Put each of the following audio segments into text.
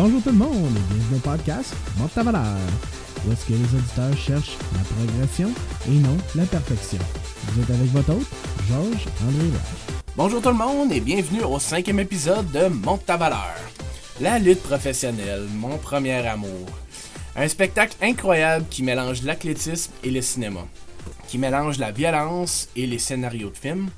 Bonjour tout le monde et bienvenue au podcast Monte ta valeur, où est-ce que les auditeurs cherchent la progression et non la perfection. Vous êtes avec votre hôte, Georges André Roche. Bonjour tout le monde et bienvenue au cinquième épisode de Monte ta valeur. La lutte professionnelle, mon premier amour. Un spectacle incroyable qui mélange l'athlétisme et le cinéma, qui mélange la violence et les scénarios de films.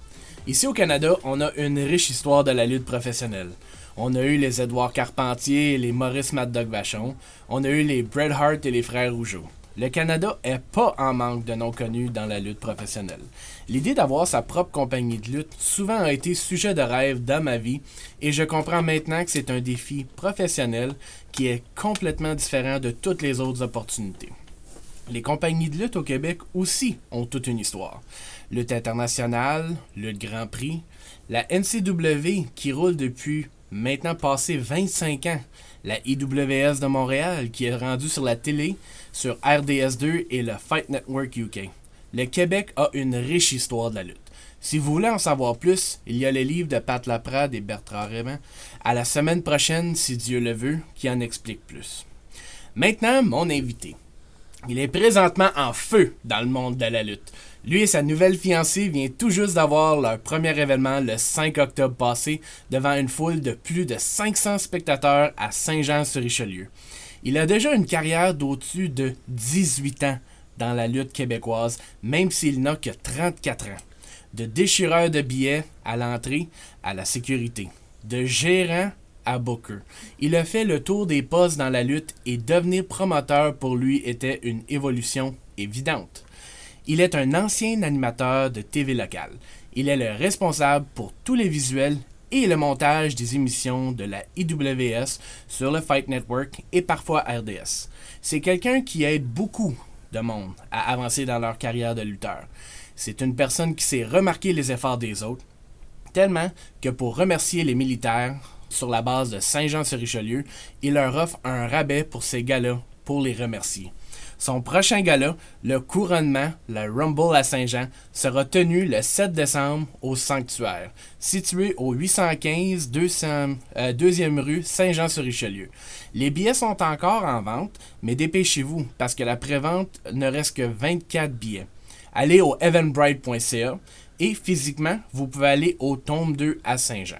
Ici au Canada, on a une riche histoire de la lutte professionnelle. On a eu les Édouard Carpentier et les Maurice Mad Dog Vachon. On a eu les Bret Hart et les frères Rougeau. Le Canada est pas en manque de noms connus dans la lutte professionnelle. L'idée d'avoir sa propre compagnie de lutte souvent a été sujet de rêve dans ma vie et je comprends maintenant que c'est un défi professionnel qui est complètement différent de toutes les autres opportunités. Les compagnies de lutte au Québec aussi ont toute une histoire. Lutte internationale, lutte Grand Prix, la NCW qui roule depuis maintenant passé 25 ans, la IWS de Montréal qui est rendue sur la télé, sur RDS2 et le Fight Network UK. Le Québec a une riche histoire de la lutte. Si vous voulez en savoir plus, il y a les livres de Pat Laprade et Bertrand Raymond à la semaine prochaine, si Dieu le veut, qui en explique plus. Maintenant, mon invité. Il est présentement en feu dans le monde de la lutte. Lui et sa nouvelle fiancée viennent tout juste d'avoir leur premier événement le 5 octobre passé devant une foule de plus de 500 spectateurs à Saint-Jean-sur-Richelieu. Il a déjà une carrière d'au-dessus de 18 ans dans la lutte québécoise, même s'il n'a que 34 ans. De déchireur de billets à l'entrée à la sécurité. De gérant à Booker. Il a fait le tour des postes dans la lutte et devenir promoteur pour lui était une évolution évidente. Il est un ancien animateur de TV locale. Il est le responsable pour tous les visuels et le montage des émissions de la IWS sur le Fight Network et parfois RDS. C'est quelqu'un qui aide beaucoup de monde à avancer dans leur carrière de lutteur. C'est une personne qui sait remarquer les efforts des autres, tellement que pour remercier les militaires sur la base de Saint-Jean-sur-Richelieu, il leur offre un rabais pour ces gars-là pour les remercier. Son prochain gala, le couronnement, le Rumble à Saint-Jean, sera tenu le 7 décembre au Sanctuaire, situé au 815 200, 2e rue Saint-Jean-sur-Richelieu. Les billets sont encore en vente, mais dépêchez-vous parce que la prévente ne reste que 24 billets. Allez au eventbrite.ca et physiquement, vous pouvez aller au Tombe 2 à Saint-Jean.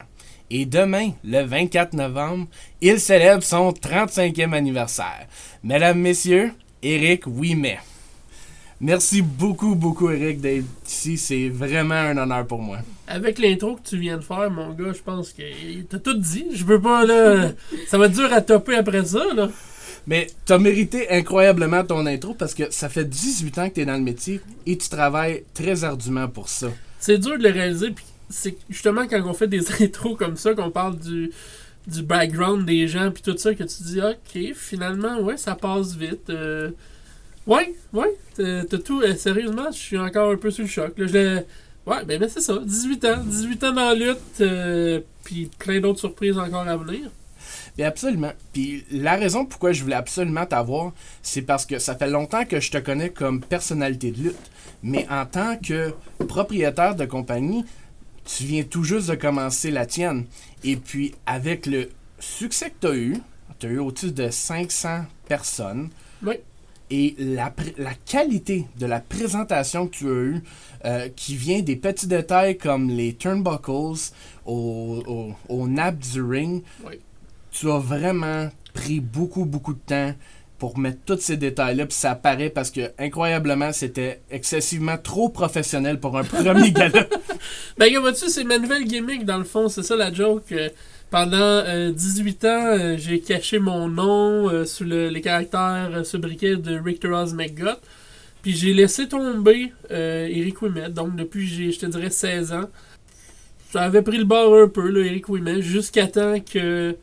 Et demain, le 24 novembre, il célèbre son 35e anniversaire. Mesdames, Messieurs, Eric Ouimet. Merci beaucoup, beaucoup, Eric, d'être ici. C'est vraiment un honneur pour moi. Avec l'intro que tu viens de faire, mon gars, je pense que t'as tout dit. Je peux pas, là. ça va être dur à topper après ça, là. Mais t'as mérité incroyablement ton intro parce que ça fait 18 ans que t'es dans le métier et tu travailles très ardument pour ça. C'est dur de le réaliser, puis c'est justement quand on fait des intros comme ça, qu'on parle du, du background des gens, puis tout ça, que tu dis, ok, finalement, ouais, ça passe vite. Euh, ouais, ouais, t'as tout. euh, sérieusement, je suis encore un peu sur le choc. Là, je ouais, ben, ben c'est ça, 18 ans. 18 ans dans la lutte, euh, puis plein d'autres surprises encore à venir. Bien, absolument. Puis la raison pourquoi je voulais absolument t'avoir, c'est parce que ça fait longtemps que je te connais comme personnalité de lutte. Mais en tant que propriétaire de compagnie, tu viens tout juste de commencer la tienne. Et puis, avec le succès que tu as eu, tu as eu au-dessus de 500 personnes. Oui. Et la, la qualité de la présentation que tu as eue, euh, qui vient des petits détails comme les turnbuckles au, au, au nap du ring, Oui. tu as vraiment pris beaucoup, beaucoup de temps pour mettre tous ces détails-là, puis ça apparaît parce que, incroyablement, c'était excessivement trop professionnel pour un premier gala. Ben, regarde, vois-tu, c'est ma nouvelle gimmick, dans le fond, c'est ça la joke. Euh, pendant euh, 18 ans, euh, j'ai caché mon nom euh, sous le- les caractères euh, sobriquets de Richter Oz McGutt. Puis j'ai laissé tomber euh, Eric Ouimet, donc depuis, j'ai, je te dirais, 16 ans. Ça avait pris le bord un peu, là, Eric Ouimet, jusqu'à temps que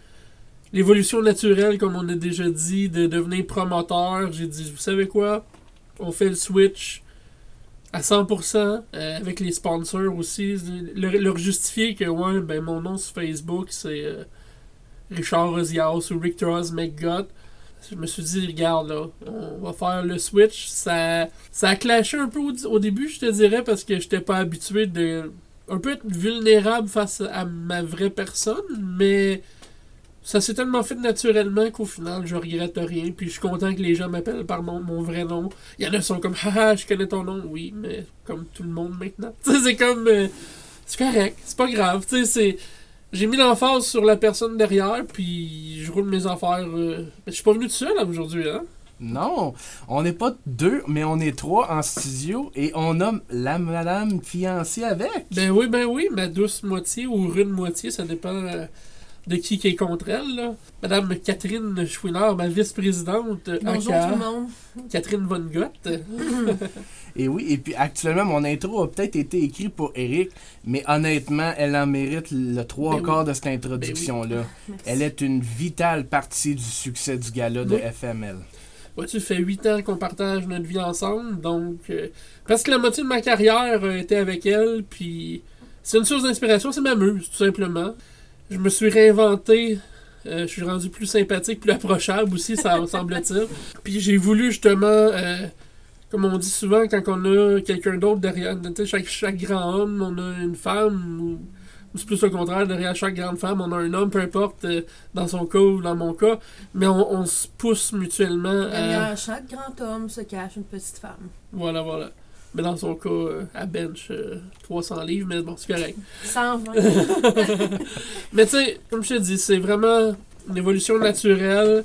l'évolution naturelle, comme on a déjà dit, de devenir promoteur, j'ai dit, vous savez quoi? On fait le switch à 100% euh, avec les sponsors aussi. Leur, justifier que ouais, ben, mon nom sur Facebook c'est euh, Richard Ozias ou Rick Ross McGutt. Je me suis dit, regarde là, on va faire le switch. Ça, ça a clashé un peu au, au début, je te dirais, parce que j'étais pas habitué de un peu être vulnérable face à ma vraie personne, mais ça s'est tellement fait naturellement qu'au final, je regrette rien. Puis je suis content que les gens m'appellent par mon, mon vrai nom. Il y en a qui sont comme, haha, je connais ton nom. Oui, mais comme tout le monde maintenant. Tu sais, c'est comme. euh, c'est correct, c'est pas grave. Tu sais, c'est. J'ai mis l'emphase sur la personne derrière, puis je roule mes affaires. euh, Je suis pas venu tout seul là, aujourd'hui, hein? Non, on n'est pas deux, mais on est trois en studio et on a la madame fiancée avec. Ben oui, ben oui, ma douce moitié ou rude moitié, ça dépend euh, de qui qui est contre elle. Là. Madame Catherine Chouinard, ma vice-présidente, euh, Bonjour aka tout le monde. Catherine Von Gott. Et oui, et puis actuellement, mon intro a peut-être été écrit pour Eric, mais honnêtement, elle en mérite le trois Ben oui. quarts de cette introduction-là. Merci. Elle est une vitale partie du succès du gala de Oui. FML. Ouais, tu fais 8 ans qu'on partage notre vie ensemble, donc euh, presque la moitié de ma carrière a été avec elle, puis c'est une source d'inspiration, c'est ma muse, tout simplement. Je me suis réinventé, euh, je suis rendu plus sympathique, plus approchable aussi, ça semble-t-il. Puis j'ai voulu justement, euh, comme on dit souvent, quand on a quelqu'un d'autre derrière, tu sais, chaque, chaque grand homme, on a une femme, ou, ou c'est plus le contraire, derrière chaque grande femme, on a un homme, peu importe, euh, dans son cas ou dans mon cas, mais on, on se pousse mutuellement. Derrière chaque grand homme se cache une petite femme. Voilà, voilà. Mais dans son cas, euh, à bench, euh, 300 livres, mais bon, c'est correct. 120. Mais tu sais, comme je te dis, c'est vraiment une évolution naturelle.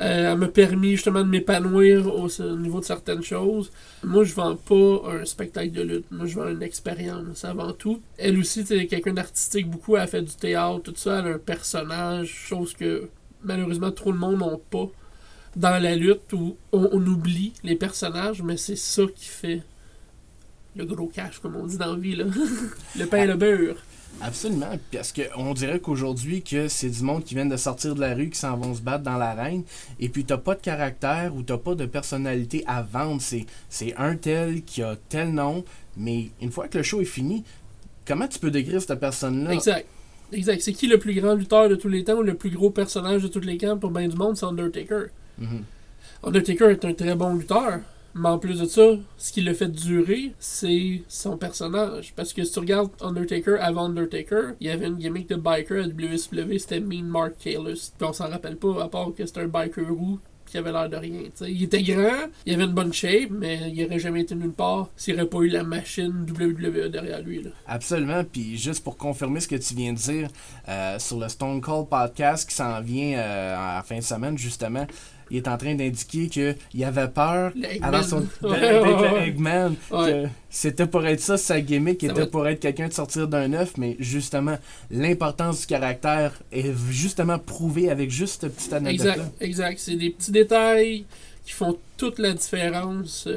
Euh, elle m'a permis justement de m'épanouir au, au niveau de certaines choses. Moi, je vends pas un spectacle de lutte. Moi, je vends une expérience avant tout. Elle aussi, c'est quelqu'un d'artistique beaucoup. Elle fait du théâtre, tout ça. Elle a un personnage, chose que malheureusement trop de monde n'ont pas dans la lutte où on, on oublie les personnages, mais c'est ça qui fait le gros cash, comme on dit dans la vie. Là. le pain et le beurre. Absolument, parce qu'on dirait qu'aujourd'hui que c'est du monde qui vient de sortir de la rue qui s'en vont se battre dans l'arène et puis t'as pas de caractère ou t'as pas de personnalité à vendre, c'est c'est un tel qui a tel nom, mais une fois que le show est fini, comment tu peux décrire cette personne-là? Exact. Exact. C'est qui le plus grand lutteur de tous les temps ou le plus gros personnage de tous les camps pour bien du monde? C'est Undertaker. Mhm. Undertaker est un très bon lutteur. Mais en plus de ça, ce qui le fait durer, c'est son personnage. Parce que si tu regardes Undertaker avant Undertaker, il y avait une gimmick de biker à WCW, c'était Mean Mark Kalis. Puis on s'en rappelle pas, à part que c'était un biker roux qui avait l'air de rien. Il était grand, il avait une bonne shape, mais il aurait jamais été nulle part s'il n'y aurait pas eu la machine WWE derrière lui. Là. Absolument, puis juste pour confirmer ce que tu viens de dire, euh, sur le Stone Cold podcast qui s'en vient euh, en la fin de semaine, justement, il est en train d'indiquer qu'il avait peur avant son d'être. Eggman, Ouais. c'était pour être ça sa gimmick, Ça était pour être quelqu'un de sortir d'un œuf, mais justement l'importance du caractère est justement prouvée avec juste cette petite anecdote Exact, exact. C'est des petits détails qui font toute la différence.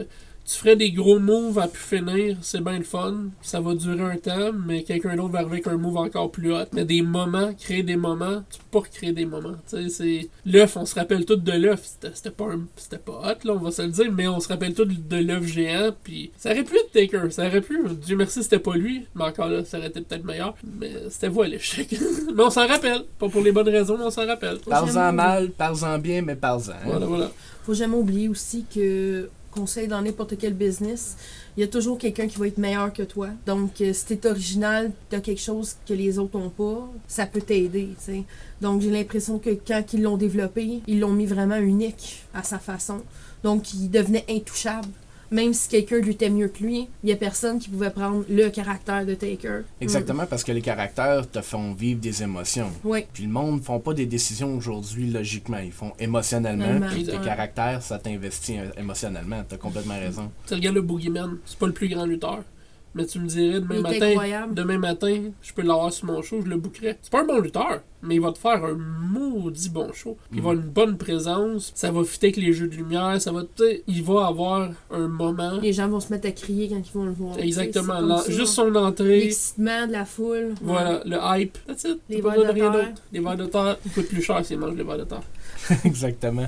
Tu ferais des gros moves à pu finir, c'est bien le fun. Ça va durer un temps, mais quelqu'un d'autre va arriver avec un move encore plus hot. Mais des moments, créer des moments, tu peux pas recréer des moments. Tu sais, c'est l'œuf, on se rappelle tout de l'œuf. C'était pas, un- c'était pas hot, là, on va se le dire, mais on se rappelle tout de l'œuf géant. Puis ça aurait pu être Taker, ça aurait pu. Dieu merci, c'était pas lui, mais encore là, ça aurait été peut-être meilleur. Mais c'était vous à l'échec. mais on s'en rappelle. Pas pour les bonnes raisons, mais on s'en rappelle. Parle-en mal, parle-en bien, mais parle-en. hein. Voilà, voilà. Faut jamais oublier aussi que conseil dans n'importe quel business, il y a toujours quelqu'un qui va être meilleur que toi. Donc, euh, si t'es original, t'as quelque chose que les autres ont pas, ça peut t'aider, tu sais. Donc, j'ai l'impression que quand ils l'ont développé, ils l'ont mis vraiment unique à sa façon. Donc, il devenait intouchable. Même si quelqu'un luttait mieux que lui, il y a personne qui pouvait prendre le caractère de Taker. Exactement, parce que les caractères te font vivre des émotions. Oui. Puis le monde ne font pas des décisions aujourd'hui logiquement, ils font émotionnellement. Puis tes caractères, ça t'investit euh, émotionnellement. T'as complètement raison. Tu regardes le Boogeyman, c'est pas le plus grand lutteur. Mais tu me dirais demain Il matin, incroyable. demain matin, je peux l'avoir sur mon show, je le bookerais. C'est pas un bon lutteur, mais il va te faire un maudit bon show. Il va avoir une bonne présence, ça va fitter avec les jeux de lumière, ça va il va avoir un moment. Les gens vont se mettre à crier quand ils vont le voir. Exactement, ça. juste son entrée, L'excitement de la foule. voilà, le hype, that's it. Les verres de rien terre. Les verres de terre, ils coûtent plus cher s'ils mangent les verres de terre. Exactement.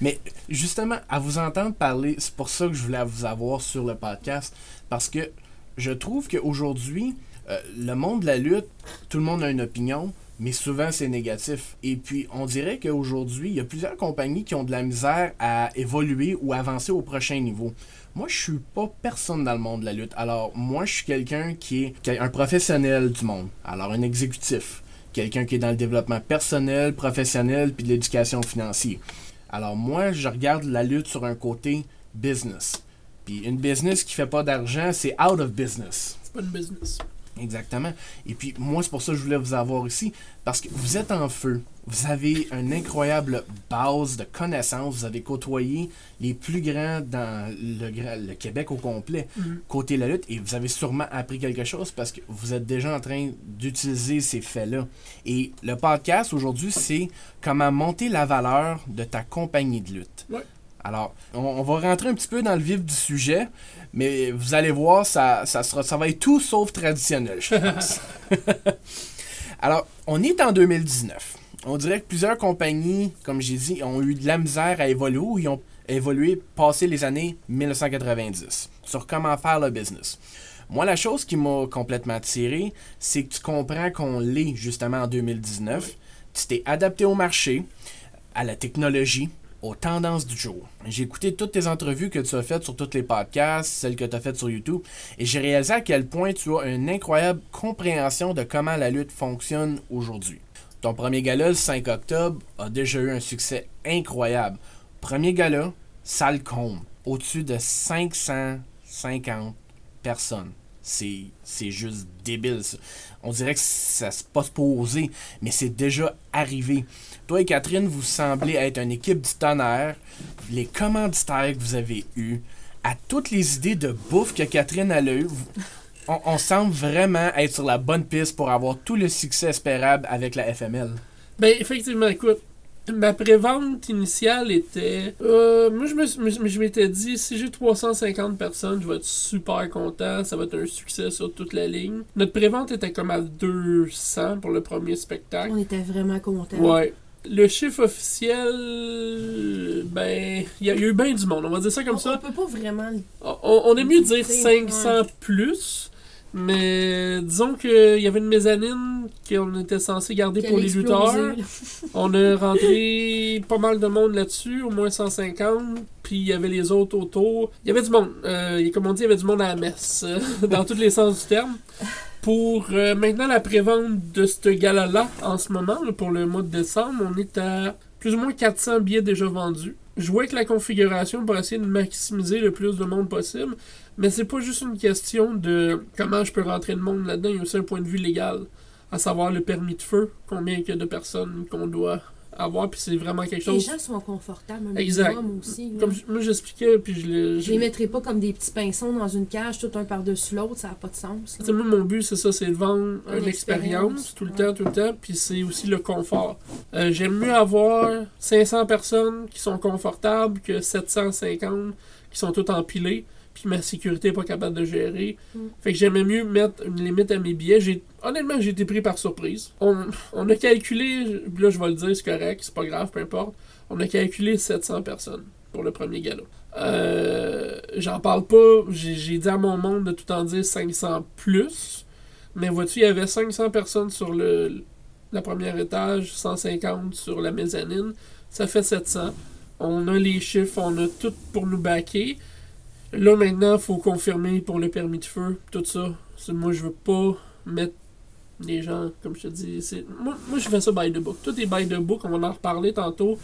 Mais justement, à vous entendre parler, c'est pour ça que je voulais vous avoir sur le podcast. Parce que je trouve qu'aujourd'hui, euh, le monde de la lutte, tout le monde a une opinion, mais souvent c'est négatif. Et puis, on dirait qu'aujourd'hui, il y a plusieurs compagnies qui ont de la misère à évoluer ou avancer au prochain niveau. Moi, je suis pas personne dans le monde de la lutte. Alors, moi, je suis quelqu'un qui est, qui est un professionnel du monde. Alors, un exécutif quelqu'un qui est dans le développement personnel, professionnel, puis de l'éducation financière. Alors moi, je regarde la lutte sur un côté business. Puis une business qui fait pas d'argent, c'est out of business. C'est pas une business. Exactement. Et puis moi, c'est pour ça que je voulais vous avoir ici, parce que vous êtes en feu. Vous avez une incroyable base de connaissances. Vous avez côtoyé les plus grands dans le, Québec au complet, Mhm. côté la lutte, et vous avez sûrement appris quelque chose parce que vous êtes déjà en train d'utiliser ces faits-là. Et le podcast aujourd'hui, c'est comment monter la valeur de ta compagnie de lutte. Ouais. Alors, on, va rentrer un petit peu dans le vif du sujet, mais vous allez voir, ça, ça, sera, ça va être tout sauf traditionnel, je pense. Alors, on est en 2019. On dirait que plusieurs compagnies, comme j'ai dit, ont eu de la misère à évoluer ou ils ont évolué passé les années 1990 sur comment faire le business. Moi, la chose qui m'a complètement attiré, c'est que tu comprends qu'on l'est justement en 2019. Tu t'es adapté au marché, à la technologie, aux tendances du jour. J'ai écouté toutes tes entrevues que tu as faites sur tous les podcasts, celles que tu as faites sur YouTube, et j'ai réalisé à quel point tu as une incroyable compréhension de comment la lutte fonctionne aujourd'hui. Ton premier gala, le 5 octobre, a déjà eu un succès incroyable. Premier gala, salle comble, au-dessus de 550 personnes. C'est juste débile. On dirait que ça se passe poser, mais c'est déjà arrivé. Toi et Catherine, vous semblez être une équipe du tonnerre. Les commanditaires que vous avez eus, à toutes les idées de bouffe que Catherine a eues, vous- on, on semble vraiment être sur la bonne piste pour avoir tout le succès espérable avec la FML. Ben, effectivement, écoute, ma prévente initiale était. euh, moi, je me suis- je, je m'étais dit, si j'ai 350 personnes, je vais être super content. Ça va être un succès sur toute la ligne. Notre prévente était comme à 200 pour le premier spectacle. On était vraiment contents. Ouais. Le chiffre officiel, ben, il y, a il y a eu bien du monde, on va dire ça comme on, ça. on peut pas vraiment. On, on aime mieux dire Ouais. 500 plus, mais disons qu'il y avait une mezzanine qu'on était censé garder pour les lutteurs. On a rentré pas mal de monde là-dessus, au moins 150, puis il y avait les autres autour. Il y avait du monde. Euh, comme on dit, il y avait du monde à la messe, dans tous les sens du terme. Pour euh, maintenant la prévente de ce gala-là, en ce moment, pour le mois de décembre, on est à plus ou moins 400 billets déjà vendus. Je vois avec la configuration pour essayer de maximiser le plus de monde possible, mais c'est pas juste une question de comment je peux rentrer le monde là-dedans, il y a aussi un point de vue légal à savoir le permis de feu, combien il de personnes qu'on doit avoir, puis c'est vraiment quelque Les chose. gens sont confortables, un Exact. minimum aussi. Comme je- moi j'expliquais, puis je le. Je les mettrai pas comme des petits pinsons dans une cage, tout un par-dessus l'autre, ça n'a pas de sens. Tu là. sais, moi, mon but, c'est ça, c'est de vendre Une une expérience expérience, tout le ouais. temps, tout le temps, puis c'est aussi le confort. Euh, J'aime mieux avoir 500 personnes qui sont confortables que 750 qui sont toutes empilées, puis ma sécurité n'est pas capable de gérer. Mm. Fait que j'aimais mieux mettre une limite à mes billets. J'ai Honnêtement, j'ai été pris par surprise. On, on a calculé, là je vais le dire, c'est correct, c'est pas grave, peu importe. On a calculé 700 personnes pour le premier gala. Euh, J'en parle pas, j'ai dit à mon monde de tout en dire 500 plus. Mais vois-tu, il y avait 500 personnes sur le la première étage, 150 sur la mezzanine. Ça fait 700. On a les chiffres, on a tout pour nous baquer. Là, maintenant, faut confirmer pour le permis de feu, tout ça. Moi, je veux pas mettre les gens, comme je te dis. Moi, moi, je fais ça by the book. Tout est by the book. On va en reparler tantôt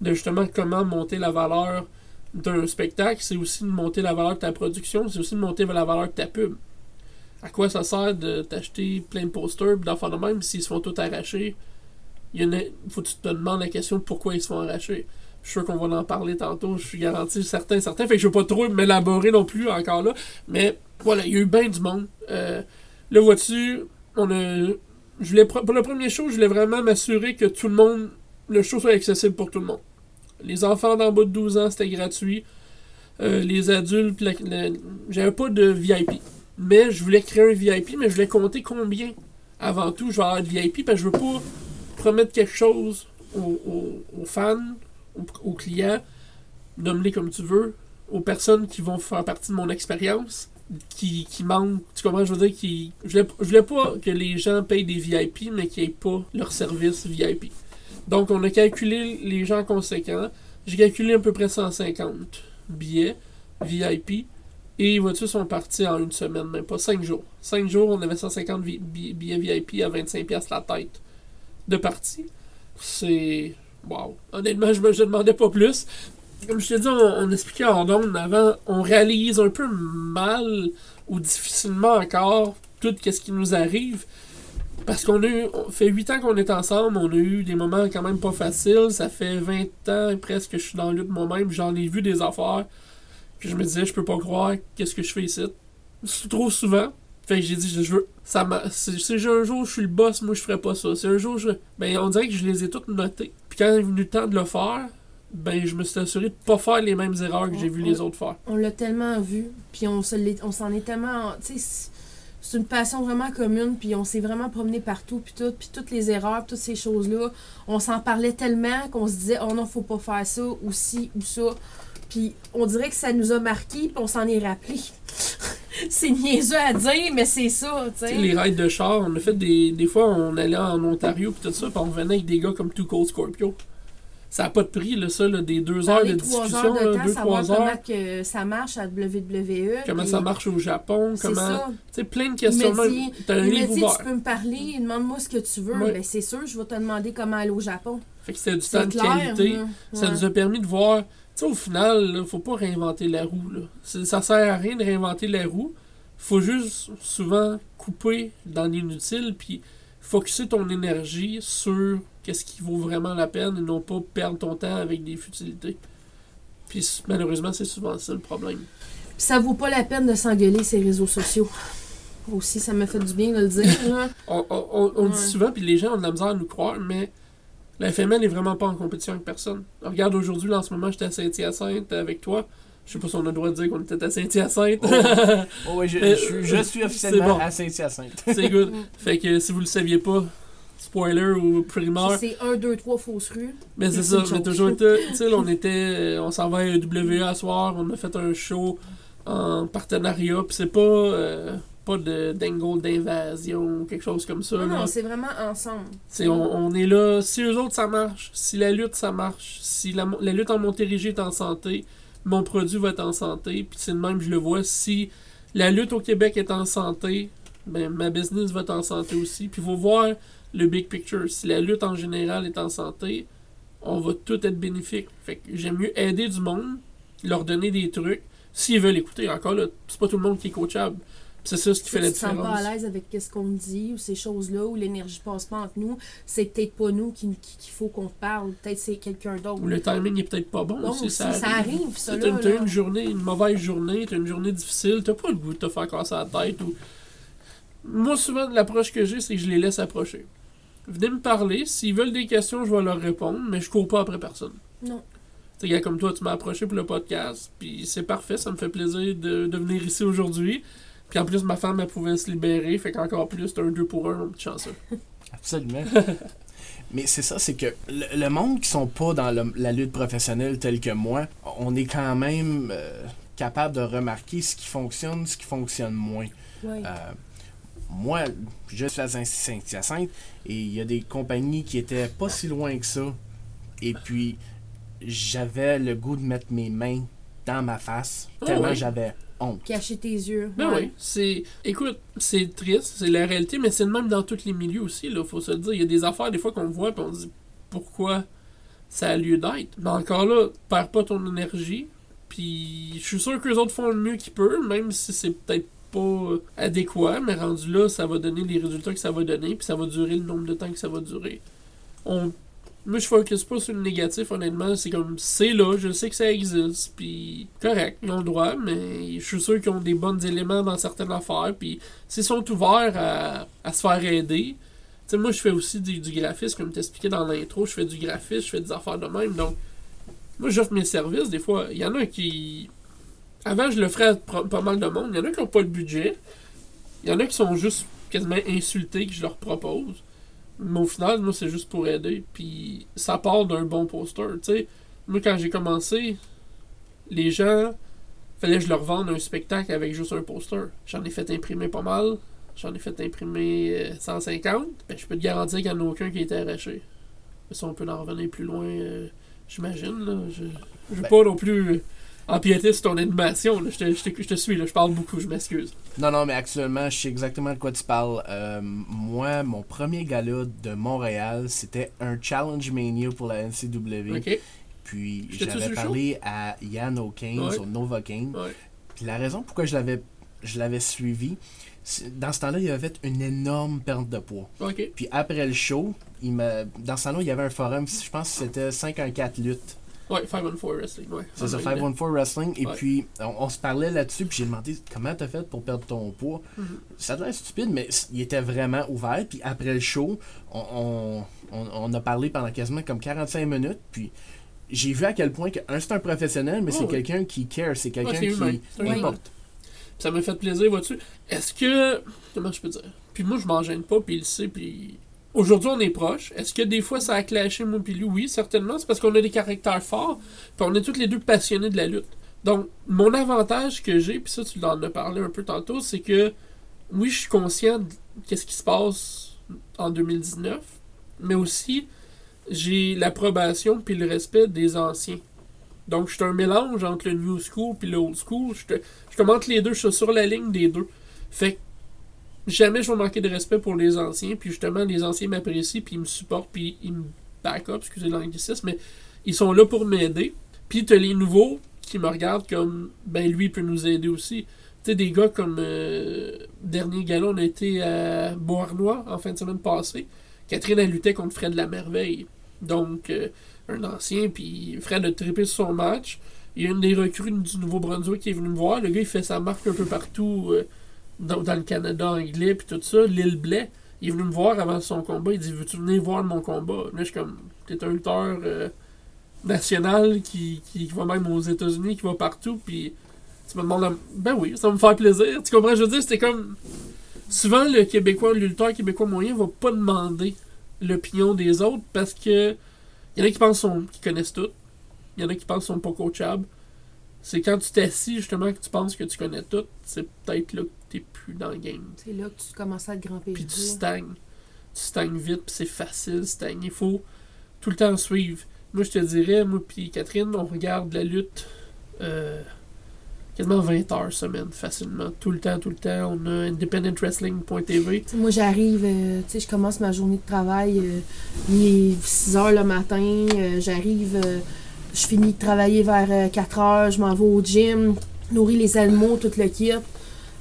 de justement comment monter la valeur d'un spectacle. C'est aussi de monter la valeur de ta production. C'est aussi de monter la valeur de ta pub. À quoi ça sert de t'acheter plein de posters pis d'enfants de même s'ils se font tout arracher? Il faut que tu te demandes la question pourquoi ils se font arracher. Je suis sûr qu'on va en parler tantôt, je suis garanti certain, certain. Fait que je veux pas trop m'élaborer non plus encore là. Mais voilà, il y a eu bien du monde. Euh, là, vois-tu, on a. Je voulais, pour le premier show, je voulais vraiment m'assurer que tout le monde. Le show soit accessible pour tout le monde. Les enfants d'en bas de 12 ans, c'était gratuit. Euh, les adultes, j'avais pas de VIP. Mais je voulais créer un VIP, mais je voulais compter combien avant tout je vais avoir de VIP, parce que je veux pas promettre quelque chose aux fans, aux, clients, nomme-les comme tu veux, aux personnes qui vont faire partie de mon expérience, qui, qui manquent, tu comprends, je veux dire, qui, je voulais, voulais pas que les gens payent des VIP, mais qu'ils aient pas leur service VIP. Donc, on a calculé les gens conséquents. J'ai calculé à peu près 150 billets VIP. Et les voitures sont parties en une semaine, même pas 5 jours. 5 jours, on avait 150 vi- bi- billets VIP à 25$ la tête. de partie. C'est. Waouh. Honnêtement, je me demandais pas plus. Comme je te dis, on, on expliquait en ondes avant, on réalise un peu mal ou difficilement encore tout ce qui nous arrive. Parce qu'on a eu, on fait 8 ans qu'on est ensemble, on a eu des moments quand même pas faciles. Ça fait 20 ans presque que je suis dans le lutte moi-même. J'en ai vu des affaires que je me disais, je peux pas croire, qu'est-ce que je fais ici. Trop souvent. Fait que j'ai dit, je veux. Ça. Si si un jour je suis le boss, moi je ferais pas ça. Si un jour je. Ben on dirait que je les ai toutes notées. Quand est venu le temps de le faire, ben je me suis assuré de pas faire les mêmes erreurs que j'ai vu les autres faire. On l'a tellement vu, puis on se s'en est tellement. Tu sais, c'est- c'est une passion vraiment commune, puis on s'est vraiment promené partout, puis tout, puis toutes les erreurs, toutes ces choses-là, on s'en parlait tellement qu'on se disait, oh non, faut pas faire ça, ou ci, ou ça. Puis on dirait que ça nous a marqué, puis on s'en est rappelé. c'est niaiseux à dire, mais c'est ça, tu sais, les rides de char, on a fait des. Des fois, on allait en Ontario pis tout ça, pis on revenait avec des gars comme Two Cold Scorpio. Ça a pas de prix, là, ça, là, des deux heures de discussion, heures de là, temps, deux, savoir trois comment heures. que ça marche à WWE. Comment puis ça marche au Japon, comment. ça. Tu sais, plein de Il questions. dit, même. T'as un il livre dit, ouvert. tu peux me parler, demande-moi ce que tu veux. Ouais. Ben, c'est sûr, je vais te demander comment aller au Japon. Fait que c'était du temps de qualité. hein. Ça nous a permis de voir. Sais, au final, là, faut pas réinventer la roue. Là. Ça sert à rien de réinventer la roue. Faut juste souvent couper dans l'inutile, puis focuser ton énergie sur qu'est-ce qui vaut vraiment la peine et non pas perdre ton temps avec des futilités. Puis malheureusement, c'est souvent ça le problème. Puis ça vaut pas la peine de s'engueuler ces réseaux sociaux. Aussi, ça me fait du bien de le dire. On, on- on- on dit souvent, puis les gens ont de la misère à nous croire, mais la FML n'est vraiment pas en compétition avec personne. Regarde, aujourd'hui, là, en ce moment, j'étais à Saint-Hyacinthe avec toi. Je sais pas si on a le droit de dire qu'on était à Saint-Hyacinthe. Oh, oui, je, Mais, je suis- je suis officiellement c'est bon. à Saint-Hyacinthe. C'est good. Fait que si vous le saviez pas, spoiler ou primeur, c'est 1, 2, 3 fausses rues. mais c'est ça, joke. toujours été. Tu sais, on était. euh, On s'en va à WA à soir, on a fait un show en partenariat, puis c'est pas. euh, pas de d'angle d'invasion quelque chose comme ça. Non, là. non, c'est vraiment ensemble. C'est- on, on est là, si eux autres ça marche, si la lutte ça marche, si la, la lutte en Montérégie est en santé, mon produit va être en santé, puis c'est de même je le vois. Si la lutte au Québec est en santé, ben ma business va être en santé aussi. Puis il faut voir le big picture. Si la lutte en général est en santé, on va tout être bénéfique. Fait que j'aime mieux aider du monde, leur donner des trucs, s'ils veulent écouter. Encore là, c'est pas tout le monde qui est coachable. C'est ça ce qui Si fait tu la te sens pas différence. à l'aise avec ce qu'on dit ou ces choses-là, où l'énergie passe pas entre nous, c'est peut-être pas nous qui- qui- qu'il faut qu'on parle. Peut-être c'est quelqu'un d'autre. Ou le timing est peut-être pas bon aussi, aussi, ça arrive, ça, t'as là. une journée, une mauvaise journée, t'as une journée difficile, t'as pas le goût de te faire casser la tête ou. Moi, souvent, l'approche que j'ai, c'est que je les laisse approcher. Venez me parler, s'ils veulent des questions, je vais leur répondre, mais je cours pas après personne. Non. Tu comme toi, tu m'as approché pour le podcast, puis c'est parfait, ça me fait plaisir de, de venir ici aujourd'hui. Puis en plus, ma femme, elle pouvait se libérer, fait qu'encore plus, c'est un 2 pour 1, mon petit chanceux. Absolument. Mais c'est ça, c'est que le, le monde qui sont pas dans le- la lutte professionnelle telle que moi, on est quand même euh, capable de remarquer ce qui fonctionne, ce qui fonctionne moins. Euh, moi, je suis à Saint-Hyacinthe et il y a des compagnies qui étaient pas si loin que ça. Et puis, j'avais le goût de mettre mes mains dans ma face, Ah tellement j'avais honte. Cacher tes yeux. Ben ouais. oui, c'est. Écoute, c'est triste, c'est la réalité, mais c'est le même dans tous les milieux aussi, là, faut se le dire. Il y a des affaires, des fois, qu'on voit, puis on se dit pourquoi ça a lieu d'être? Mais encore là, perds pas ton énergie, puis je suis sûr que les autres font le mieux qu'ils peuvent, même si c'est peut-être pas adéquat, mais rendu là, ça va donner les résultats que ça va donner, puis ça va durer le nombre de temps que ça va durer. On. Moi, je focus pas sur le négatif, honnêtement. C'est comme, c'est là, je sais que ça existe, puis correct, ils ont le droit, mais je suis sûr qu'ils ont des bons éléments dans certaines affaires, puis s'ils sont ouverts à, à se faire aider. Tu sais, moi, je fais aussi du, graphisme, comme t'expliquais dans l'intro, je fais du graphisme, je fais des affaires de même, donc moi, j'offre mes services, des fois, il y en a qui... Avant, je le ferais à pas mal de monde, il y en a qui n'ont pas le budget, il y en a qui sont juste quasiment insultés que je leur propose. Mais au final, moi, c'est juste pour aider. Puis ça part d'un bon poster. Tu sais, moi, quand j'ai commencé, les gens, fallait que je leur vende un spectacle avec juste un poster. J'en ai fait imprimer pas mal. J'en ai fait imprimer euh, 150. Ben, je peux te garantir qu'il n'y en a aucun qui a été arraché. Mais ça, on peut en revenir plus loin, euh, j'imagine. Je ne veux Ben- pas non plus euh, empiéter sur ton animation. là. Je te, je te- je te suis, là. je parle beaucoup, je m'excuse. Non, non, mais actuellement, je sais exactement de quoi tu parles. Euh, moi, mon premier gala de Montréal, c'était un Challenge Mania pour la NCW. Ok? Puis j'avais parlé à Yann O'Kane Ouais. sur Novocaine. Ouais. Puis la raison pourquoi je l'avais je l'avais suivi, dans ce temps-là, il avait fait une énorme perte de poids. Puis après le show, il m'a dans ce temps-là, il y avait un forum, je pense que c'était 514 lutte. Ouais, 5 on 4 Wrestling. Ouais. C'est ça, Ouais, 514 Wrestling. Et Ouais. puis, on, on se parlait là-dessus, puis j'ai demandé comment t'as fait pour perdre ton poids? Mhm. Ça a l'air stupide, mais il était vraiment ouvert. Puis après le show, on, on, on- a parlé pendant quasiment comme 45 minutes. Puis j'ai vu à quel point que, un, c'est un professionnel, mais Ouais, c'est ouais. quelqu'un qui care, c'est quelqu'un c'est humain. qui importe. Ça m'a fait plaisir, vois-tu? Est-ce que. Comment je peux dire? Puis moi, je m'en gêne pas, puis il le sait, puis. Aujourd'hui, on est proche. Est-ce que des fois, ça a clashé, moi, puis lui? Oui, certainement. C'est parce qu'on a des caractères forts, on est tous les deux passionnés de la lutte. Donc, mon avantage que j'ai, puis ça, tu en as parlé un peu tantôt, c'est que. Oui, je suis conscient de qu'est-ce qui se passe en 2019, mais aussi, j'ai l'approbation puis le respect des anciens. Donc, je suis un mélange entre le new school puis le old school. Je je commente les deux, je suis sur la ligne des deux. Fait que jamais je vais manquer de respect pour les anciens, puis justement, les anciens m'apprécient, puis ils me supportent, puis ils me back up, excusez l'anglicisme, mais ils sont là pour m'aider. Puis t'as les nouveaux qui me regardent comme, ben lui il peut nous aider aussi. Tu sais, des gars comme euh, dernier galon, on a été à Beauharnois en fin de semaine passée. Catherine a lutté contre Fred la Merveille. Donc, euh, un ancien, puis Fred a trippé son match. Il y a une des recrues du Nouveau-Brunswick qui est venue me voir. Le gars, il fait sa marque un peu partout euh, dans, le Canada anglais, puis tout ça. L'île Blais, il est venu me voir avant son combat. Il dit Veux-tu venir voir mon combat? Là, je suis comme T'es un lutteur euh, national qui, qui va même aux États-Unis, qui va partout, puis tu me demandes. Ben oui, ça va me faire plaisir. Tu comprends Je veux dire, c'était comme. Souvent, le Québécois, lutteur québécois moyen va pas demander l'opinion des autres parce que. Il y en a qui pensent qu'ils connaissent tout. Il y en a qui pensent qu'ils sont pas coachables. C'est quand tu t'assis justement que tu penses que tu connais tout, c'est peut-être là que t'es plus dans le game. C'est là que tu commences à être grand Puis tu stagnes. Tu stagnes vite, puis c'est facile, stagner. Il faut tout le temps suivre. Moi, je te dirais, moi puis Catherine, on regarde la lutte euh, quasiment 20 heures semaine, facilement. Tout le temps, tout le temps. On a independentwrestling.tv. Moi, j'arrive, euh, tu sais, je commence ma journée de travail, euh, il est 6 heures le matin, j'arrive, je finis de travailler vers 4 heures, je m'en vais au gym, nourrir les animaux, tout le kit.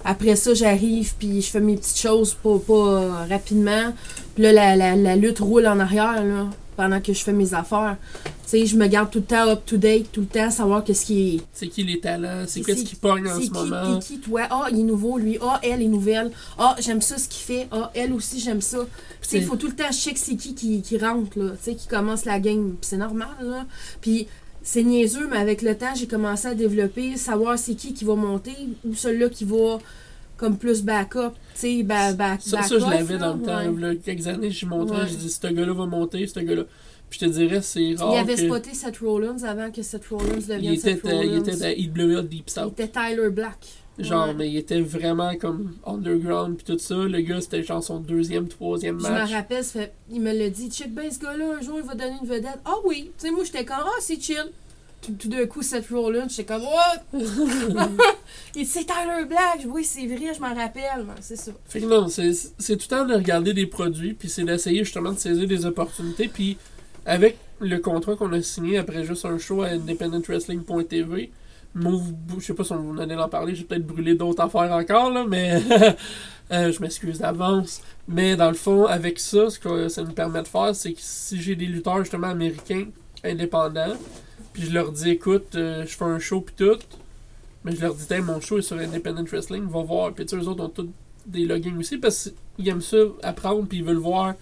Après ça, j'arrive, puis je fais mes petites choses pas, pas rapidement. Puis là, la, la, la lutte roule en arrière, là, pendant que je fais mes affaires. Tu sais, je me garde tout le temps up-to-date, tout le temps, savoir qu'est-ce qui est... C'est qui les talents, c'est C'est- qu'est-ce qui pogne en C'est ce moment? t'es qui, toi? Ah, il est nouveau, lui. Ah, elle est nouvelle. Ah, j'aime ça, ce qu'il fait. Ah, elle aussi, j'aime ça. Tu sais, il C'est- faut tout le temps check c'est qui, qui qui rentre, là. Tu sais, qui commence la game. Puis c'est normal, là. Puis c'est niaiseux, mais avec le temps, j'ai commencé à développer, savoir c'est qui qui va monter ou celui-là qui va comme plus backup. Tu sais, ba, back, Ça, back ça, je l'avais dans le temps. ouais. Là, quelques années, j'ai montré, Ouais. j'ai dit, ce gars-là va monter, ce gars-là. Puis je te dirais, c'est rare Il avait que... spoté Seth Rollins avant que Seth Rollins il devienne était, Seth à- il était à IWA Deep Il South. était Tyler Black. Genre, Ouais. mais il était vraiment comme underground puis tout ça. Le gars, c'était genre son deuxième, troisième Je me match. rappelle, fait- il me l'a dit, check ben ce gars-là, un jour il va donner une vedette. Ah oui, tu sais, moi j'étais comme, ah c'est chill. Tout, tout d'un coup, Seth Rollins, j'étais comme, what? il dit, c'est Tyler Black. Oui, c'est vrai, je m'en rappelle. C'est ça. Fait que non, c'est tout le temps de regarder des produits, puis c'est d'essayer justement de saisir des opportunités. Puis avec le contrat qu'on a signé après juste un show à independentwrestling.tv, je sais pas si on allait en parler, j'ai peut-être brûlé d'autres affaires encore, là, mais euh, je m'excuse d'avance. Mais dans le fond, avec ça, ce que ça nous permet de faire, c'est que si j'ai des lutteurs justement américains, indépendants, puis je leur dis, écoute, euh, je fais un show puis tout, mais je leur dis, mon show est sur Independent Wrestling, va voir. Puis eux autres ont tous des logins aussi parce qu'ils aiment ça apprendre puis ils veulent voir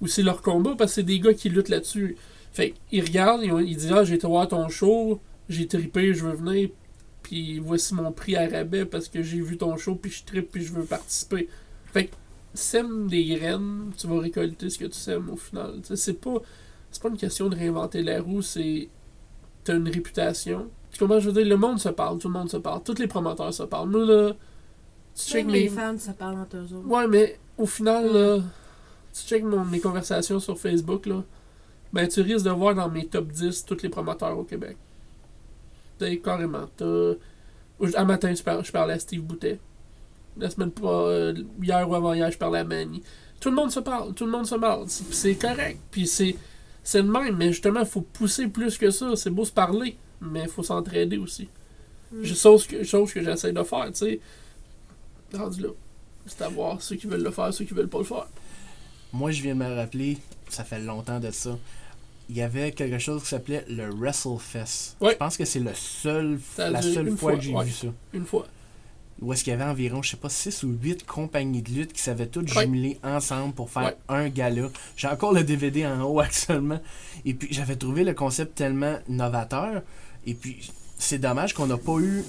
aussi leur combat parce que c'est des gars qui luttent là-dessus. Fait ils regardent, ils, ils disent Ah, j'ai été voir ton show, j'ai trippé, je veux venir, puis voici mon prix à rabais parce que j'ai vu ton show, puis je trippe, puis je veux participer. Fait que sème des graines, tu vas récolter ce que tu sèmes au final. Tu c'est pas, c'est pas une question de réinventer la roue, c'est. T'as une réputation. Puis comment je veux dire, le monde se parle, tout le monde se parle, tous les promoteurs se parlent. Nous là, tu check mes les fans, ça parle entre eux autres. Ouais, mais au final, là, tu check mon, mes conversations sur Facebook, là, ben tu risques de voir dans mes top 10 tous les promoteurs au Québec. Carrément. T'as... Un matin, je, par- je parlais à Steve Boutet. La semaine pas euh, hier ou avant-hier, je parlais à Manny. Tout le monde se parle, tout le monde se parle. C'est, correct. Puis c'est, c'est le même, mais justement, il faut pousser plus que ça. C'est beau se parler, mais il faut s'entraider aussi. Mm. Je- Chose que, chose que j'essaie de faire, tu sais. Rendu là. C'est à voir ceux qui veulent le faire, ceux qui veulent pas le faire. Moi, je viens de me rappeler, ça fait longtemps de ça. Il y avait quelque chose qui s'appelait le WrestleFest. Ouais. Je pense que c'est le seul, la seule fois, fois, que j'ai ouais. vu ça. Une fois. Où est-ce qu'il y avait environ, je sais pas, 6 ou 8 compagnies de lutte qui s'avaient toutes Ouais. jumelées ensemble pour faire un gala. J'ai encore le DVD en haut actuellement. Et puis, j'avais trouvé le concept tellement novateur. Et puis, c'est dommage qu'on n'a pas eu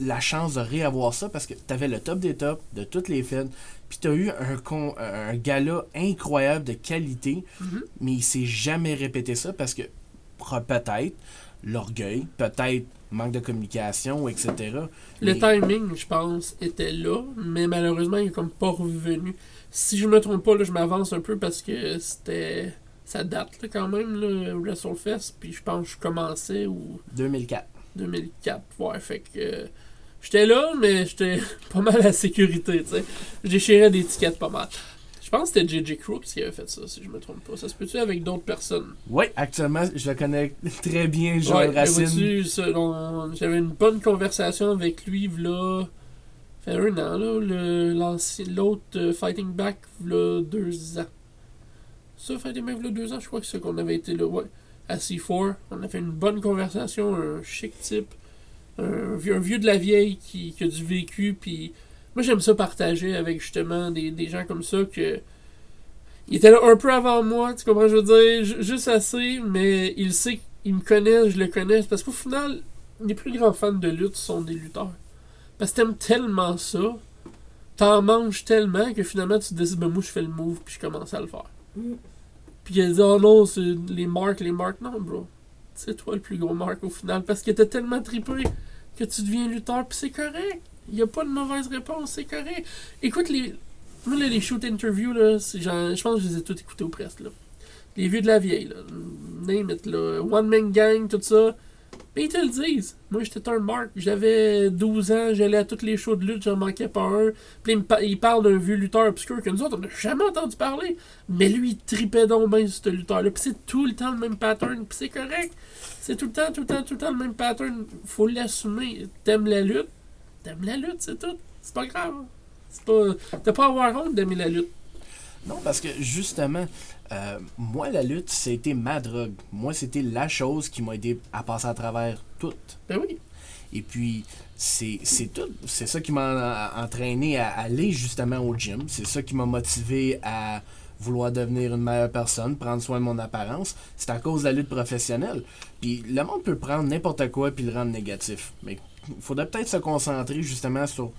la chance de réavoir ça parce que tu avais le top des tops de toutes les fêtes. Puis, tu as eu un, con- un gala incroyable de qualité. Mhm. Mais il s'est jamais répété ça parce que peut-être l'orgueil, peut-être manque de communication, etc. Le Mais- timing, je pense, était là, mais malheureusement, il est comme pas revenu. Si je me trompe pas, là, je m'avance un peu parce que c'était. Ça date là, quand même, là, WrestleFest, puis je pense que je commençais ou 2004. 2004, ouais, fait que. J'étais là, mais j'étais pas mal à la sécurité, tu sais. Je déchirais des tickets pas mal. Je pense que c'était JJ Crooks qui avait fait ça, si je me trompe pas. Ça se peut-tu avec d'autres personnes? Oui, actuellement, je le connais très bien, Joël Ouais, Racine. J'avais une bonne conversation avec lui, là. fait un an, là. L'autre euh, Fighting Back, là, deux ans. Ça, Fighting Back, là, deux ans, je crois que c'est qu'on avait été là, ouais. À C4, on a fait une bonne conversation, un chic type. Un, vieux- un vieux de la vieille qui, qui a du vécu, puis. Moi, j'aime ça partager avec justement des, des gens comme ça que. Il était là un peu avant moi, tu comprends, je veux dire, ju- juste assez, mais il sait qu'il me connaît, je le connais. Parce qu'au final, les plus grands fans de lutte sont des lutteurs. Parce que t'aimes tellement ça, t'en manges tellement que finalement tu te dis, ben moi je fais le move, puis je commence à le faire. Mm. Puis il dit, oh non, c'est les marques, les marques. Non, bro. C'est toi le plus gros marque au final. Parce que t'as tellement trippé que tu deviens lutteur, puis c'est correct. Il n'y a pas de mauvaise réponse, c'est correct. Écoute, les, moi, là, shoot interviews, là, je pense que je les ai tous écoutés ou presque. Là. Les vieux de la vieille, là. Name it, là. One Man Gang, tout ça. Mais ils te le disent. Moi, j'étais un marque. J'avais 12 ans, j'allais à toutes les shows de lutte, j'en manquais pas un. Puis il, me pa- il parle d'un vieux lutteur obscur que nous autres, on n'a jamais entendu parler. Mais lui, il tripait donc bien sur ce lutteur-là. Puis c'est tout le temps le même pattern. Puis c'est correct. C'est tout le temps, tout le temps, tout le temps le même pattern. Faut l'assumer. T'aimes la lutte? T'aimes la lutte, c'est tout. C'est pas grave. C'est pas. T'as pas à avoir honte d'aimer la lutte. Non, parce que justement, euh, moi, la lutte, c'était ma drogue. Moi, c'était la chose qui m'a aidé à passer à travers tout. Ben oui. Et puis, c'est tout. C'est ça qui m'a en- entraîné à aller justement au gym. C'est ça qui m'a motivé à vouloir devenir une meilleure personne, prendre soin de mon apparence. C'est à cause de la lutte professionnelle. Puis le monde peut prendre n'importe quoi puis le rendre négatif. Mais il faudrait peut-être se concentrer justement sur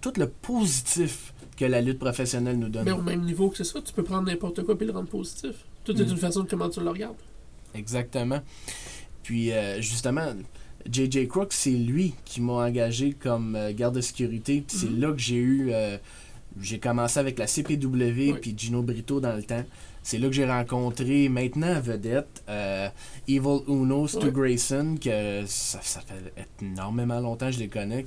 tout le positif que la lutte professionnelle nous donne. Mais au même niveau que c'est ça, tu peux prendre n'importe quoi et le rendre positif. Tout est Mm. une façon de comment tu le regardes. Exactement. Puis euh, justement, JJ Crooks, c'est lui qui m'a engagé comme euh, garde de sécurité. Puis c'est Mhm. là que j'ai eu. euh, j'ai commencé avec la CPW Oui. puis Gino Brito dans le temps. C'est là que j'ai rencontré maintenant vedette euh, Evil Uno, Stu. Grayson, que ça, ça fait énormément longtemps que je les connais.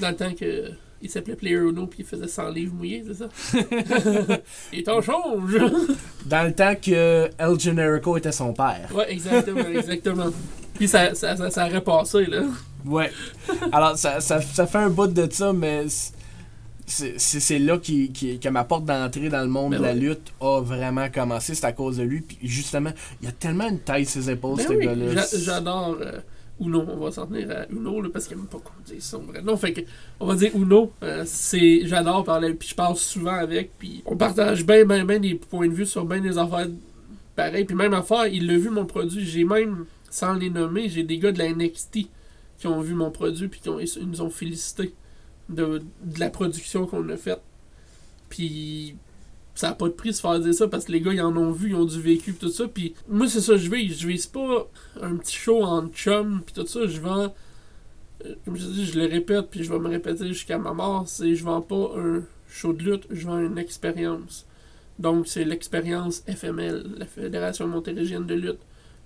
Dans le temps que il s'appelait Player Uno puis il faisait 100 livres mouillés, c'est ça? il t'en change! Dans le temps que El Generico était son père. ouais, exactement, exactement. Puis ça, ça, ça, ça aurait passé, là. Ouais. Alors, ça, ça, ça fait un bout de ça, mais c'est là qui, qui- que ma porte d'entrée dans le monde Ben de la lutte a vraiment commencé. C'est à cause de lui. Puis justement, il y a tellement une taille ses épaules, Ben ce oui, gars-là. j'a- j'adore euh, Uno. On va s'en tenir à Uno, parce qu'il n'aime pas qu'on dise son vrai nom. On va dire Uno. euh, c'est, j'adore parler, puis je parle souvent avec, puis on partage bien, bien, bien des points de vue sur bien des affaires pareilles. Puis même affaire, il l'a vu mon produit. J'ai même, sans les nommer, j'ai des gars de la NXT qui ont vu mon produit, puis qui ils nous ont félicité de, de la production qu'on a faite. Puis ça n'a pas de prix de se faire dire ça parce que les gars ils en ont vu, ils ont du vécu tout ça. Puis moi c'est ça je vise. Je vise pas un petit show en chum puis tout ça. Je vends, euh, comme je dis, je le répète puis je vais me répéter jusqu'à ma mort. C'est je vends pas un show de lutte, je vends une expérience. Donc c'est l'expérience FML, la Fédération Montérégienne de lutte.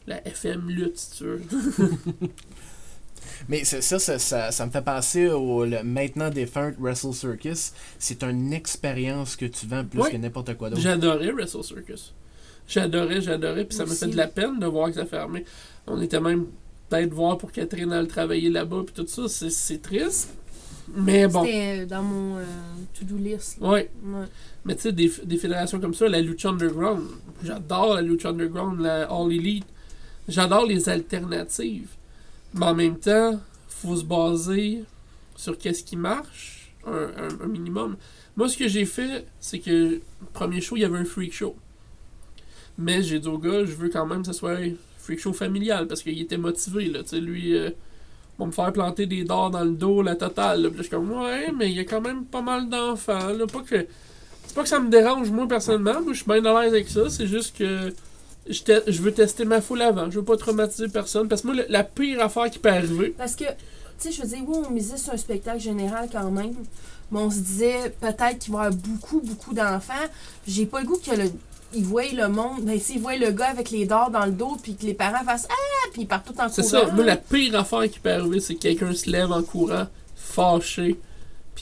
La FM lutte si tu veux. Mais ça, ça, ça, ça me fait penser au le maintenant défunt Wrestle Circus. C'est une expérience que tu vends plus que n'importe quoi d'autre. J'adorais Wrestle Circus. J'adorais, j'adorais, puis ça m'a fait de la peine de voir que ça fermait. On était même peut-être voir pour Catherine aller travailler là-bas, puis tout ça, c'est- c'est triste. Mais bon, C'était euh, dans mon euh, to-do list. ouais. Ouais. Mais tu sais, des, des fédérations comme ça, la Lucha Underground, j'adore la Lucha Underground, la All Elite. J'adore les alternatives. Mais en même temps, faut se baser sur qu'est-ce qui marche, un, un- minimum. Moi, ce que j'ai fait, c'est que, premier show, il y avait un freak show. Mais j'ai dit au gars, je veux quand même que ce soit un freak show familial, parce qu'il était motivé, là. Tu sais, lui, euh, va me faire planter des dards dans le dos, la totale. là. Puis je suis comme, ouais, mais il y a quand même pas mal d'enfants, là. Pas que. C'est pas que ça me dérange, moi, personnellement. Moi, je suis bien à l'aise avec ça. C'est juste que je, te- je veux tester ma foule avant. Je veux pas traumatiser personne. Parce que moi, le- la pire affaire qui peut arriver, Parce que, tu sais, je veux dire, oui, on misait sur un spectacle général quand même. Mais on se disait peut-être qu'il va y avoir beaucoup, beaucoup d'enfants. J'ai pas le goût que le. Ils voient le monde, ben s'ils voient le gars avec les dards dans le dos, puis que les parents fassent Ah! Puis ils partent tout en c'est courant. ça. Moi, la pire affaire qui peut arriver, c'est que quelqu'un se lève en courant, fâché,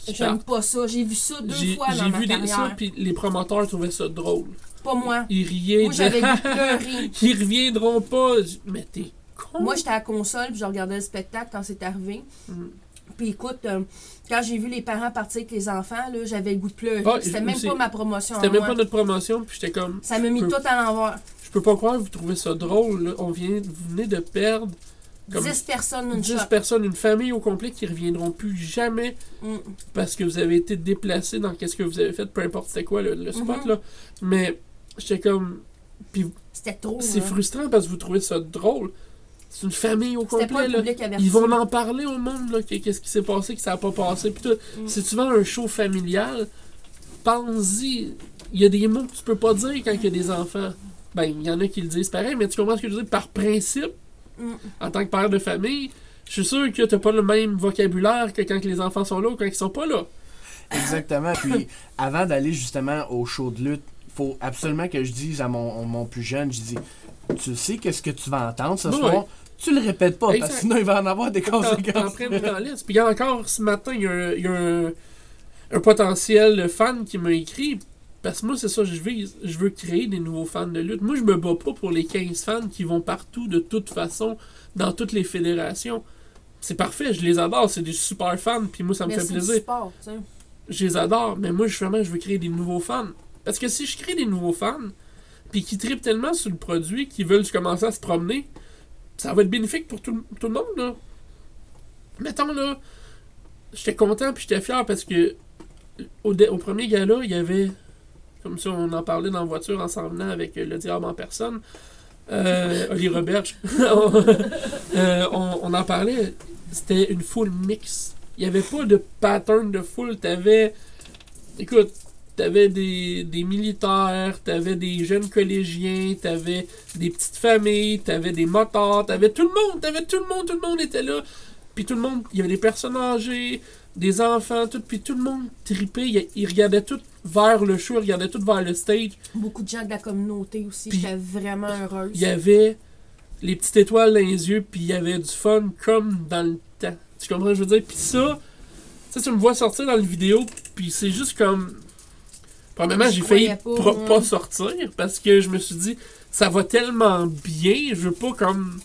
J'aime pas ça. J'ai vu ça deux J'ai fois dans j'ai ma vu des, carrière. ça, puis les promoteurs trouvaient ça drôle. Pas moi. Ils riaient, Moi, j'avais pleurer. ils reviendront pas. Mais t'es con. Moi, j'étais à la console, puis je regardais le spectacle quand c'est arrivé. Mhm. Puis écoute, euh, quand j'ai vu les parents partir avec les enfants, là, j'avais le goût de pleurer. Ah, C'était même pas ma promotion. C'était même moi. pas notre promotion, puis j'étais comme, Ça m'a mis tout à l'envers. je peux pas croire que vous trouvez ça drôle. là. On vient, vous venez de perdre comme 10 personnes, une 10 shot. personnes, une famille au complet qui reviendront plus jamais Mm. parce que vous avez été déplacé dans qu'est-ce que vous avez fait, peu importe c'était quoi le, le spot Mhm. là. Mais j'étais comme, puis C'était trop. c'est hein. frustrant parce que vous trouvez ça drôle. C'est une famille au pas complet le là. Ils vont en parler au monde là, que- qu'est-ce qui s'est passé, que ça a pas passé, puis tout. Mm. Si tu vends un show familial, pense-y. Il y a des mots que tu peux pas dire quand il y a des enfants. Ben, il y en a qui le disent pareil, mais tu comprends ce que je veux dire? Par principe, Mm. en tant que père de famille, je suis sûr que t'as pas le même vocabulaire que quand les enfants sont là ou quand ils sont pas là. Exactement. Puis avant d'aller justement au show de lutte, faut absolument que je dise à mon, mon plus jeune, je dis, tu sais qu'est-ce que tu vas entendre ce Oui, soir? Tu le répètes pas, Exact. parce que sinon il va en avoir des conséquences. t'en. Puis il y a encore ce matin, il y a, un, il y a un- un potentiel fan qui m'a écrit. Parce que moi, c'est ça que je vise. Je veux créer des nouveaux fans de lutte. Moi, je me bats pas pour les 15 fans qui vont partout, de toute façon, dans toutes les fédérations. C'est parfait, je les adore, c'est des super fans, puis moi, ça me Mais fait plaisir. sport. Je les adore, mais moi, justement, je veux créer des nouveaux fans. Parce que si je crée des nouveaux fans, puis qui tripent tellement sur le produit, qu'ils veulent commencer à se promener, ça va être bénéfique pour tout, tout le monde, là. Mettons, là, j'étais content puis j'étais fier parce que au, au premier gala, il y avait, comme ça, on en parlait dans la voiture en s'en venant avec euh, le diable en personne, euh, Oli euh, on- on en parlait, c'était une foule mixte. Il n'y avait pas de pattern de foule. T'avais, écoute, t'avais des, des militaires, t'avais des jeunes collégiens, t'avais des petites familles, t'avais des motards, t'avais tout le monde, t'avais tout le monde, tout le monde était là. Puis tout le monde, il y avait des personnes âgées, des enfants, tout, puis tout le monde tripait, ils il regardaient tout vers le show, ils regardaient tout vers le stage. Beaucoup de gens de la communauté aussi. J'étais vraiment heureuse. Il y avait les petites étoiles dans les yeux, puis il y avait du fun comme dans le temps. Tu comprends ce que je veux dire? Puis ça, tu sais, tu me vois sortir dans la vidéo, puis c'est juste comme. Premièrement, j'ai failli pas, pas sortir parce que je me suis dit, ça va tellement bien, je veux pas comme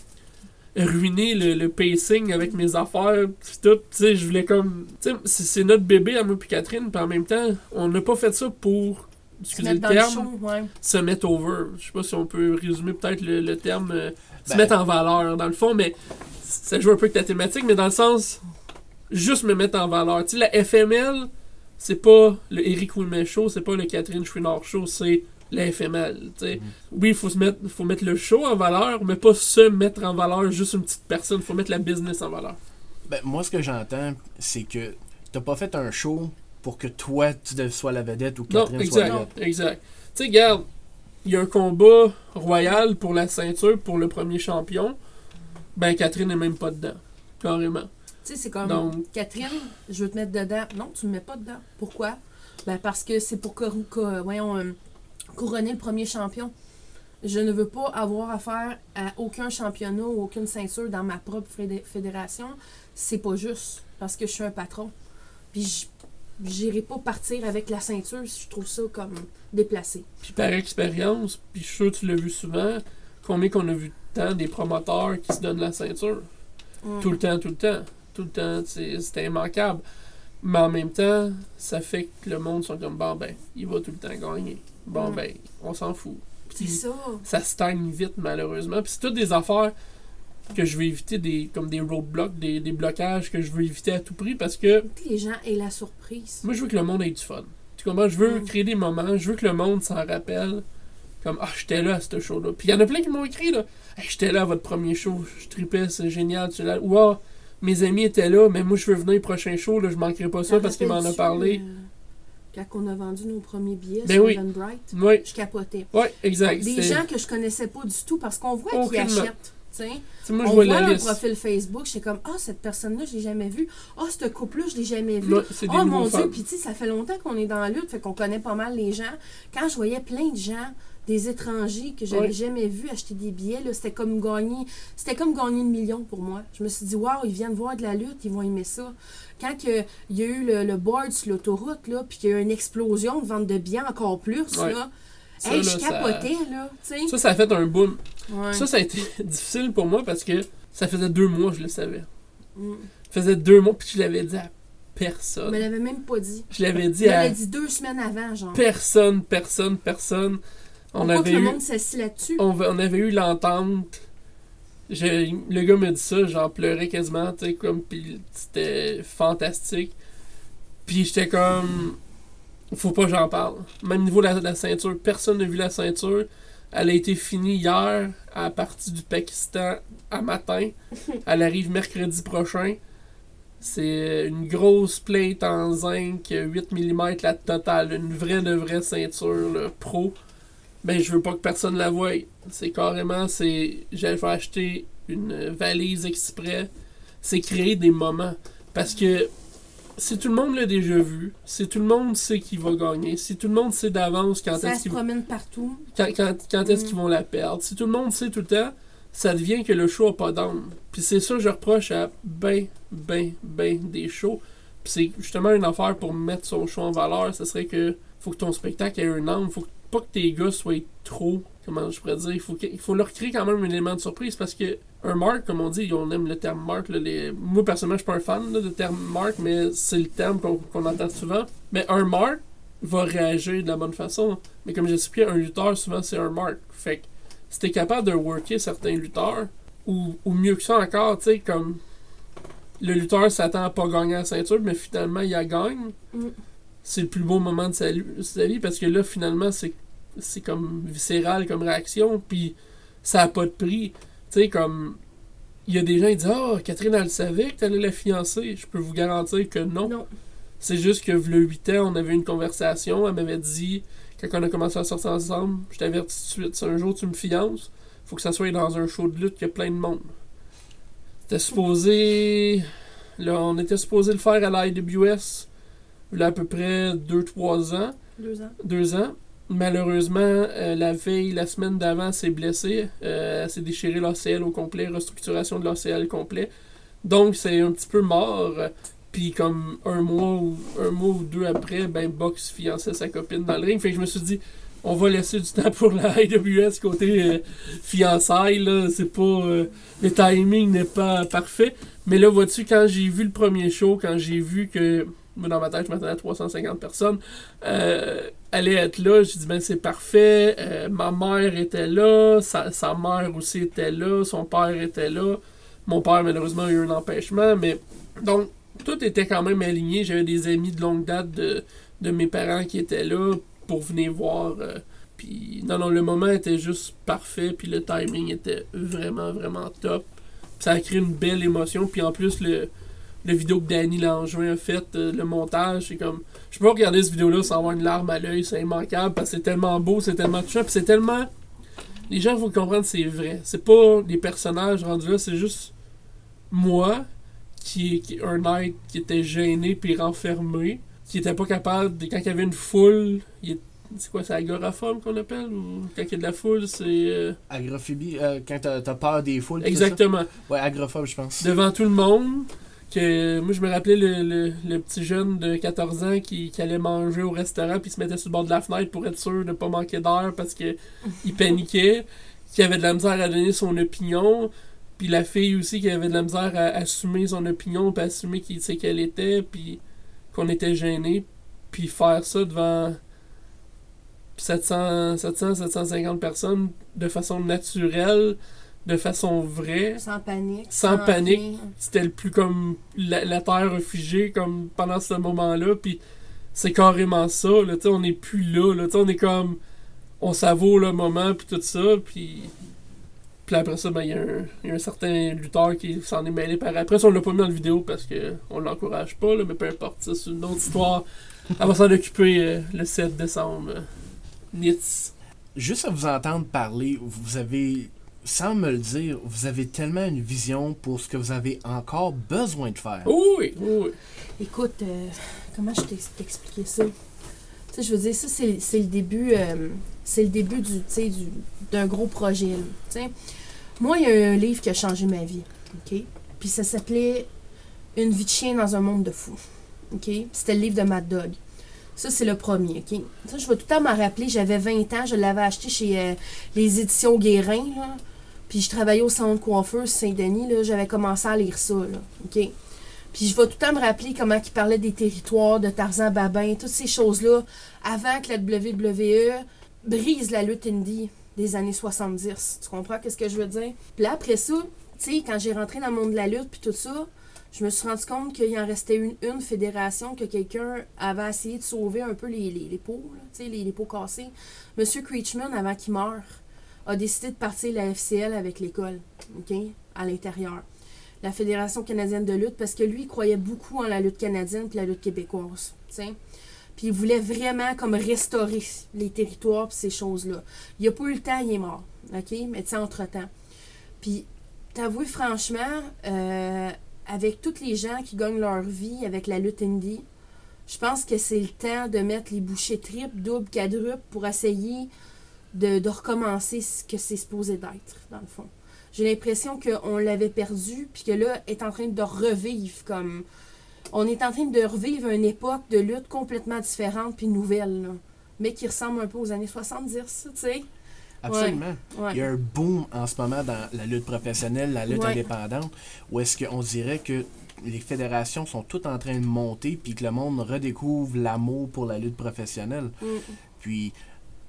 ruiner le, le pacing avec mes affaires pis tout, tu sais, je voulais comme, tu sais, c'est c'est notre bébé à moi puis Catherine, puis en même temps, on n'a pas fait ça pour, Se excusez mettre le terme, show, ouais. se mettre over. Je sais pas si on peut résumer peut-être le, le terme euh, se Ben- mettre en valeur dans le fond, mais ça joue un peu avec ta thématique, mais dans le sens juste me mettre en valeur. Tu sais, la FML, c'est pas le Eric Wilmer Show, c'est pas le Catherine Chouinard Show, c'est la FML. tu sais. Oui, il faut, se mettre, faut mettre le show en valeur, mais pas se mettre en valeur juste une petite personne. faut mettre la business en valeur. Ben, moi, ce que j'entends, c'est que t'as pas fait un show pour que toi, tu sois la vedette ou Non, Catherine soit la exact. vedette. Exact. Tu sais, regarde, il y a un combat royal pour la ceinture pour le premier champion. Ben, Catherine n'est même pas dedans. Carrément. Tu sais, c'est comme Catherine, je veux te mettre dedans. Non, tu me mets pas dedans. Pourquoi? Ben parce que c'est pour cor- cor- voyons, euh, couronner le premier champion. Je ne veux pas avoir affaire à aucun championnat ou aucune ceinture dans ma propre fédé- fédération. C'est pas juste parce que je suis un patron. Puis je j'irai pas partir avec la ceinture si je trouve ça comme déplacé. Puis par expérience, puis je suis sûr que tu l'as vu souvent, combien qu'on a vu de temps des promoteurs qui se donnent la ceinture? Mm. Tout le temps, tout le temps. Tout le temps, c'est- c'était immanquable. Mais en même temps, ça fait que le monde sont comme, bon ben, il va tout le temps gagner. Bon Mm. ben, on s'en fout. C'est Puis ça. ça stagne vite, malheureusement. Puis c'est toutes des affaires que je veux éviter, des, comme des roadblocks, des, des blocages que je veux éviter à tout prix parce que les gens aient la surprise. moi, je veux que le monde ait du fun. Tu comprends? Je veux Mm. créer des moments, je veux que le monde s'en rappelle. Comme, ah, j'étais là à ce show-là. Puis il y en a plein qui m'ont écrit, là. Hey, j'étais là à votre premier show, je tripais, c'est génial, tu es là. Ou, ah, mes amis étaient là, mais moi, je veux venir au prochain show, là, je manquerai pas ça T'en parce qu'il m'en a parlé. euh, quand on a vendu nos premiers billets Ben sur oui. Oui, je capotais. ouais, exact. Des gens que je connaissais pas du tout parce qu'on voit qu'ils achètent. moi, je on vois voit la leur profil Facebook, j'étais comme Ah, cette personne-là, je l'ai jamais vue. Ah, ce couple-là, je l'ai jamais vu. Ouais, Oh mon. Dieu, puis ça fait longtemps qu'on est dans la lutte, fait qu'on connaît pas mal les gens. Quand je voyais plein de gens, des étrangers que j'avais Ouais. jamais vus acheter des billets, c'était comme gagner c'était comme gagner une million pour moi. Je me suis dit, waouh, ils viennent voir de la lutte, ils vont aimer ça. Quand que, il y a eu le, le board sur l'autoroute, là, puis qu'il y a eu une explosion de vente de billets encore plus, Ouais. là. Ça, hey, là, je ça- capotais, là, sais. Ça, ça a fait un boom. Ouais. Ça, ça a été difficile pour moi parce que ça faisait deux mois que je le savais. Mm. Ça faisait deux mois, puis je l'avais dit à personne. Je me l'avais même pas dit. Je l'avais Je dit à l'avais dit deux semaines avant, genre. personne, personne, personne. On que avait le eu, monde s'assit là-dessus? on, on avait eu l'entente. Le gars me dit ça, j'en pleurais quasiment, tu sais, comme, puis c'était fantastique. Puis j'étais comme, faut pas que j'en parle. Même niveau de la, de la ceinture, personne n'a vu la ceinture. Elle a été finie hier à partir du Pakistan à matin. Elle arrive mercredi prochain. C'est une grosse plate en zinc, 8 mm la totale, une vraie de vraie ceinture là, pro. Ben je veux pas que personne la voie. C'est carrément c'est j'avais acheté une valise exprès. C'est créer des moments parce que si tout le monde l'a déjà vu, si tout le monde sait qui va gagner, si tout le monde sait d'avance quand est-ce se qu'il promène partout. quand, quand, quand est-ce Mm. qu'ils vont la perdre. Si tout le monde sait tout le temps, ça devient que le show n'a pas d'âme. Puis c'est ça que je reproche à ben, ben, ben des shows. Puis c'est justement une affaire pour mettre son show en valeur, ce serait que faut que ton spectacle ait un âme. Faut que- pas que tes gars soient trop, comment je pourrais dire, il faut, il faut leur créer quand même un élément de surprise parce que un mark, comme on dit, on aime le terme mark. là, les... Moi personnellement, je suis pas un fan là, de terme mark, mais c'est le terme qu'on entend souvent. Mais un mark va réagir de la bonne façon. Mais comme j'expliquais, un lutteur, souvent, c'est un mark. Fait que si t'es capable de worker certains lutteurs, ou, ou mieux que ça encore, tu sais, comme le lutteur s'attend à pas gagner la ceinture, mais finalement, il la gagne. Mm. C'est le plus beau moment de sa, lu- sa vie parce que là, finalement, c'est c'est comme viscéral comme réaction, puis ça a pas de prix. Tu sais, comme. Il y a des gens qui disent Ah, Catherine, elle savait que t'allais la fiancer. Je peux vous garantir que non. Non. C'est juste que, le 8 ans, on avait une conversation. Elle m'avait dit, quand on a commencé à sortir ensemble, je t'avertis tout de suite, si un jour tu me fiances, faut que ça soit dans un show de lutte qu'il y a plein de monde. C'était supposé. Là, on était supposé le faire à l'IWS, il y a à peu près 2-3 ans. Deux ans. Deux ans. Malheureusement, euh, la veille, la semaine d'avant, s'est blessée. Euh, elle s'est déchiré l'ACL au complet, restructuration de l'ACL complet. Donc, c'est un petit peu mort. Puis, comme un mois ou un mois ou deux après, ben, Box fiançait sa copine dans le ring. Fait que je me suis dit, on va laisser du temps pour la IWS côté euh, fiançailles. Là. C'est pas. euh, le timing n'est pas parfait. Mais là, vois-tu, quand j'ai vu le premier show, quand j'ai vu que. Moi, dans ma tête, je m'attendais à 350 personnes. Euh, allait être là. J'ai dit, ben c'est parfait. Euh, ma mère était là. Sa, sa mère aussi était là. Son père était là. Mon père, malheureusement, a eu un empêchement. Mais donc, tout était quand même aligné. J'avais des amis de longue date de, de mes parents qui étaient là pour venir voir. euh, puis, non, non, le moment était juste parfait. Puis le timing était vraiment, vraiment top. Ça a créé une belle émotion. Puis en plus, le, le vidéo que Danny Langevin a fait, euh, le montage, c'est comme. Je peux pas regarder cette vidéo-là sans avoir une larme à l'œil, c'est immanquable parce que c'est tellement beau, c'est tellement touchant, c'est tellement. Les gens, faut comprendre, c'est vrai. C'est pas des personnages rendus là, c'est juste moi qui, qui un être qui était gêné puis renfermé, qui était pas capable, de, quand il y avait une foule, il, C'est quoi, c'est agoraphobe qu'on appelle Ou quand il y a de la foule, c'est. euh, Agrophobie, euh, quand t'as t'as peur des foules. Exactement. ça? Ouais, agrophobe, je pense. Devant tout le monde. Que, moi, je me rappelais le, le, le petit jeune de 14 ans qui, qui allait manger au restaurant puis il se mettait sur le bord de la fenêtre pour être sûr de ne pas manquer d'air parce que il paniquait. Qui avait de la misère à donner son opinion. Puis la fille aussi qui avait de la misère à assumer son opinion puis assumer qui sait qu'elle était puis qu'on était gêné. Puis faire ça devant 700, 700, 750 personnes de façon naturelle, de façon vraie. Sans panique. Sans panique. C'était le plus comme la, la terre a figé comme pendant ce moment-là. Puis c'est carrément ça. Là, on n'est plus là, là. On est comme. On savoure le moment, puis tout ça. Puis. Puis après ça, ben, il y, a un- il y a un certain lutteur qui s'en est mêlé par après. Ça, on l'a pas mis dans la vidéo parce que on l'encourage pas, là, mais peu importe. ça, C'est une autre histoire. Elle va s'en occuper euh, le 7 décembre. Nitz. Juste à vous entendre parler, vous avez, sans me le dire, vous avez tellement une vision pour ce que vous avez encore besoin de faire. Oui, oui. Écoute, euh, comment je t'ai t'expliquer ça? Tu sais, je veux dire, ça, c'est c'est le début, euh, c'est le début du, tu sais, du- d'un gros projet. là. Tu sais, moi, il y a un livre qui a changé ma vie, OK? Puis ça s'appelait Une vie de chien dans un monde de fous, OK? C'était le livre de Mad Dog. Ça, c'est le premier, OK? Ça, je vais tout le temps m'en rappeler. J'avais 20 ans, je l'avais acheté chez euh, les éditions Guérin, là. Puis je travaillais au salon de Saint-Denis, là. J'avais commencé à lire ça, là, OK? Puis je vais tout le temps me rappeler comment il parlait des territoires, de Tarzan Babin, toutes ces choses-là, avant que la WWE brise la lutte indie des années 70. Tu comprends qu'est-ce que je veux dire? Puis là, après ça, tu sais, quand j'ai rentré dans le monde de la lutte puis tout ça, je me suis rendu compte qu'il en restait une, une fédération que quelqu'un avait essayé de sauver un peu les, les, les pots, là, les, les pots cassés. Monsieur Creechman, avant qu'il meure, a décidé de partir la FCL avec l'école, OK, à l'intérieur la Fédération canadienne de lutte parce que lui, il croyait beaucoup en la lutte canadienne puis la lutte québécoise. Puis il voulait vraiment comme restaurer les territoires puis ces choses-là. Il a pas eu le temps, il est mort. OK? Mais tu entre-temps. Puis, t'avouer franchement, euh, avec tous les gens qui gagnent leur vie avec la lutte indie, je pense que c'est le temps de mettre les bouchées triples, doubles, quadruples pour essayer de, de recommencer ce que c'est supposé d'être, dans le fond j'ai l'impression qu'on l'avait perdu, puis que là, est en train de revivre comme. On est en train de revivre une époque de lutte complètement différente puis nouvelle, là, mais qui ressemble un peu aux années 70, tu sais. Absolument. Ouais. Il y a un boom en ce moment dans la lutte professionnelle, la lutte Ouais. indépendante, où est-ce qu'on dirait que les fédérations sont toutes en train de monter, puis que le monde redécouvre l'amour pour la lutte professionnelle. Mm. Puis,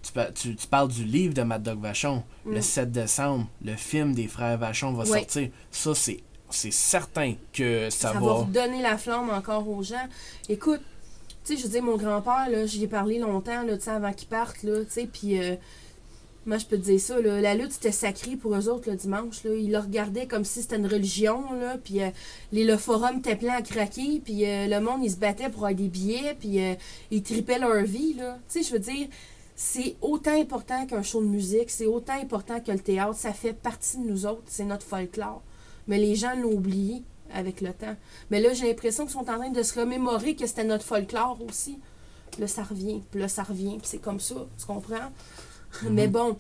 tu, pa- tu- tu parles du livre de Mad Dog Vachon, le Mm. 7 décembre, le film des frères Vachon va sortir. Ça, c'est c'est certain que ça, ça, va redonner la flamme encore aux gens. Écoute, tu sais, je veux dire, mon grand-père, là, j'y ai parlé longtemps, là, tu sais, avant qu'il parte, là, tu sais, puis euh, moi, je peux te dire ça, là, la lutte, c'était sacré pour eux autres, le dimanche, là. Ils le regardaient comme si c'était une religion, là, puis euh, les, le forum était plein à craquer, puis euh, le monde, il se battait pour avoir des billets, puis euh, ils tripaient leur vie, là. Tu sais, je veux dire, c'est autant important qu'un show de musique, c'est autant important que le théâtre, ça fait partie de nous autres, c'est notre folklore. Mais les gens l'ont oublié avec le temps. Mais là, j'ai l'impression qu'ils sont en train de se remémorer que c'était notre folklore aussi. Là, ça revient, puis là, ça revient, puis c'est comme ça, tu comprends? Mais bon,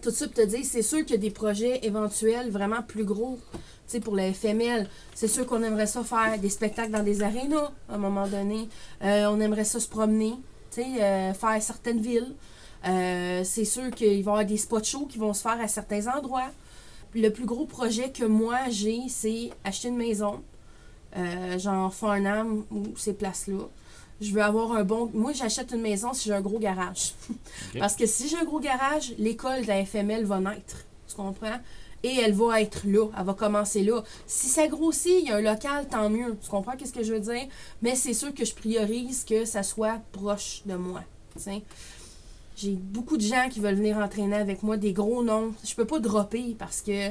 tout ça pour te dire, c'est sûr qu'il y a des projets éventuels vraiment plus gros, tu sais, pour la FML. C'est sûr qu'on aimerait ça faire des spectacles dans des arénas, à un moment donné. Euh, on aimerait ça se promener, euh, faire certaines villes. Euh, c'est sûr qu'il va y avoir des spots shows qui vont se faire à certains endroits. Le plus gros projet que moi j'ai, c'est acheter une maison, euh, genre Farnham ou ces places-là. Je veux avoir un bon. Moi, j'achète une maison si j'ai un gros garage. Parce que si j'ai un gros garage, l'école de la FML va naître. Tu comprends? Et elle va être là. Elle va commencer là. Si ça grossit, il y a un local, tant mieux. Tu comprends qu'est-ce que je veux dire? Mais c'est sûr que je priorise que ça soit proche de moi. J'ai beaucoup de gens qui veulent venir entraîner avec moi, des gros noms. Je peux pas dropper parce que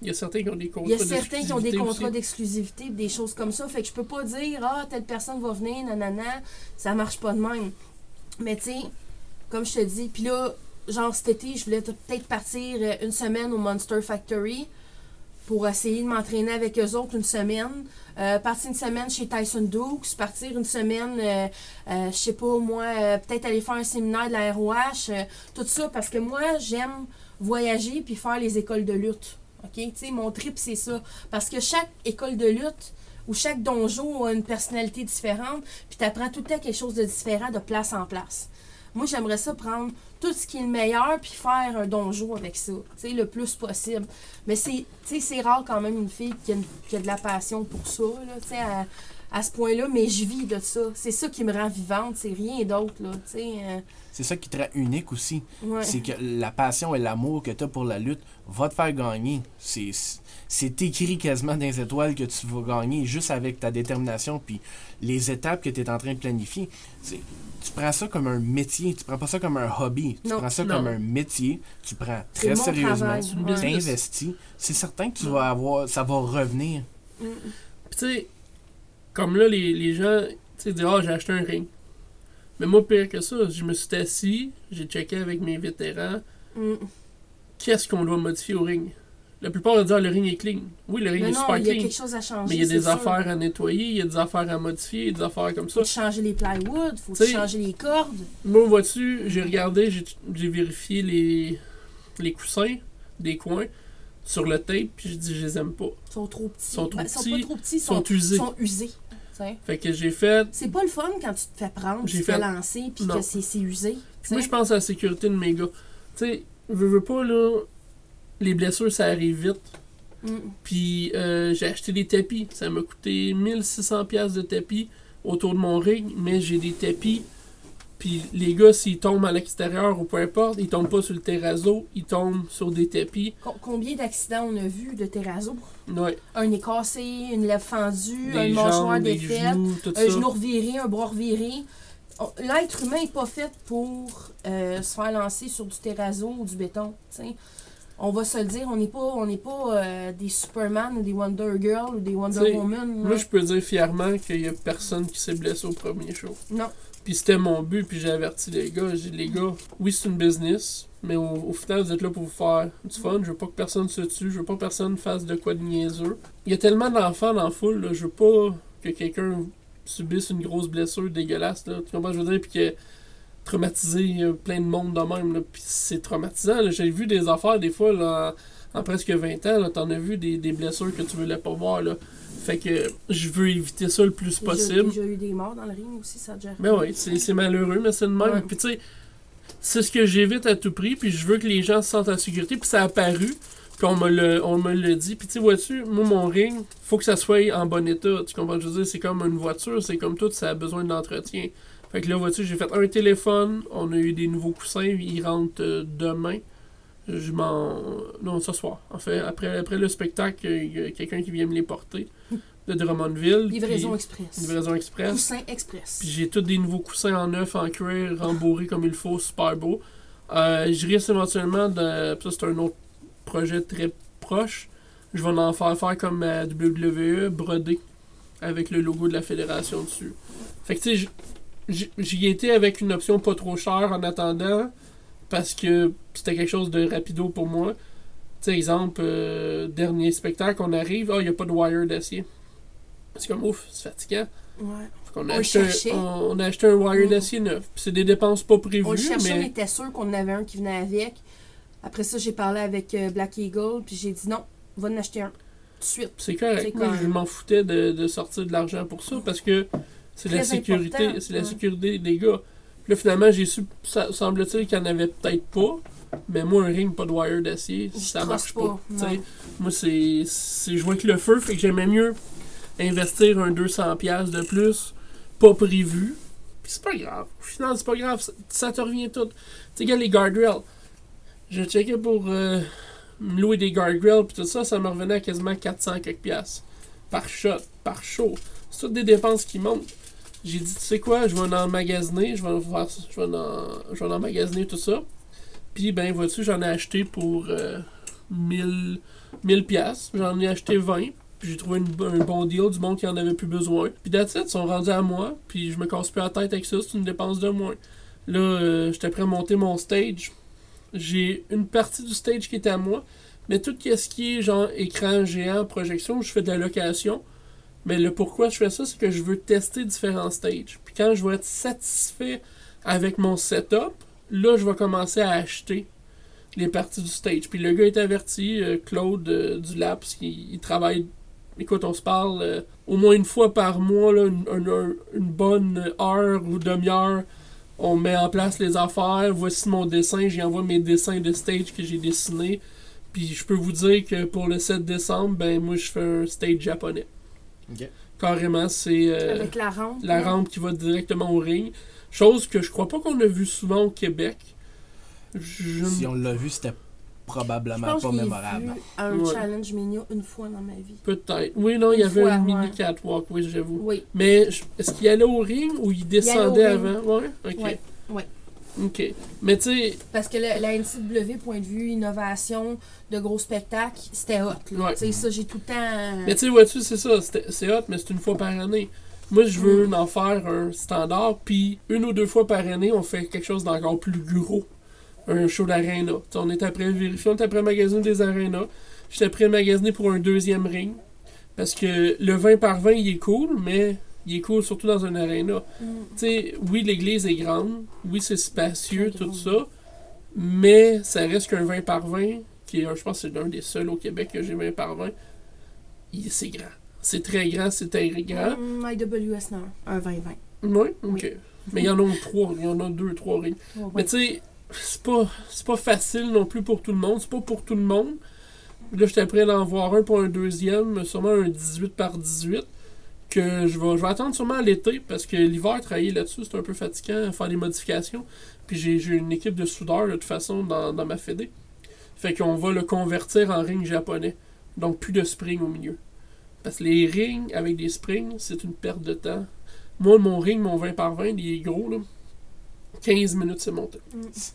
Il y a certains qui ont des il contrats y a certains qui ont des d'exclusivité contrats aussi. d'exclusivité, des choses comme ça. Fait que je peux pas dire, ah, telle personne va venir, nanana. Ça marche pas de même. Mais tu sais, comme je te dis, puis là, genre cet été, je voulais peut-être partir euh, une semaine au Monster Factory. pour essayer de m'entraîner avec eux autres une semaine. Euh, partir une semaine chez Tyson Dukes, partir une semaine, euh, euh, je sais pas moi, euh, peut-être aller faire un séminaire de la ROH, tout ça, parce que moi, j'aime voyager puis faire les écoles de lutte. OK? Tu sais, mon trip, c'est ça. Parce que chaque école de lutte ou chaque donjon a une personnalité différente, puis tu apprends tout le temps quelque chose de différent de place en place. Moi, j'aimerais ça prendre tout ce qui est le meilleur puis faire un donjon avec ça, tu sais, le plus possible. Mais c'est, rare quand même une fille qui a, une- qui a de la passion pour ça, là, tu sais, à, à ce point-là, mais je vis de ça. C'est ça qui me rend vivante, c'est rien d'autre, là, tu sais. euh, C'est ça qui te rend unique aussi. ouais. C'est que la passion et l'amour que tu as pour la lutte va te faire gagner. C'est c'est écrit quasiment dans les étoiles que tu vas gagner juste avec ta détermination puis les étapes que tu es en train de planifier. C'est- Tu prends ça comme un métier, tu prends pas ça comme un hobby. Tu Non, prends ça non. comme un métier, tu prends C'est très sérieusement, C'est business. t'investis. C'est certain que tu vas avoir ça va revenir. Mm. Puis tu sais, comme là, les, les gens, tu sais, disent, ah, j'ai acheté un ring. Mais moi, pire que ça, je me suis assis, j'ai checké avec mes vétérans, Mm. qu'est-ce qu'on doit modifier au ring? La plupart vont dire, le ring est clean. Oui, le ring Mais est non, super il y a clean. quelque chose à changer. Mais il y a des sûr. affaires à nettoyer, il y a des affaires à modifier, il y a des affaires comme ça. Faut changer les plywood, faut T'sais- changer les cordes. Moi, vois-tu, j'ai regardé, j'ai vérifié les, les coussins des coins sur le tape, puis j'ai dit, je les aime pas. Ils sont trop petits. Ils sont trop Ben, ils sont petits, pas trop petits, sont sont, usés. sont usés. Fait que j'ai fait. C'est pas le fun quand tu te fais prendre, tu te fais lancer, puis que c'est c'est usé. Puis moi, je pense à la sécurité de mes gars. Tu sais, veux, veux pas, là, les blessures, ça arrive vite. Mm. Puis euh, j'ai acheté des tapis. Ça m'a coûté 1600$ piastres de tapis autour de mon ring, mais j'ai des tapis. Puis les gars, s'ils tombent à l'extérieur ou peu importe, ils tombent pas sur le terrazzo, ils tombent sur des tapis. Co- Combien d'accidents on a vu de terrazzo? Ouais, Un nez cassé, une lèvre fendue, des un mâchoire défaite, un ça. genou reviré, un bras reviré. L'être humain n'est pas fait pour euh, se faire lancer sur du terrazzo ou du béton. t'sais. On va se le dire, on n'est pas, on n'est pas euh, des Superman ou des Wonder Girl ou des Wonder T'sais, Woman. Moi, là. je peux dire fièrement qu'il y a personne qui s'est blessé au premier show. Non. Puis c'était mon but, puis j'ai averti les gars. J'ai dit, les gars, oui, c'est une business, mais au, au final, vous êtes là pour vous faire du fun. Je veux pas que personne se tue, je veux pas que personne fasse de quoi de niaiseux. Il y a tellement d'enfants dans la foule, là, je veux pas que quelqu'un subisse une grosse blessure dégueulasse, là. Tu comprends, ce que je veux dire, puis que traumatiser plein de monde de même, là. Puis c'est traumatisant, là. J'ai vu des affaires, des fois, là, en, en presque 20 ans, là, t'en as vu des, des blessures que tu voulais pas voir, là. Fait que je veux éviter ça le plus possible. déjà eu des morts dans le ring aussi, ça a déjà Ben oui, c'est c'est malheureux, mais c'est de même. Ouais. Puis tu sais, c'est ce que j'évite à tout prix, puis je veux que les gens se sentent en sécurité, puis ça a apparu, qu'on me le, on me le dit. Puis tu vois-tu, moi, mon ring, faut que ça soit en bon état. Tu comprends? Je veux dire, c'est comme une voiture, c'est comme tout, ça a besoin d'entretien. Fait que là, vois-tu, j'ai fait un téléphone, on a eu des nouveaux coussins, ils rentrent euh, demain. Je m'en. Non, ce soir. En fait, après, après le spectacle, il y a quelqu'un qui vient me les porter de Drummondville. Livraison express. Livraison express. Coussin express. Puis j'ai tous des nouveaux coussins en neuf, en cuir, rembourrés comme il faut, super beau. Euh, je risque éventuellement de. Ça, c'est un autre projet très proche. Je vais en faire faire comme à WWE, brodé, avec le logo de la fédération dessus. Fait que tu sais, j'y étais avec une option pas trop chère en attendant, parce que c'était quelque chose de rapido pour moi. Tu sais, exemple, euh, dernier spectacle, on arrive, ah, il n'y a pas de wire d'acier. C'est comme ouf, c'est fatigant. Ouais. A, On le acheté on, on a acheté un wire Mm. d'acier neuf. C'est des dépenses pas prévues, On le cherchait, on était sûr qu'on en avait un qui venait avec. Après ça, j'ai parlé avec euh, Black Eagle, puis j'ai dit non, va en acheter un. Tout de suite. c'est correct. Moi, je m'en foutais de, de sortir de l'argent pour ça parce que c'est la sécurité, c'est la sécurité des gars. Là, finalement, j'ai su, ça semble-t-il qu'il n'y en avait peut-être pas. Mais moi, un ring, pas de wire d'acier, ça marche pas. Moi, c'est c'est jouer avec le feu, fait que j'aimais mieux investir un 200$ de plus, pas prévu. Puis c'est pas grave. Au final, c'est pas grave, ça, ça te revient tout. Tu sais, les guardrails. Je checkais pour euh, me louer des guardrails, puis tout ça, ça me revenait à quasiment 400 quelques piastres. Par shot, par show. C'est toutes des dépenses qui montent. J'ai dit, tu sais quoi, je vais en magasiner, je vais, faire, je vais, en, je vais en magasiner tout ça. Puis, ben, vois-tu, j'en ai acheté pour euh, 1000 1000 pièces. J'en ai acheté 20. Puis j'ai trouvé un bon deal du monde qui en avait plus besoin. Puis that's it, ils sont rendus à moi. Puis je me casse plus la tête avec ça, c'est une dépense de moins. Là, euh, j'étais prêt à monter mon stage. J'ai une partie du stage qui était à moi. Mais tout ce qui est genre écran géant, projection, je fais de la location. Mais le pourquoi je fais ça, c'est que je veux tester différents stages. Puis quand je vais être satisfait avec mon setup, là, je vais commencer à acheter les parties du stage. Puis le gars est averti, euh, Claude euh, du Laps, il, il travaille. Écoute, on se parle euh, au moins une fois par mois, là, une, une- une bonne heure ou demi-heure. On met en place les affaires. Voici mon dessin. J'y envoie mes dessins de stage que j'ai dessinés. Puis je peux vous dire que pour le 7 décembre, ben moi je fais un stage japonais. Carrément, c'est euh, Avec la rampe. la rampe qui va directement au ring. Chose que je crois pas qu'on a vu souvent au Québec. Je Si on l'a vu, c'était Je probablement pense pas mémorable. vu un Ouais. challenge Mania une fois dans ma vie. Peut-être. Oui, non, il y avait fois, une mini ouais. catwalk, oui, j'avoue. Oui. Mais est-ce qu'il allait au ring ou il descendait avant? Ouais, ok. Ouais. Ok. Mais tu sais, Parce que le- la NCW, point de vue innovation de gros spectacles, c'était hot. Ouais. Tu sais, ça, j'ai tout le temps. mais tu sais, vois-tu, c'est ça, c'est hot, mais c'est une fois par année. Moi, je veux Mm. en faire un standard, puis une ou deux fois par année, on fait quelque chose d'encore plus gros. Un show d'aréna. On est après vérifier, on est après magasiner des arénas. J'étais prêt à magasiner pour un deuxième ring. Parce que le 20 par 20, il est cool, mais il est cool surtout dans un aréna. Mm. Tu sais, oui, l'église est grande, oui, c'est spacieux, tout ça, mais ça reste qu'un 20 par 20, qui est, je pense c'est l'un des seuls au Québec que j'ai 20 par 20. Il- C'est grand. C'est très grand, c'est très grand. Mm, IWS non, un 20-20. Oui, ok. Oui. Mais il y en a trois, il y en a deux, trois rings. Ouais, Mais tu sais, c'est pas, c'est pas facile non plus pour tout le monde. C'est pas pour tout le monde. Là, j'étais prêt à en voir un pour un deuxième, sûrement un 18 par 18. Que je vais, je vais attendre sûrement à l'été parce que l'hiver, travailler là-dessus, c'est un peu fatigant, faire des modifications. Puis j'ai, j'ai une équipe de soudeurs de toute façon dans, dans ma fédé. Fait qu'on va le convertir en ring japonais. Donc plus de spring au milieu. Parce que les rings avec des springs, c'est une perte de temps. Moi, mon ring, mon 20 par 20, il est gros, là. 15 minutes, c'est monté.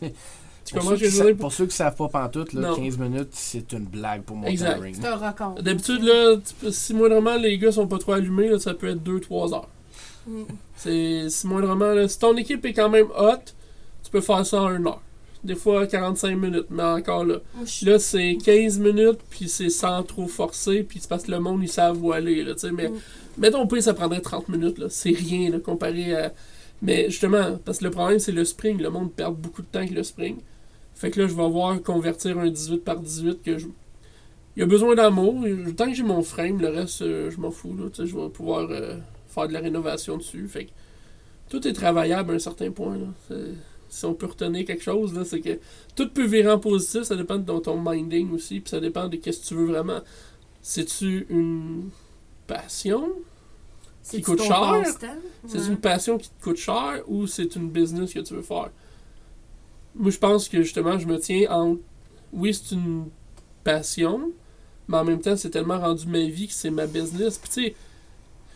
Tu Pour ceux, ce que sa- dire? pour ceux qui savent pas pantoute, là, Non. 15 minutes, c'est une blague pour monter Exact. ring. C'est un record. D'habitude, là, tu si moindrement les gars sont pas trop allumés, là, ça peut être 2-3 heures. Mm. C'est si moindrement, là, si ton équipe est quand même hot, tu peux faire ça en 1 heure. Des fois 45 minutes, mais encore là. Là, c'est 15 minutes, puis c'est sans trop forcer, puis c'est parce que le monde, ils savent où aller, là, tu sais, mais... Mm. Mettons, pire, ça prendrait 30 minutes, là. C'est rien, là, comparé à... Mais justement, parce que le problème, c'est le spring. Le monde perd beaucoup de temps avec le spring. Fait que là, je vais voir convertir un 18 par 18 que je... Il y a besoin d'amour. Tant que j'ai mon frame, le reste, euh, je m'en fous, là. Je vais pouvoir euh, faire de la rénovation dessus. Fait que tout est travaillable à un certain point, là. Si on peut retenir quelque chose, là, c'est que tout peut virer en positif. Ça dépend de ton, minding aussi, puis ça dépend de qu'est-ce que tu veux vraiment. C'est-tu une passion? qui coûte cher? C'est Ouais. une passion qui te coûte cher ou c'est une business que tu veux faire? Moi, je pense que justement, je me tiens entre. Oui, c'est une passion, mais en même temps, c'est tellement rendu ma vie que c'est ma business. Puis, tu sais,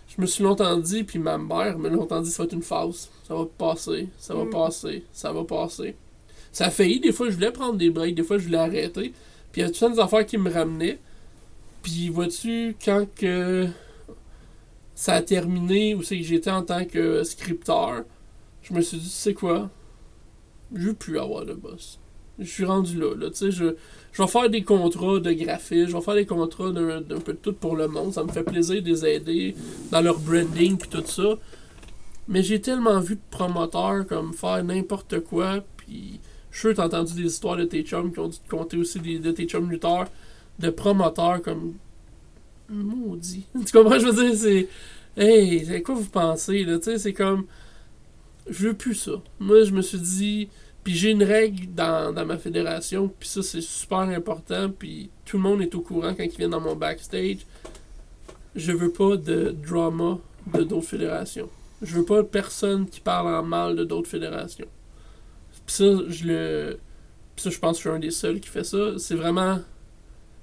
je me suis longtemps dit, puis ma mère me l'a longtemps dit, ça va être une phase. Ça va passer, ça va Mm. passer, ça va passer. Ça a failli, des fois, je voulais prendre des breaks, des fois, je voulais arrêter. Puis, il y a tout ça des affaires qui me ramenaient. Puis, vois-tu, quand que ça a terminé, où c'est que j'étais en tant que scripteur, je me suis dit, tu sais quoi, je veux plus avoir de boss. Je suis rendu là, là, tu sais, je, je vais faire des contrats de graphisme, je vais faire des contrats d'un peu de tout pour le monde, ça me fait plaisir de les aider dans leur branding puis tout ça. Mais j'ai tellement vu de promoteurs comme faire n'importe quoi, puis je suis entendu des histoires de tes chums qui ont dû te compter aussi des, de tes chums lutteurs, de promoteurs comme maudit. tu comprends, je veux dire, c'est. Hey, c'est quoi vous pensez, là? Tu sais, c'est comme. Je veux plus ça. Moi, je me suis dit. Puis j'ai une règle dans, ma fédération, puis ça, c'est super important, puis tout le monde est au courant quand ils viennent dans mon backstage. Je veux pas de drama de d'autres fédérations. Je veux pas personne qui parle en mal de d'autres fédérations. Puis ça, je le. Puis ça, je pense que je suis un des seuls qui fait ça. C'est vraiment.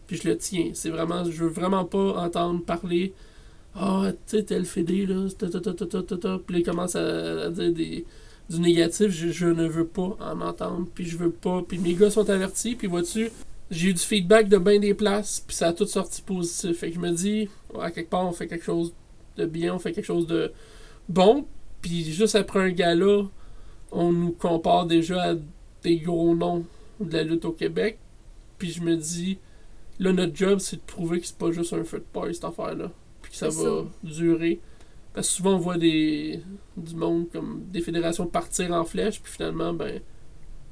Puis je le tiens. C'est vraiment. Je veux vraiment pas entendre parler. Ah, tu sais, tel fédé, là. Puis il commence à, à dire des, du négatif. Je, ne veux pas en entendre. Puis je veux pas. Puis mes gars sont avertis. Puis vois-tu, j'ai eu du feedback de bien des places. Puis ça a tout sorti positif. Fait que je me dis, à quelque part, on fait quelque chose de bien. On fait quelque chose de bon. Puis juste après un gala, on nous compare déjà à des gros noms de la lutte au Québec. Puis je me dis, Là, notre job, c'est de prouver que c'est pas juste un feu de cette affaire-là. Puis ça va durer. Parce que souvent, on voit des, du monde comme des fédérations partir en flèche, puis finalement, ben,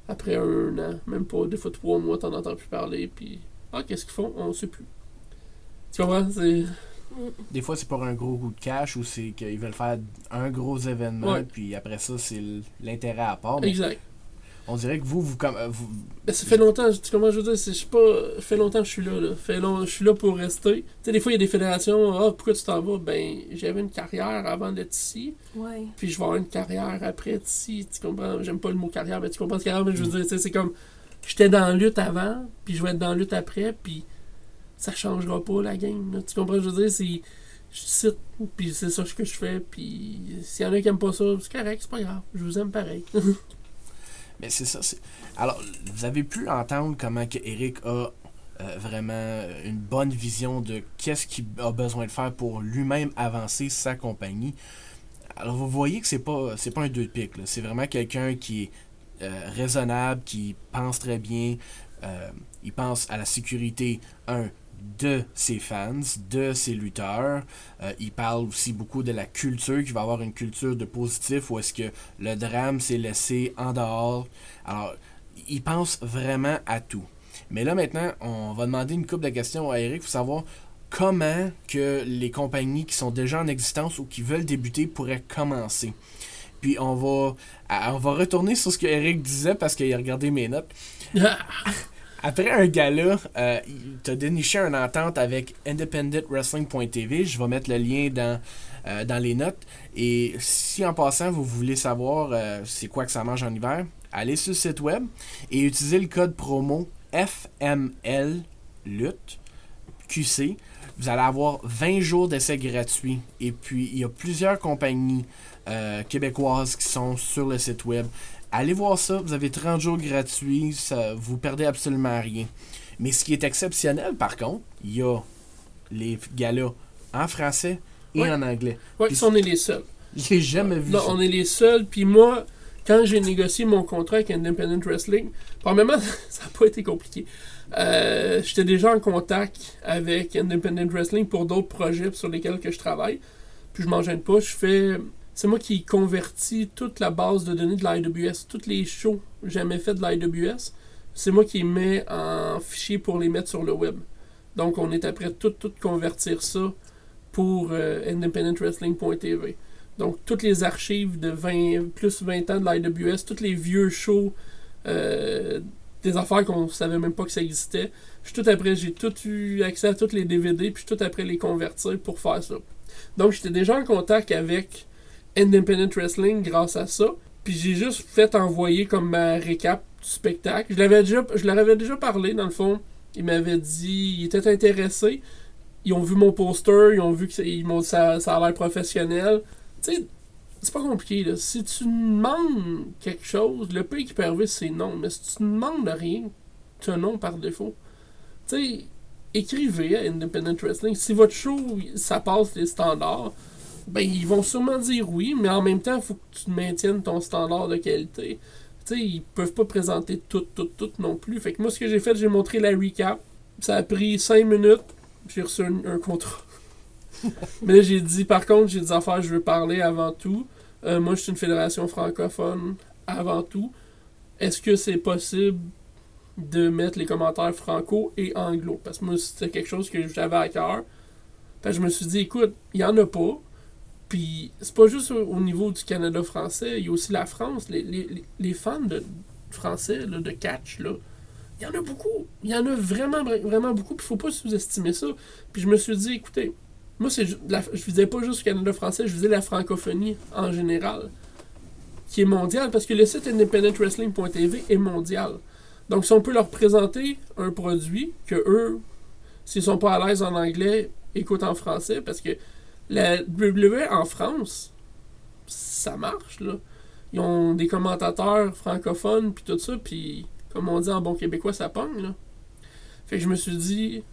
après un an, même pas, des fois trois mois, t'en entends plus parler, puis ah, qu'est-ce qu'ils font? On sait plus. Tu comprends? C'est. Des fois, c'est pour un gros coup de cash ou c'est qu'ils veulent faire un gros événement, Ouais. puis après ça, c'est l'intérêt à part. Mais Exact. On dirait que vous, vous, comme, euh, vous Ben, ça fait longtemps, tu comment je veux dire, c'est- je suis pas. Ça fait longtemps que je suis là, là. Fait long, je suis là pour rester. Tu sais, des fois, il y a des fédérations, ah, pourquoi tu t'en vas Ben, j'avais une carrière avant d'être ici, Ouais. puis je vais avoir une carrière après ici. Tu comprends? J'aime pas le mot carrière, mais tu comprends ce carrière, mais je veux dire, tu sais, c'est comme. J'étais dans la lutte avant, puis je vais être dans la lutte après, puis ça changera pas la game. là. Tu comprends? Je veux dire, c'est. Je cite, puis c'est ça que je fais, puis s'il y en a qui aiment pas ça, c'est correct, c'est pas grave. Je vous aime pareil. Mais c'est ça. Alors, vous avez pu entendre comment que Eric a euh, vraiment une bonne vision de qu'est-ce qu'il a besoin de faire pour lui-même avancer sa compagnie. Alors, vous voyez que c'est pas pas un deux de pique. C'est vraiment quelqu'un qui est euh, raisonnable, qui pense très bien. euh, il pense à la sécurité, un, de ses fans, de ses lutteurs. Euh, il parle aussi beaucoup de la culture, qu'il va avoir une culture de positif, où est-ce que le drame s'est laissé en dehors. Alors, il pense vraiment à tout. Mais là, maintenant, on va demander une couple de questions à Eric pour savoir comment que les compagnies qui sont déjà en existence ou qui veulent débuter pourraient commencer. Puis on va, on va retourner sur ce que Eric disait parce qu'il a regardé mes notes. Après un gala, euh, tu as déniché une entente avec independentwrestling.tv. Je vais mettre le lien dans, euh, dans les notes. Et si en passant, vous voulez savoir euh, c'est quoi que ça mange en hiver, allez sur le site web et utilisez le code promo FML QC. Vous allez avoir 20 jours d'essai gratuit. Et puis, il y a plusieurs compagnies euh, québécoises qui sont sur le site web. Allez voir ça, vous avez 30 jours gratuits, ça, vous perdez absolument rien. Mais ce qui est exceptionnel, par contre, il y a les galas en français et Ouais. en anglais. Ça, on est les seuls. J'ai jamais vu Non, ça. on est les seuls. Puis moi, quand j'ai négocié mon contrat avec Independent Wrestling, premièrement, ça n'a pas été compliqué. Euh, J'étais déjà en contact avec Independent Wrestling pour d'autres projets sur lesquels que je travaille. Puis je m'en gêne pas. Je fais. C'est moi qui convertis toute la base de données de l'IWS. Tous les shows jamais fait de l'IWS. C'est moi qui les mets en fichier pour les mettre sur le web. Donc on est après tout, tout convertir ça pour euh, independentwrestling.tv. Donc, toutes les archives de 20, plus 20 ans de l'IWS, tous les vieux shows, euh, des affaires qu'on savait même pas que ça existait. Je tout après, j'ai tout eu accès à tous les DVD, puis tout après les convertir pour faire ça. Donc, j'étais déjà en contact avec Independent Wrestling grâce à ça. Puis j'ai juste fait envoyer comme ma récap du spectacle. Je, l'avais déjà, je leur avais déjà parlé, dans le fond. Ils m'avaient dit, ils étaient intéressés. Ils ont vu mon poster, ils ont vu que ils ça, a l'air professionnel. Tu sais, c'est pas compliqué. Là. Si tu demandes quelque chose, le pays qui peut arriver, c'est non. Mais si tu demandes rien, tu as non par défaut. Tu sais, écrivez à Independent Wrestling. Si votre show, ça passe les standards, ben ils vont sûrement dire oui, mais en même temps, il faut que tu maintiennes ton standard de qualité. Tu sais, ils peuvent pas présenter tout, tout, tout non plus. Fait que moi, ce que j'ai fait, j'ai montré la recap. Ça a pris 5 minutes. J'ai reçu un, un contrat. Mais j'ai dit, par contre, j'ai des affaires, je veux parler avant tout. Euh, moi, je suis une fédération francophone avant tout. Est-ce que c'est possible de mettre les commentaires franco et anglo? Parce que moi, c'était quelque chose que j'avais à cœur. Fait que je me suis dit, écoute, il y en a pas. Puis, c'est pas juste au, au niveau du Canada français, il y a aussi la France. Les, les- les- fans de français, là, de catch, il y en a beaucoup. Il y en a vraiment, vra- vraiment beaucoup. Puis, faut pas sous-estimer ça. Puis, je me suis dit, écoutez, moi, c'est la- je visais pas juste le Canada français, je visais la francophonie en général, qui est mondiale, parce que le site independentwrestling.tv est mondial. Donc, si on peut leur présenter un produit que eux, s'ils sont pas à l'aise en anglais, écoutent en français, parce que la WWE en France, ça marche, là. Ils ont des commentateurs francophones, puis tout ça, puis comme on dit en bon québécois, ça pogne, là. Fait que je me suis dit,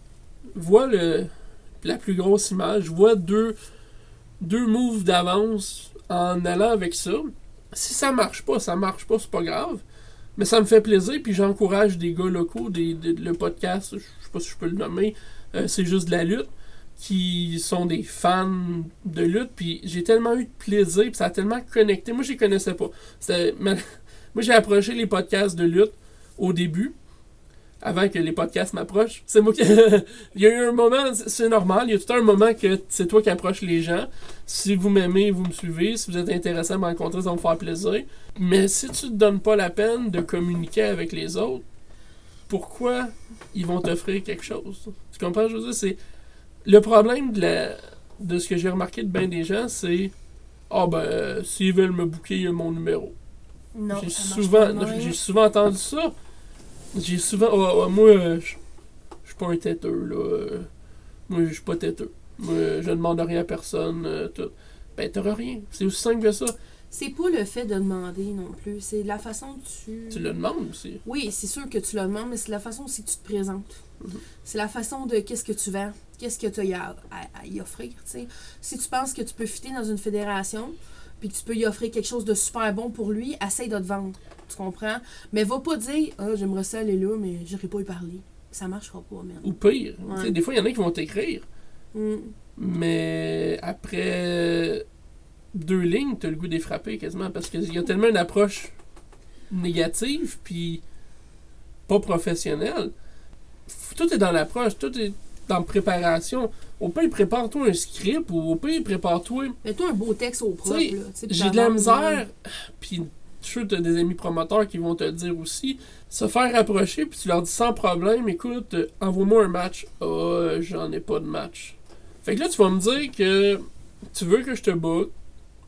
vois le, la plus grosse image, vois deux, deux moves d'avance en allant avec ça. Si ça marche pas, ça marche pas, c'est pas grave. Mais ça me fait plaisir, puis j'encourage des gars locaux, des, le podcast, je sais pas si je peux le nommer, euh, c'est juste de la lutte, qui sont des fans de lutte, puis j'ai tellement eu de plaisir, puis ça a tellement connecté. Moi, je les connaissais pas. Moi, j'ai approché les podcasts de lutte au début, avant que les podcasts m'approchent. C'est moi qui. il y a eu un moment, c'est- c'est normal, il y a tout un moment que c'est toi qui approches les gens. Si vous m'aimez, vous me suivez. Si vous êtes intéressé à me rencontrer, ça va me faire plaisir. Mais si tu te donnes pas la peine de communiquer avec les autres, pourquoi ils vont t'offrir quelque chose? Tu comprends? Je veux dire, c'est. Le problème de, la... de ce que j'ai remarqué de bien des gens, c'est. Ah ben, euh, s'ils veulent me booker, il y a mon numéro. Non, J'ai souvent, j'ai souvent entendu ça. J'ai souvent. oh, oh, moi, euh, je suis pas un têteux, là. Moi, je suis pas têteux. Moi, je ne demande rien à personne. euh, tout. Ben, t'auras rien. C'est aussi simple que ça. C'est pas le fait de demander non plus, c'est la façon que tu... Tu le demandes aussi. Oui, c'est sûr que tu le demandes, mais c'est la façon aussi que tu te présentes. C'est la façon de qu'est-ce que tu vends, qu'est-ce que tu as à, à- à y offrir. Si tu penses que tu peux fitter dans une fédération, puis que tu peux y offrir quelque chose de super bon pour lui, essaye de te vendre. Tu comprends? Mais va pas dire Ah, j'aimerais ça aller là, mais j'irai pas y parler. Ça marchera pas, man. Ou pire. Ouais. Des fois, il y en a qui vont t'écrire. Mm. Mais après deux lignes, t'as le goût des frapper quasiment. Parce qu'il y a tellement une approche négative, puis pas professionnelle. Tout est dans l'approche, tout est dans la préparation. Au pire, prépare-toi un script, ou au pire, prépare-toi. Mets-toi un beau texte au propre. Tu tu J'ai de la misère, puis je suis sûr que t'as des amis promoteurs qui vont te dire aussi. Se faire approcher, puis tu leur dis sans problème, écoute, euh, envoie-moi un match. Ah, euh, j'en ai pas de match. Fait que là, tu vas me dire que tu veux que je te book,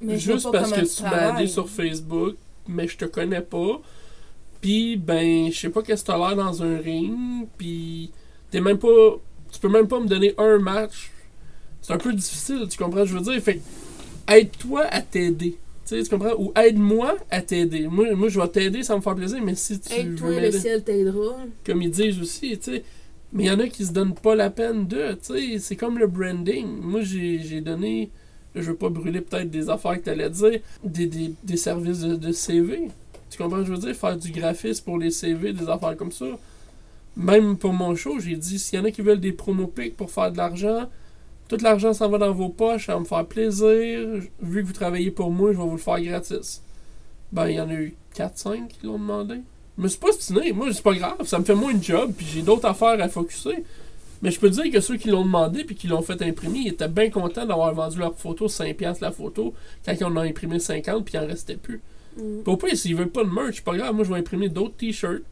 mais juste parce que tu m'as aidé sur Facebook, mais je te connais pas. Puis, ben, je sais pas qu'est-ce que t'as l'air dans un ring, puis t'es même pas. Tu peux même pas me donner un match. C'est un peu difficile, tu comprends? Je veux dire, fait aide-toi à t'aider. Tu sais, tu comprends? Ou aide-moi à t'aider. Moi, moi, je vais t'aider, ça me faire plaisir, mais si tu Aide-toi, veux le ciel t'aidera. comme ils disent aussi, tu sais. Mais il y en a qui se donnent pas la peine de, tu sais. C'est comme le branding. Moi, j'ai j'ai donné, je veux pas brûler peut-être des affaires que t'allais dire, des, des, des services de, de CV. Tu comprends ce que je veux dire? Faire du graphisme pour les CV, des affaires comme ça. Même pour mon show, j'ai dit, s'il y en a qui veulent des promo pics pour faire de l'argent, tout l'argent s'en va dans vos poches, ça va me faire plaisir. Vu que vous travaillez pour moi, je vais vous le faire gratis. Ben, il y en a eu 4-5 qui l'ont demandé. Mais c'est pas stiné. Moi, c'est pas grave. Ça me fait moins de job, puis j'ai d'autres affaires à focuser. Mais je peux dire que ceux qui l'ont demandé puis qui l'ont fait imprimer, ils étaient bien contents d'avoir vendu leur photo 5$ la photo quand ils en ont imprimé 50 puis il en restait plus. Mm. Au pire, s'ils veulent pas de merch, c'est pas grave. Moi, je vais imprimer d'autres t-shirts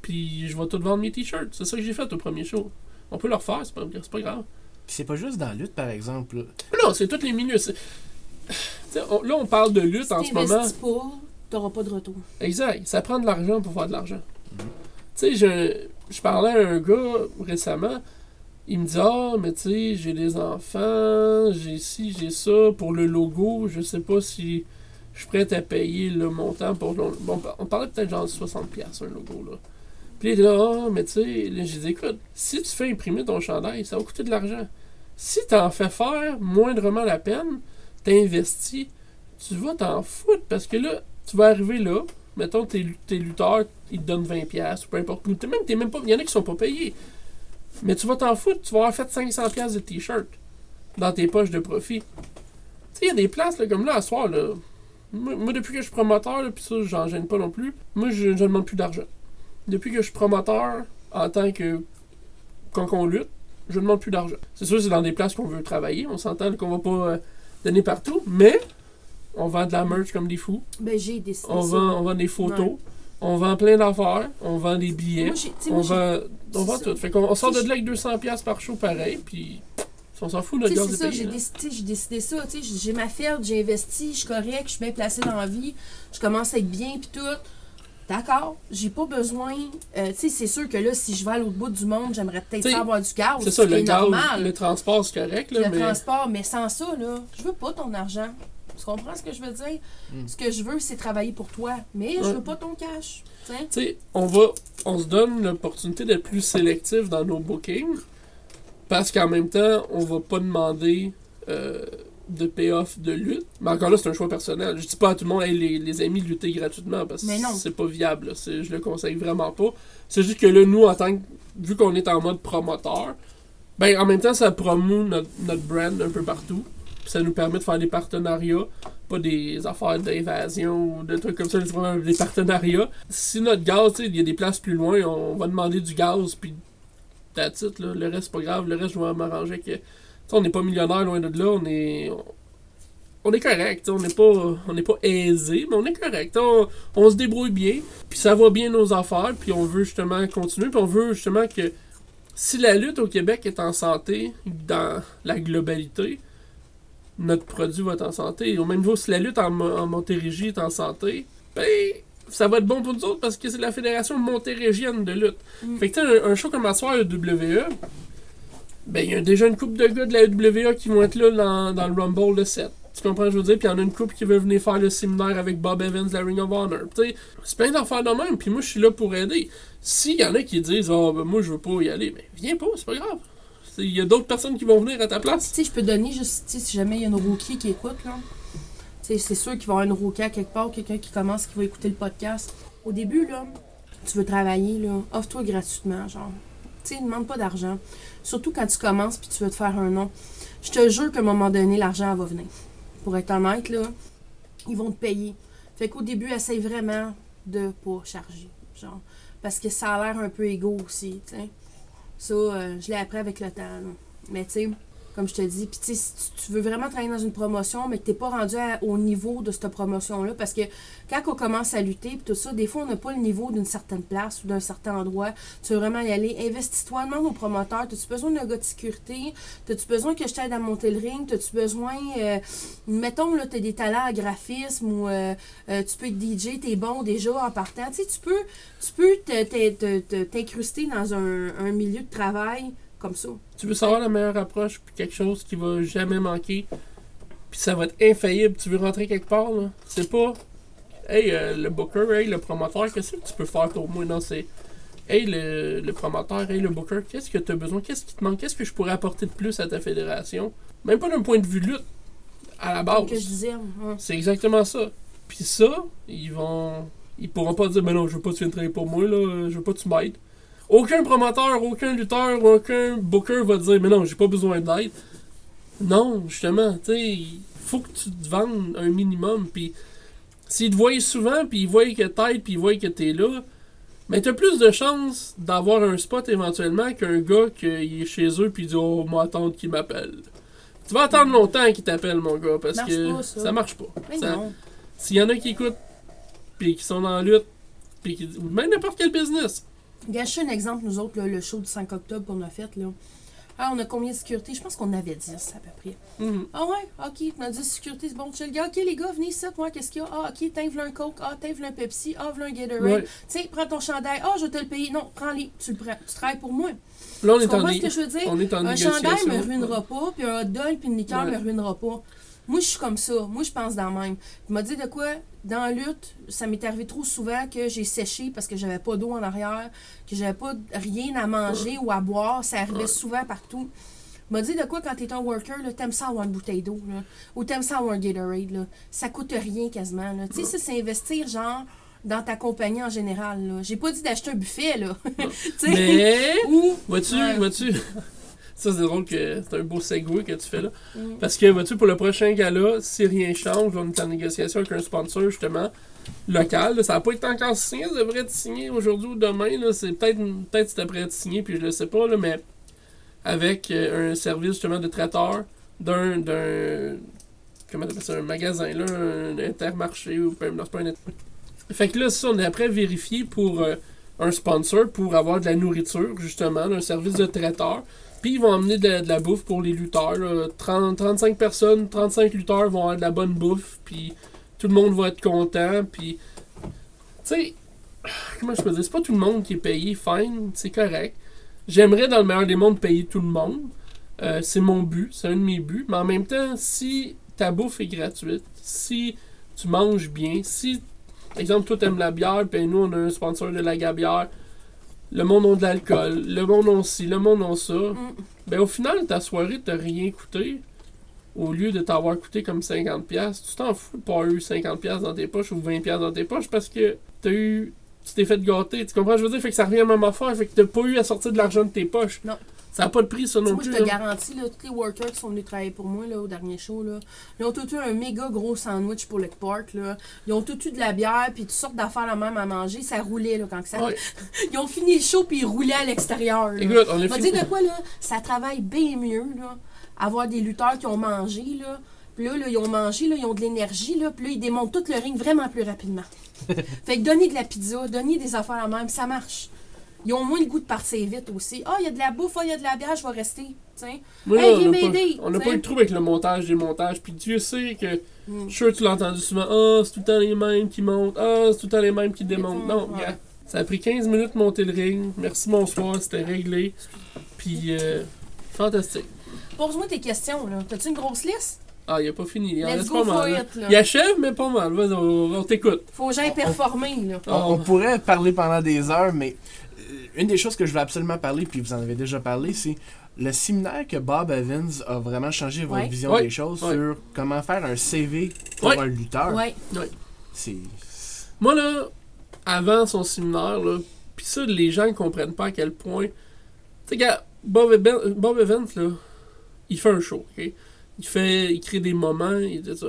puis je vais tout vendre mes t-shirts. C'est ça que j'ai fait au premier show. On peut le refaire, c'est pas, c'est pas grave. Puis c'est pas juste dans la lutte, par exemple. là. Non, c'est tous les milieux. on- là, on parle de lutte en si ce moment. t'investis pas, t'auras pas de retour. Exact. Ça prend de l'argent pour faire de l'argent. Tu sais, je, je parlais à un gars récemment. Il me dit Ah, mais tu sais, j'ai des enfants, j'ai ci, j'ai ça. Pour le logo, je sais pas si je suis prêt à payer le montant pour. Bon, on parlait peut-être genre de 60$ un logo, là. Puis il là Ah, mais tu sais, j'ai dit Écoute, si tu fais imprimer ton chandail, ça va coûter de l'argent. Si t'en fais faire moindrement la peine, t'investis, tu vas t'en foutre parce que là, tu vas arriver là, mettons tes, tes lutteurs, ils te donnent 20$ ou peu importe. Même, t'es même pas, il y en a qui sont pas payés. Mais tu vas t'en foutre, tu vas avoir fait 500$ de t-shirt dans tes poches de profit. Tu sais, il y a des places là, comme là, à soir, là. Moi, moi, depuis que je suis promoteur, puis ça, j'en gêne pas non plus, moi, je ne demande plus d'argent. Depuis que je suis promoteur, en tant que. quand on lutte, je ne demande plus d'argent. C'est sûr, c'est dans des places qu'on veut travailler. On s'entend qu'on va pas euh, donner partout, mais on vend de la merch comme des fous. Ben, j'ai décidé On vend, on vend des photos. Ouais. On vend plein d'affaires. On vend des billets. Moi, on moi, vend, on vend tout. Fait qu'on on sort de là avec 200$ par show pareil. Puis on s'en fout, notre gaz c'est est ça, j'ai décidé, j'ai décidé ça. tu sais, J'ai ma ferme, j'ai investi, je suis correct, je suis bien placée dans la vie, je commence à être bien, puis tout. D'accord, j'ai pas besoin. euh, tu sais, c'est sûr que là, si je vais à l'autre bout du monde, j'aimerais peut-être avoir du gaz. C'est ça, le gaz, normal. le transport, c'est correct. Là, le mais transport, mais sans ça, là, je veux pas ton argent. Tu comprends ce que je veux dire? Mm. Ce que je veux, c'est travailler pour toi. Mais je veux pas ton cash. tu sais. tu sais, on va, on se donne l'opportunité d'être plus sélectif dans nos bookings. Parce qu'en même temps, on va pas demander euh, de payoff de lutte. Mais encore là, c'est un choix personnel. Je dis pas à tout le monde, hey, les, les amis, lutter gratuitement parce que c'est pas viable. là. Je le conseille vraiment pas. C'est juste que là, nous, en tant que. Vu qu'on est en mode promoteur, ben en même temps, ça promeut notre, notre brand un peu partout. Puis ça nous permet de faire des partenariats, pas des affaires d'invasion ou de trucs comme ça, des partenariats. Si notre gaz, tu sais, il y a des places plus loin, on va demander du gaz, puis that's it, là. Le reste, c'est pas grave. Le reste, je vais m'arranger que. on n'est pas millionnaire loin de là, on est. On, est correct, on n'est pas, on pas aisé, mais on est correct. On, se débrouille bien, puis ça va bien nos affaires, puis on veut justement continuer, puis on veut justement que si la lutte au Québec est en santé, dans la globalité, notre produit va être en santé. Au même niveau, si la lutte en, en Montérégie est en santé, ben, ça va être bon pour nous autres parce que c'est la fédération montérégienne de lutte. Mm. Fait que, tu sais, un, un show comme Assoir WWE, ben, il y a déjà une couple de gars de la WWE qui vont être là dans, dans le Rumble de 7. Tu comprends ce que je veux dire? Puis il y en a une couple qui veut venir faire le séminaire avec Bob Evans, la Ring of Honor. Tu sais, c'est plein d'affaires de même. Puis moi, je suis là pour aider. S'il y en a qui disent, oh, ben, moi, je veux pas y aller, ben, viens pas, c'est pas grave. Il y a d'autres personnes qui vont venir à ta place. Tu sais, je peux donner juste, si jamais il y a une rookie qui écoute, là. C'est sûr qu'il va y avoir une quelque part, quelqu'un qui commence, qui va écouter le podcast. Au début, là, tu veux travailler, là, offre-toi gratuitement, genre. Tu sais, demande pas d'argent. Surtout quand tu commences puis tu veux te faire un nom. Je te jure qu'à un moment donné, l'argent va venir. Pour être honnête, là, ils vont te payer. Fait qu'au début, essaye vraiment de pas charger, genre. Parce que ça a l'air un peu égaux aussi. Ça, euh, je l'ai appris avec le temps. Mais tu sais, comme je te dis, puis tu si tu- tu veux vraiment travailler dans une promotion, mais que t'es pas rendu au niveau de cette promotion-là, parce que quand on commence à lutter, puis tout ça, des fois, on n'a pas le niveau d'une certaine place ou d'un certain endroit. Tu veux vraiment y aller, investis-toi, demande aux promoteurs, as-tu besoin d'un gars de sécurité? As-tu besoin que je t'aide à monter le ring? As-tu besoin, euh, mettons, là, t'as des talents à graphisme ou euh, euh, tu peux être DJ, t'es bon déjà en partant. Tu tu peux, tu t'incruster dans un milieu de travail comme ça. Tu veux savoir la meilleure approche, puis quelque chose qui va jamais manquer, puis ça va être infaillible. Tu veux rentrer quelque part, là. C'est pas, hey, euh, le booker, hey, le promoteur, qu'est-ce que tu peux faire pour moi? Non, c'est, hey, le, le promoteur, hey, le booker, qu'est-ce que tu as besoin? Qu'est-ce qui te manque? Qu'est-ce que je pourrais apporter de plus à ta fédération? Même pas d'un point de vue lutte, à la base. C'est exactement ça. Puis ça, ils vont. Ils pourront pas dire, mais non, je veux pas que tu viennes travailler pour moi, là, je veux pas que tu m'aides. Aucun promoteur, aucun lutteur, aucun booker va dire, mais non, j'ai pas besoin d'aide. Non, justement, tu sais, il faut que tu te vendes un minimum. Puis s'ils te voient souvent, puis ils voient que t'aides, puis ils voient que t'es là, mais t'as plus de chances d'avoir un spot éventuellement qu'un gars qui est chez eux, puis il dit, oh, moi attendre qu'il m'appelle. Tu vas attendre longtemps qu'il t'appelle, mon gars, parce Marche que pas, ça. ça marche pas. S'il y en a qui écoutent, puis qui sont la lutte, puis qui ou même n'importe quel business. Gâche un exemple, nous autres, là, le show du 5 octobre qu'on a fait. Là. Ah, on a combien de sécurité? Je pense qu'on avait 10 à peu près. Mhm. Ah ouais, ok, on a 10 sécurité, c'est bon, chill. Gars, ok, les gars, venez ici, moi, qu'est-ce qu'il y a? Ah, ok, t'as un Coke, ah, t'as un Pepsi, ah, v'là un Gatorade. Ouais. Tiens, prends ton chandail, ah, je vais te le payer. Non, prends-les, tu le prends, tu travailles pour moi. Là, on Tu est en, comprends ce que je veux dire? on est en Un chandail me ruinera pas, puis un hot dog puis une liqueur Ouais. me ruinera pas. Moi, je suis comme ça. Moi, je pense dans le même. Il m'a dit de quoi? Dans la lutte, ça m'est arrivé trop souvent que j'ai séché parce que j'avais pas d'eau en arrière, que j'avais pas rien à manger ou à boire. Ça arrivait souvent partout. M'a dit de quoi quand t'es un worker, t'aimes ça avoir une bouteille d'eau, ou t'aimes ça avoir un Gatorade, là. Ça coûte rien quasiment. Tu sais, ça, c'est investir, genre, dans ta compagnie en général. J'ai pas dit d'acheter un buffet, là. tu. Mais, Ou. vois-tu, Ouais. vois-tu, ça c'est drôle que c'est un beau segue que tu fais là. Mm. Parce que, vois-tu, pour le prochain gala, si rien change, on est en négociation avec un sponsor, justement, local. là. Ça n'a pas été encore signé, ça devrait être signé aujourd'hui ou demain. là. C'est peut-être peut-être c'est après être signé, puis je le sais pas, là, mais avec euh, un service justement de traiteur d'un. d'un comment t'appelles ça Un magasin, là, un intermarché ou peu non, c'est pas un Fait que là, ça, on est après vérifié pour euh, un sponsor pour avoir de la nourriture, justement, un service de traiteur. Puis ils vont emmener de, la- bouffe pour les lutteurs. là. 30, 35 personnes, 35 lutteurs vont avoir de la bonne bouffe. Puis tout le monde va être content. Puis, tu sais, comment je peux dire, c'est pas tout le monde qui est payé, fine, c'est correct. J'aimerais, dans le meilleur des mondes, payer tout le monde. Euh, c'est mon but, c'est un de mes buts. Mais en même temps, si ta bouffe est gratuite, si tu manges bien, si, exemple, toi t'aimes la bière, puis nous on a un sponsor de la gabière, le monde a de l'alcool, le monde a ci, le monde a ça, Mm. ben au final, ta soirée t'a rien coûté. au lieu de t'avoir coûté comme 50$, tu t'en fous de pas eu 50$ dans tes poches ou 20$ dans tes poches parce que t'as eu. Tu t'es fait gâter. Tu comprends? Je veux dire, fait que ça revient à la même affaire. Fait que t'as pas eu à sortir de l'argent de tes poches. Non. Ça n'a pas de prix, ça non Moi, je plus. te là. garantis, là, tous les workers qui sont venus travailler pour moi là, au dernier show, là, ils ont tous eu un méga gros sandwich pour le park. Là. Ils ont tous eu de la bière puis toutes sortes d'affaires la même à manger. Ça roulait là, quand que ça. Ouais. Ils ont fini le show puis ils roulaient à l'extérieur. Écoute, on dire de quoi, là, ça travaille bien mieux, là, avoir des lutteurs qui ont mangé, là. Puis là, là, ils ont mangé, là, ils ont de l'énergie, là, puis là, ils démontent tout le ring vraiment plus rapidement. fait que donner de la pizza, donner des affaires à même, ça marche. Ils ont moins le goût de partir vite aussi. Ah, il y a de la bouffe, ah, il y a de la bière, je vais rester. Tiens. Moi, Hey, on n'a pas, m'aider, on n'a tu pas sais. eu de trouble avec le montage des montages. Puis Dieu sait que. Mm. Je suis sûr que tu l'as entendu souvent. Ah, c'est tout le temps les mêmes qui montent. Ah, c'est tout le temps les mêmes qui démontent. Non, Ouais. Ça a pris 15 minutes de monter le ring. Merci, bonsoir. C'était réglé. Puis, euh, fantastique. Pose-moi tes questions, là. T'as-tu une grosse liste? Ah, il a pas fini. Il en reste pas mal. it. Il achève, mais pas mal. Vas-y, on, on t'écoute. Faut que j'aille performer, là. On, on pourrait parler pendant des heures, mais une des choses que je veux absolument parler, puis vous en avez déjà parlé, c'est le séminaire que Bob Evans a vraiment changé votre Ouais. vision Ouais. des choses Ouais. sur comment faire un CV pour Ouais. un lutteur. Ouais. C'est. Moi, là, avant son séminaire, là, pis ça, les gens ne comprennent pas à quel point. Tu sais, gars, Bob, Eben- Bob Evans, là, il fait un show, ok? Il fait. Il crée des moments, il dit ça.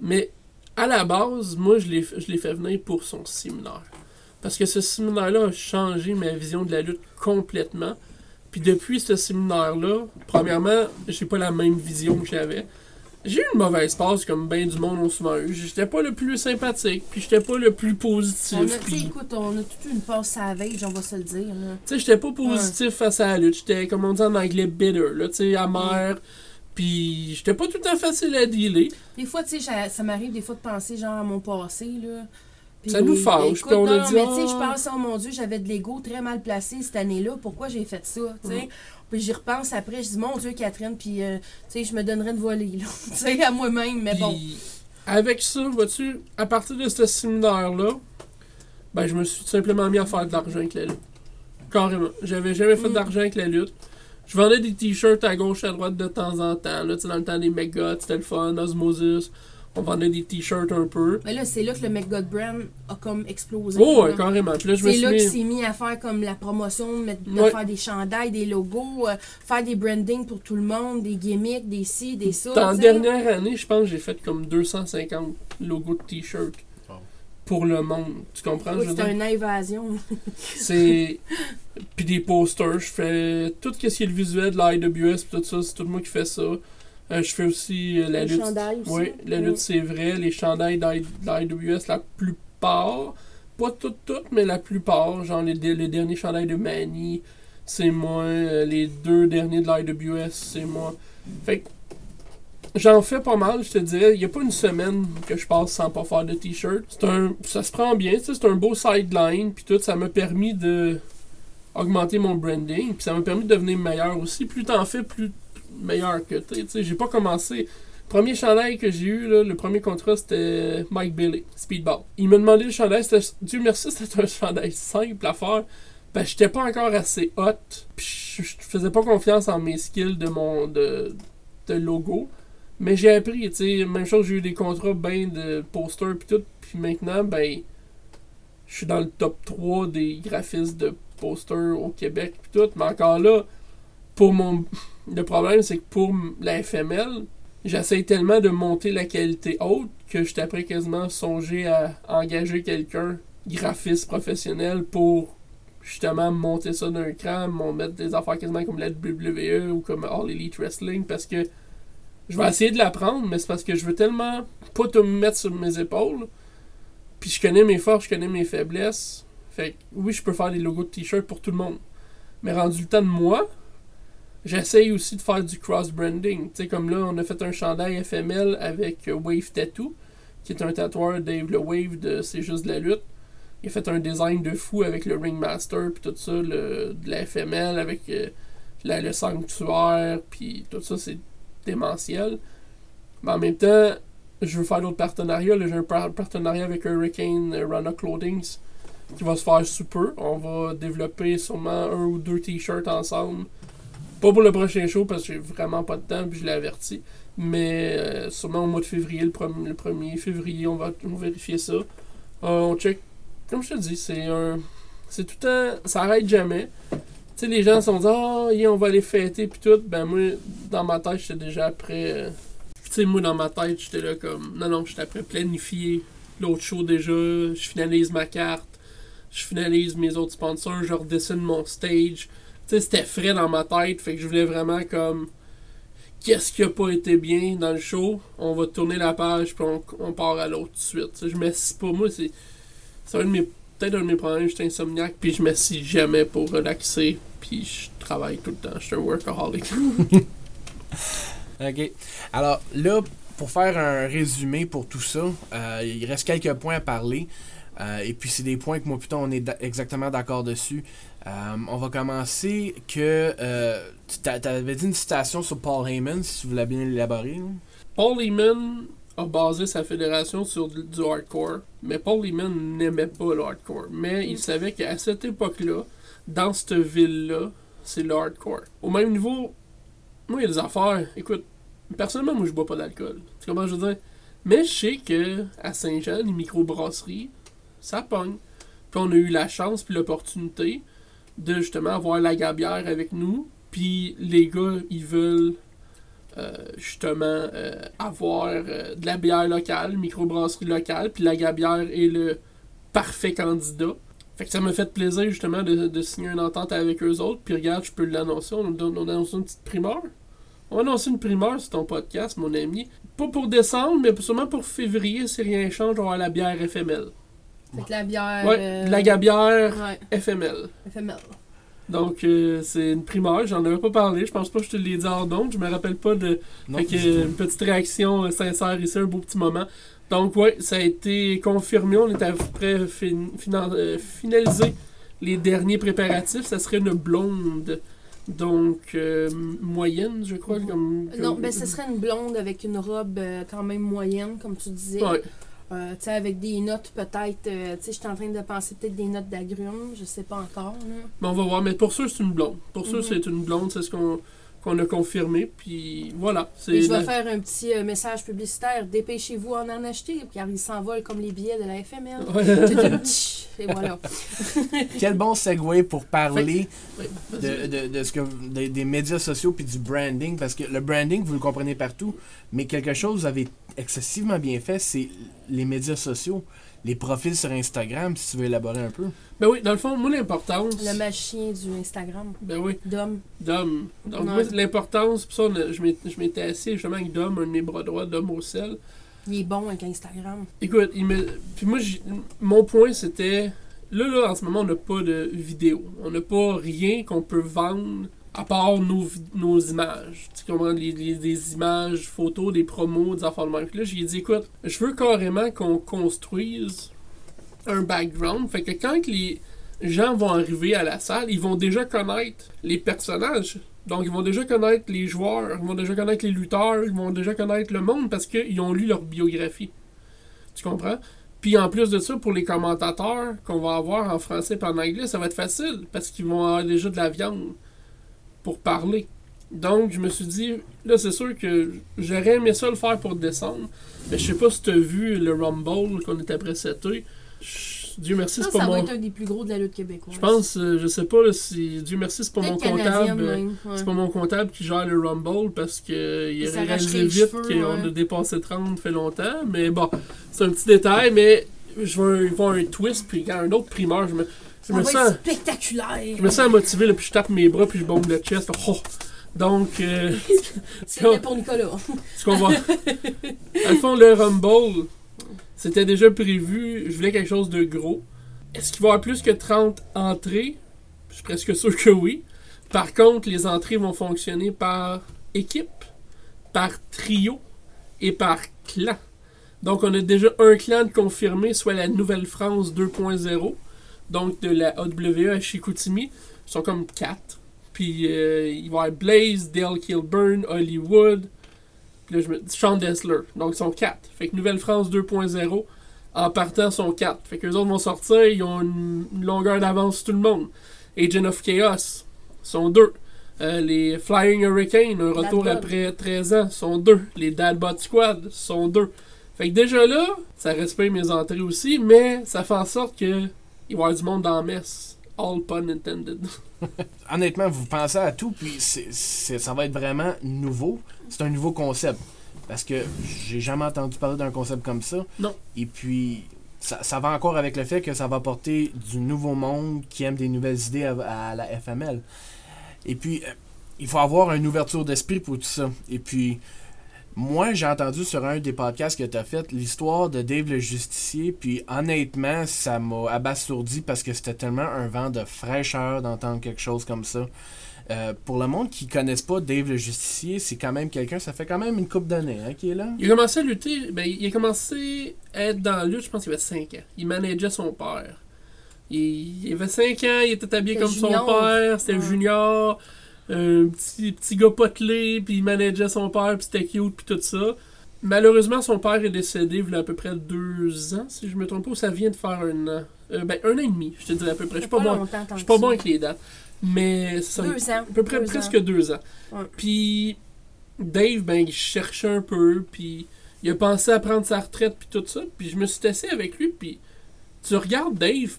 Mais, à la base, moi, je l'ai je l'ai fait venir pour son séminaire. Parce que ce séminaire-là a changé ma vision de la lutte complètement. Puis depuis ce séminaire-là, premièrement, j'ai pas la même vision que j'avais. J'ai eu une mauvaise passe comme ben du monde ont souvent eu. J'étais pas le plus sympathique, puis j'étais pas le plus positif. On a, puis- écoute, on a toute une passe savage, on va se le dire, tu sais, j'étais pas positif face à la lutte. J'étais, comme on dit en anglais, bitter, là, tu sais, amer. Puis j'étais pas tout le temps facile à dealer. Des fois, tu sais, ça m'arrive des fois de penser genre à mon passé, là. Puis, Ça nous fâche, puis on a dit, mais tu sais, ah. je pense, oh mon Dieu, j'avais de l'ego très mal placé cette année-là. Pourquoi j'ai fait ça, tu sais? Mm. Puis j'y repense après, je dis, mon Dieu, Catherine, puis, euh, tu sais, je me donnerais de voler, là. tu sais, à moi-même, mais Puis bon. avec ça, vois-tu, à partir de ce séminaire-là, ben je me suis tout simplement mis à faire de l'argent avec la lutte. Carrément. J'avais jamais fait Mm. d'argent avec la lutte. Je vendais des t-shirts à gauche, à droite de temps en temps. Là, tu sais, dans le temps des Megas, c'était le fun, Osmosis. On vendait des t-shirts un peu. Mais là, c'est là que le McGod brand a comme explosé. Oh, ouais, carrément. Puis là, je me C'est suis là qu'il s'est mis à faire comme la promotion, mettre- de Ouais. faire des chandails, des logos, euh, faire des branding pour tout le monde, des gimmicks, des ci, des ça. La sais. dernière année, je pense que j'ai fait comme 250 logos de t-shirts pour le monde. Tu comprends? Oui, c'est une invasion. C'est. Puis des posters. Je fais tout ce qui est le visuel de l'IWS, puis tout ça, c'est tout moi qui fais ça. Euh, je fais aussi euh, la Les lutte. aussi. Oui, la lutte, c'est vrai. Les chandails d'I- de l'IWS, la plupart. Pas toutes, toutes, mais la plupart. Genre les, les derniers chandails de Manny, c'est moi. Euh, Les deux derniers de l'IWS, c'est moi. Fait que. J'en fais pas mal, je te dirais. Il n'y a pas une semaine que je passe sans pas faire de t-shirt. C'est un, ça se prend bien, tu sais, c'est un beau sideline, puis tout. Ça m'a permis de augmenter mon branding, puis ça m'a permis de devenir meilleur aussi. Plus t'en fais, plus meilleur que. Tu sais, j'ai pas commencé. Premier chandail que j'ai eu, là, le premier contrat, c'était Mike Bailey, Speedball. Il m'a demandé le chandail, Dieu merci, c'était un chandail simple à faire. Ben, j'étais pas encore assez hot, puis je, je faisais pas confiance en mes skills de mon de, de logo. Mais j'ai appris, tu sais, même chose, j'ai eu des contrats ben de posters puis tout, puis maintenant, ben, je suis dans le top 3 des graphistes de posters au Québec puis tout, mais encore là, pour mon... Le problème, c'est que pour la FML, j'essaie tellement de monter la qualité haute que je après quasiment songer à engager quelqu'un, graphiste professionnel, pour justement monter ça d'un cran, m'en mettre des affaires quasiment comme la WWE ou comme All Elite Wrestling, parce que je vais essayer de l'apprendre, mais c'est parce que je veux tellement pas tout me mettre sur mes épaules. Puis je connais mes forces, je connais mes faiblesses. Fait que oui, je peux faire des logos de t-shirt pour tout le monde. Mais rendu le temps de moi, j'essaye aussi de faire du cross-branding. Tu sais, comme là, on a fait un chandail FML avec euh, Wave Tattoo, qui est un tatoueur Dave le Wave de C'est juste de la lutte. Il a fait un design de fou avec le Ringmaster, puis tout ça, le, de la FML, avec euh, la- le sanctuaire, puis tout ça, c'est démentiel. Mais en même temps, je veux faire d'autres partenariats. J'ai un par- partenariat avec Hurricane Rana Clothings qui va se faire sous peu. On va développer sûrement un ou deux t-shirts ensemble Pas pour le prochain show parce que j'ai vraiment pas de temps puis je l'ai averti. Mais euh, sûrement au mois de février, le, premier- le 1er février, on va, on vérifier ça. Euh, on check. Comme je te dis, c'est un. C'est tout temps. Ça arrête jamais. Tu sais, les gens sont dit, ah, yeah, on va aller fêter puis tout. Ben, moi, dans ma tête, j'étais déjà après. euh, Tu sais, moi, dans ma tête, j'étais là comme. Non, non, j'étais après planifier l'autre show déjà. Je finalise ma carte. Je finalise mes autres sponsors. Je redessine mon stage. Sais, c'était frais dans ma tête. Fait que je voulais vraiment comme. Qu'est-ce qui a pas été bien dans le show? On va tourner la page puis on, on part à l'autre suite. Je m'assis pas. Moi, c'est. C'est un de mes. Peut-être un de mes problèmes, j'étais insomniaque, puis je m'assis jamais pour relaxer, puis je travaille tout le temps, je suis un workaholic. OK. Alors là, pour faire un résumé pour tout ça, euh, il reste quelques points à parler. Euh, et puis c'est des points que moi plutôt on est exactement d'accord dessus. Euh, on va commencer que euh, tu t'avais dit une citation sur Paul Heyman, si tu voulais bien l'élaborer. Paul Heyman a basé sa fédération sur du hardcore, mais Paul Heyman n'aimait pas le hardcore. Mais il savait qu'à cette époque-là, dans cette ville-là, c'est le hardcore. Au même niveau, moi, il y a des affaires. Écoute, personnellement, moi, je bois pas d'alcool. Tu comprends, je veux? Mais je sais que à Saint-Jean, les microbrasseries, ça pogne. Puis on a eu la chance puis l'opportunité de justement avoir la gabière avec nous. Puis les gars, ils veulent euh, justement euh, avoir euh, de la bière locale, microbrasserie locale, puis la gabière est le parfait candidat. Fait que ça m'a fait plaisir justement de, de signer une entente avec eux autres. Puis regarde, je peux l'annoncer. On, donne- on annonce une petite primeur. On va annoncer une primeur sur ton podcast, mon ami. Pas pour décembre, mais sûrement pour février, si rien change, on va avoir la bière FML. Fait que la bière. Ouais, euh, de la gabière Ouais, FML. éphémère. Donc, euh, c'est une primeur. J'en avais pas parlé. Je pense pas que je te l'ai dit hors donc. Je me rappelle pas de, Non, fait que, tout. euh, une petite réaction euh, sincère ici, un beau petit moment. Donc, ouais, ça a été confirmé. On est à peu près fin- euh, finalisé les derniers préparatifs. Ça serait une blonde, donc euh, moyenne, je crois. Comme, Non, ben ce serait une blonde avec une robe euh, quand même moyenne, comme tu disais. Ouais. Euh, tu sais, avec des notes peut-être. euh, tu sais, je suis en train de penser peut-être des notes d'agrumes, je sais pas encore. là. Mais on va voir. Mais pour sûr, c'est une blonde. Pour sûr, Mhm. c'est une blonde. C'est ce qu'on qu'on a confirmé. Puis voilà. Et je vais la- faire un petit euh, message publicitaire. Dépêchez-vous à en acheter, car ils s'envolent comme les billets de la FML. Ouais. Et voilà. Quel bon segue pour parler de, de, de ce que, des- des médias sociaux puis du branding, parce que le branding, vous le comprenez partout, mais quelque chose que vous avez excessivement bien fait, c'est les médias sociaux, les profils sur Instagram, si tu veux élaborer un peu. Ben oui, dans le fond, moi, l'importance. Le magicien du Instagram. Ben oui, Dom. Dom. Donc, moi, l'importance, puis ça, on a- je m'étais assis justement avec Dom, un de mes bras droits, Dom au sel. Il est bon avec Instagram. Écoute, il me... puis moi, mon point, c'était. Là, là, en ce moment, on n'a pas de vidéo. On n'a pas rien qu'on peut vendre à part nos, images. Tu comprends? Des images, photos, des promos, des affaires de même. Puis là, j'ai dit, écoute, je veux carrément qu'on construise un background. Fait que quand les gens vont arriver à la salle, ils vont déjà connaître les personnages. Donc, ils vont déjà connaître les joueurs, ils vont déjà connaître les lutteurs, ils vont déjà connaître le monde parce qu'ils ont lu leur biographie. Tu comprends? Puis en plus de ça, pour les commentateurs qu'on va avoir en français et en anglais, ça va être facile parce qu'ils vont avoir déjà de la viande pour parler. Donc, je me suis dit, là, c'est sûr que j'aurais aimé ça le faire pour décembre. Mais je sais pas si tu as vu le Rumble qu'on était précédé. Dieu merci, Ça, c'est ça pas va mon. être un des plus gros de la lutte québécoise. Je pense, euh, je sais pas là, si. Dieu merci, c'est pas mon comptable. euh, ouais. c'est pas mon comptable qui gère le Rumble parce que il Il aurait réalisé vite qu'on ouais. a dépassé 30 fait longtemps. Mais bon, c'est un petit détail, mais je vais voir un twist, puis quand un autre primeur, je me, je Ça me va sens. être spectaculaire. Je me sens motivé, là, puis je tape mes bras, puis je bombe le chest. Oh! Donc, euh, C'était pour Nicolas. ce qu'on va. Le fond, le Rumble, c'était déjà prévu. Je voulais quelque chose de gros. Est-ce qu'il va y avoir plus que 30 entrées? Je suis presque sûr que oui. Par contre, les entrées vont fonctionner par équipe, par trio et par clan. Donc, on a déjà un clan de confirmé, soit la Nouvelle-France 2.0, donc de la AWE à Chicoutimi. Ils sont comme 4. Puis, euh, il va y avoir Blaze, Dale Kilburn, Hollywood, puis là, je me Sean Dessler. Donc, ils sont 4. Fait que Nouvelle-France 2.0, en partant, sont 4. Fait que les autres vont sortir, ils ont une, une longueur d'avance sur tout le monde. Agent of Chaos, sont 2. Euh, les Flying Hurricane, un retour après 13 ans, sont deux. Les Dad Bod Squad sont deux. Fait que déjà là, ça respecte mes entrées aussi, mais ça fait en sorte que il va y avoir du monde dans la messe. All pun intended. Honnêtement, vous pensez à tout, puis c'est, c'est- ça va être vraiment nouveau. C'est un nouveau concept. Parce que j'ai jamais entendu parler d'un concept comme ça. Non. Et puis, ça, ça va encore avec le fait que ça va apporter du nouveau monde qui aime des nouvelles idées à, à la FML. Et puis, euh, il faut avoir une ouverture d'esprit pour tout ça. Et puis, moi, j'ai entendu sur un des podcasts que tu as fait l'histoire de Dave le Justicier. Puis, honnêtement, ça m'a abasourdi parce que c'était tellement un vent de fraîcheur d'entendre quelque chose comme ça. Euh, pour le monde qui connaisse pas Dave le Justicier, c'est quand même quelqu'un, ça fait quand même une coupe d'années hein, qui est là. Il a commencé à lutter, ben, il a commencé à être dans la lutte, je pense qu'il avait 5 ans. Il manageait son père. Il, il avait 5 ans, il était habillé comme son père, c'était Ouais. junior, un petit, petit gars potelé, puis il manageait son père, puis c'était cute, puis tout ça. Malheureusement, son père est décédé il y a à peu près 2 ans, si je me trompe pas, ou ça vient de faire un an. Euh, ben, un an et demi, je te dirais à peu près. Je suis pas, bon, je suis pas bon avec les dates. Mais ça, Deux ans. à peu près Deux presque ans. deux ans. Ouais. Puis Dave, ben, il cherchait un peu, puis il a pensé à prendre sa retraite, puis tout ça. Puis je me suis assis avec lui, puis tu regardes Dave,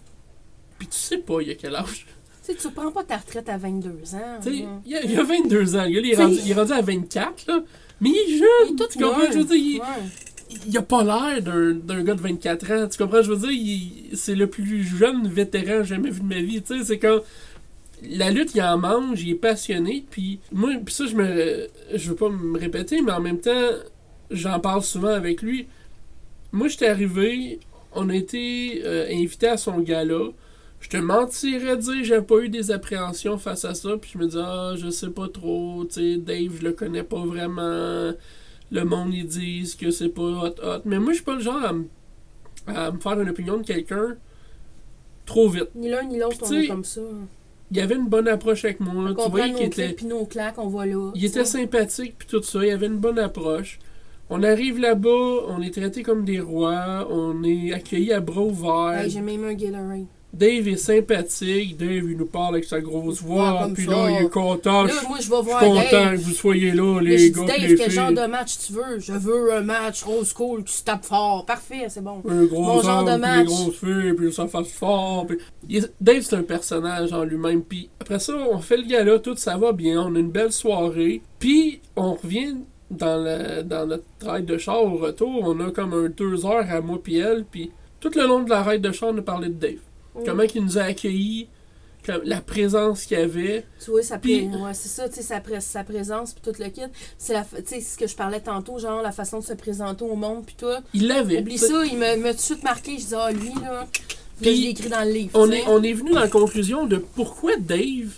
puis tu sais pas il a quel âge. Tu sais, tu prends pas ta retraite à 22 ans. Tu sais, il, a, il a 22 ans, il est, rendu, il est rendu à 24, là. Mais il est Il est jeune, tout tu comprends? jeune. Je veux dire, il, Ouais. il a pas l'air d'un d'un gars de 24 ans. Tu comprends? Je veux dire, il- c'est le plus jeune vétéran que j'ai jamais vu de ma vie. Tu sais, c'est quand la lutte, il en mange, il est passionné. Puis moi, puis ça, je me, je veux pas me répéter, mais en même temps, j'en parle souvent avec lui. Moi, j'étais arrivé, on a été euh, invité à son gala. Je te mentirais de dire j'avais pas eu des appréhensions face à ça. Puis je me dis, ah, je sais pas trop. Tu sais, Dave, je le connais pas vraiment le monde ils disent que c'est pas hot hot. Mais moi je suis pas le genre à, me- à me faire une opinion de quelqu'un trop vite. Ni l'un ni l'autre, Puis on tu sais, est comme ça. Il avait une bonne approche avec moi. On Tu comprend voyais nos qu'il clips était, puis nos claques, on va là. il tu était sais. sympathique puis tout ça. Il avait une bonne approche. On arrive là-bas, on est traité comme des rois, on est accueillis à bras ouverts. Hey, J'ai même un Gatorade. Dave est sympathique, Dave il nous parle avec sa grosse voix, Ouais, puis ça. là il est content. Là, Je moi, je vais je suis content Dave. que vous soyez là, les j'ai dit, gars, Dave, les quel genre de match tu veux? Je veux un match rose cool, tu tapes fort. Parfait, c'est bon. un gros Mon genre de puis match. des grosses filles, puis ça fasse fort. puis- Il Dave, c'est un personnage en lui-même. Puis après ça, on fait le gala, tout ça va bien, on a une belle soirée. Puis on revient dans, la- dans notre ride de char au retour. On a comme un deux heures à moi puis elle. Puis tout le long de la ride de char, on a parlé de Dave. Mm. Comment il nous a accueillis, comme la présence qu'il avait. Tu vois, ça Puis- ouais, c'est ça, tu sais, sa, pré- sa présence, puis tout le kit. C'est la fa- tu sais, ce que je parlais tantôt, genre la façon de se présenter au monde, puis tout. Il l'avait. Oublie ça, il m'a tout de suite marqué. Je dis, ah, lui, là, là, Puis, je écrit dans le livre. On est, on est venu dans la conclusion de pourquoi Dave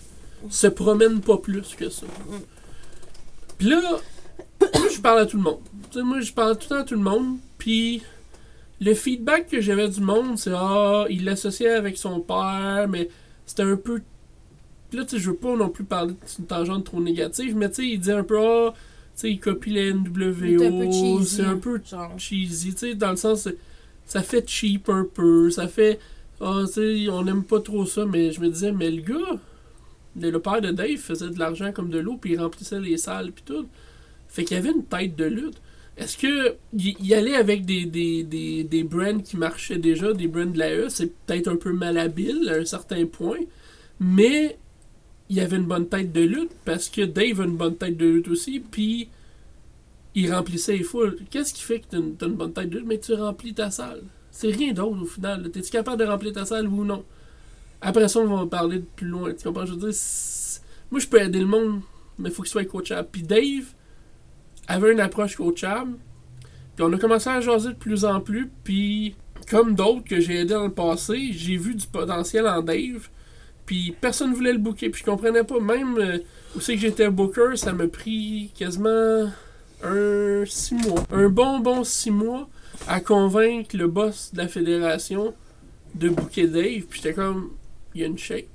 se promène pas plus que ça. Puis là, je parle à tout le monde. Tu sais, moi, je parle tout le temps à tout le monde. Puis le feedback que j'avais du monde, c'est Ah, il l'associait avec son père, mais c'était un peu. Là, tu sais, je veux pas non plus parler d'une tangente trop négative, mais tu sais, il dit un peu Ah, tu sais, il copie peu NWO. C'est un peu cheesy, tu sais, dans le sens, ça fait cheap un peu, ça fait, ah, tu sais, on aime pas trop ça, mais je me disais, mais le gars, le, le père de Dave faisait de l'argent comme de l'eau, puis il remplissait les salles, puis tout. Fait qu'il y avait une tête de lutte. Est-ce que il allait avec des, des, des, des brands qui marchaient déjà, des brands de la E, c'est peut-être un peu malhabile à un certain point, mais il avait une bonne tête de lutte parce que Dave a une bonne tête de lutte aussi, puis il remplissait les foules. Qu'est-ce qui fait que t'as une, une bonne tête de lutte, mais tu remplis ta salle? C'est rien d'autre au final. T'es-tu capable de remplir ta salle ou non? Après ça, on va en parler de plus loin. Tu comprends? Je veux dire, moi je peux aider le monde, mais il faut qu'il soit coachable. Puis Dave avait une approche coachable. Puis on a commencé à jaser de plus en plus. Puis comme d'autres que j'ai aidé dans le passé, j'ai vu du potentiel en Dave. Puis personne ne voulait le booker. Puis je comprenais pas. Même euh, où c'est que j'étais booker, ça m'a pris quasiment un six mois. Un bon bon six mois à convaincre le boss de la fédération de booker Dave. Puis j'étais comme, il y a une shape,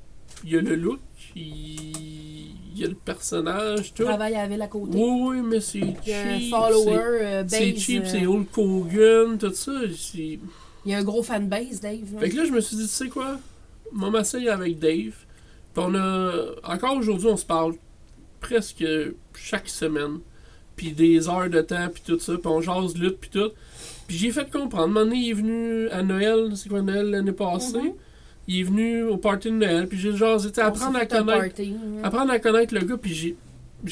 il y a le look, il, il y a le personnage, tout. Travaille à la côté. Oui, oui, mais c'est cheap. follower, c'est- euh, cheap, euh, c'est Hulk Hogan, tout ça. Il y a un gros fanbase, Dave. là. Fait que là, je me suis dit, tu sais quoi? Moi, m'essaye avec Dave. Puis on a. Encore aujourd'hui, on se parle presque chaque semaine. Puis des heures de temps, puis tout ça. Puis on jase lutte, puis tout. Puis j'ai fait comprendre. Donné, il est venu à Noël, c'est quoi Noël l'année passée? Mhm. Il est venu au party de Noël, puis j'ai tu sais, apprendre à fait connaître party, apprendre à connaître le gars, puis j'ai.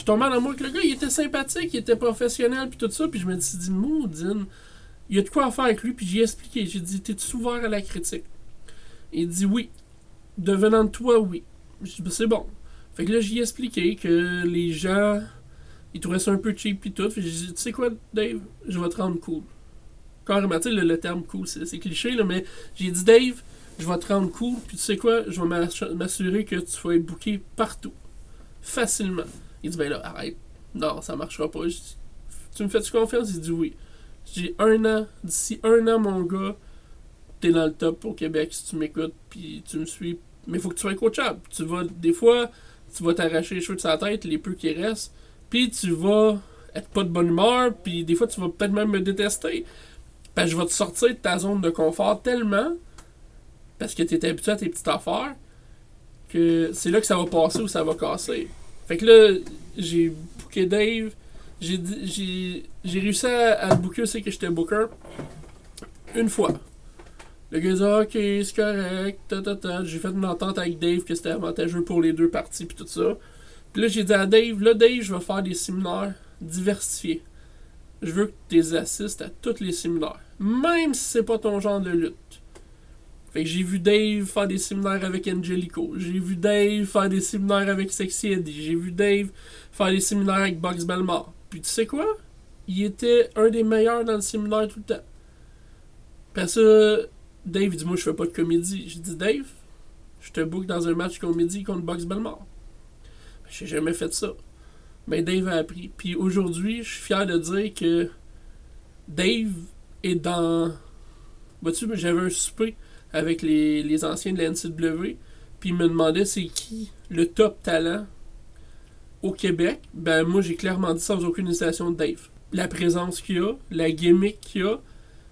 Tombé en amour avec le gars, il était sympathique, il était professionnel, puis tout ça, puis je me suis dit, Moudine, il y a de quoi à faire avec lui, puis j'ai expliqué. J'ai dit, t'es-tu ouvert à la critique? Il dit oui. Devenant de toi, oui. J'ai dit, Ben, c'est bon. Fait que là, j'ai expliqué que les gens, ils trouvaient ça un peu cheap, puis tout. Puis j'ai dit, tu sais quoi, Dave, je vais te rendre cool. Carrément, tu sais, le, le terme cool, c'est c'est cliché, là, mais j'ai dit, Dave, je vais te rendre cool, puis tu sais quoi, je vais m'ass- m'assurer que tu vas être booké partout. Facilement. Il dit, ben là, arrête. Non, ça marchera pas. Tu me fais-tu confiance? Il dit oui. J'ai un an, d'ici un an, mon gars, t'es dans le top au Québec si tu m'écoutes, puis tu me suis. Mais faut que tu sois coachable. Tu vas, des fois, tu vas t'arracher les cheveux de sa tête, les peu qui restent, puis tu vas être pas de bonne humeur, puis des fois, tu vas peut-être même me détester. Parce que je vais te sortir de ta zone de confort tellement, parce que t'es habitué à tes petites affaires, que c'est là que ça va passer ou ça va casser. Fait que là, j'ai booké Dave, j'ai réussi à, le booker aussi que j'étais booker une fois. Le gars dit ok c'est correct, j'ai fait une entente avec Dave que c'était avantageux pour les deux parties puis tout ça. Puis là j'ai dit à Dave, là Dave je vais faire des séminaires diversifiés. Je veux que tu assistes à tous les séminaires, même si c'est pas ton genre de lutte. Fait que j'ai vu Dave faire des séminaires avec Angelico. J'ai vu Dave faire des séminaires avec Sexy Eddie. J'ai vu Dave faire des séminaires avec Box Belmore. Puis tu sais quoi? Il était un des meilleurs dans le séminaire tout le temps. Parce que Dave dit Moi je fais pas de comédie. J'ai dit Dave, je te book dans un match comédie contre Box Belmore. Ben, J'ai jamais fait ça. Mais Dave a appris. Puis aujourd'hui, je suis fier de dire que Dave est dans. Vois-tu, j'avais un souper avec les, les anciens de la NCW. Puis ils me demandaient c'est qui le top talent au Québec. Ben moi j'ai clairement dit sans aucune hésitation Dave. La présence qu'il a, la gimmick qu'il a.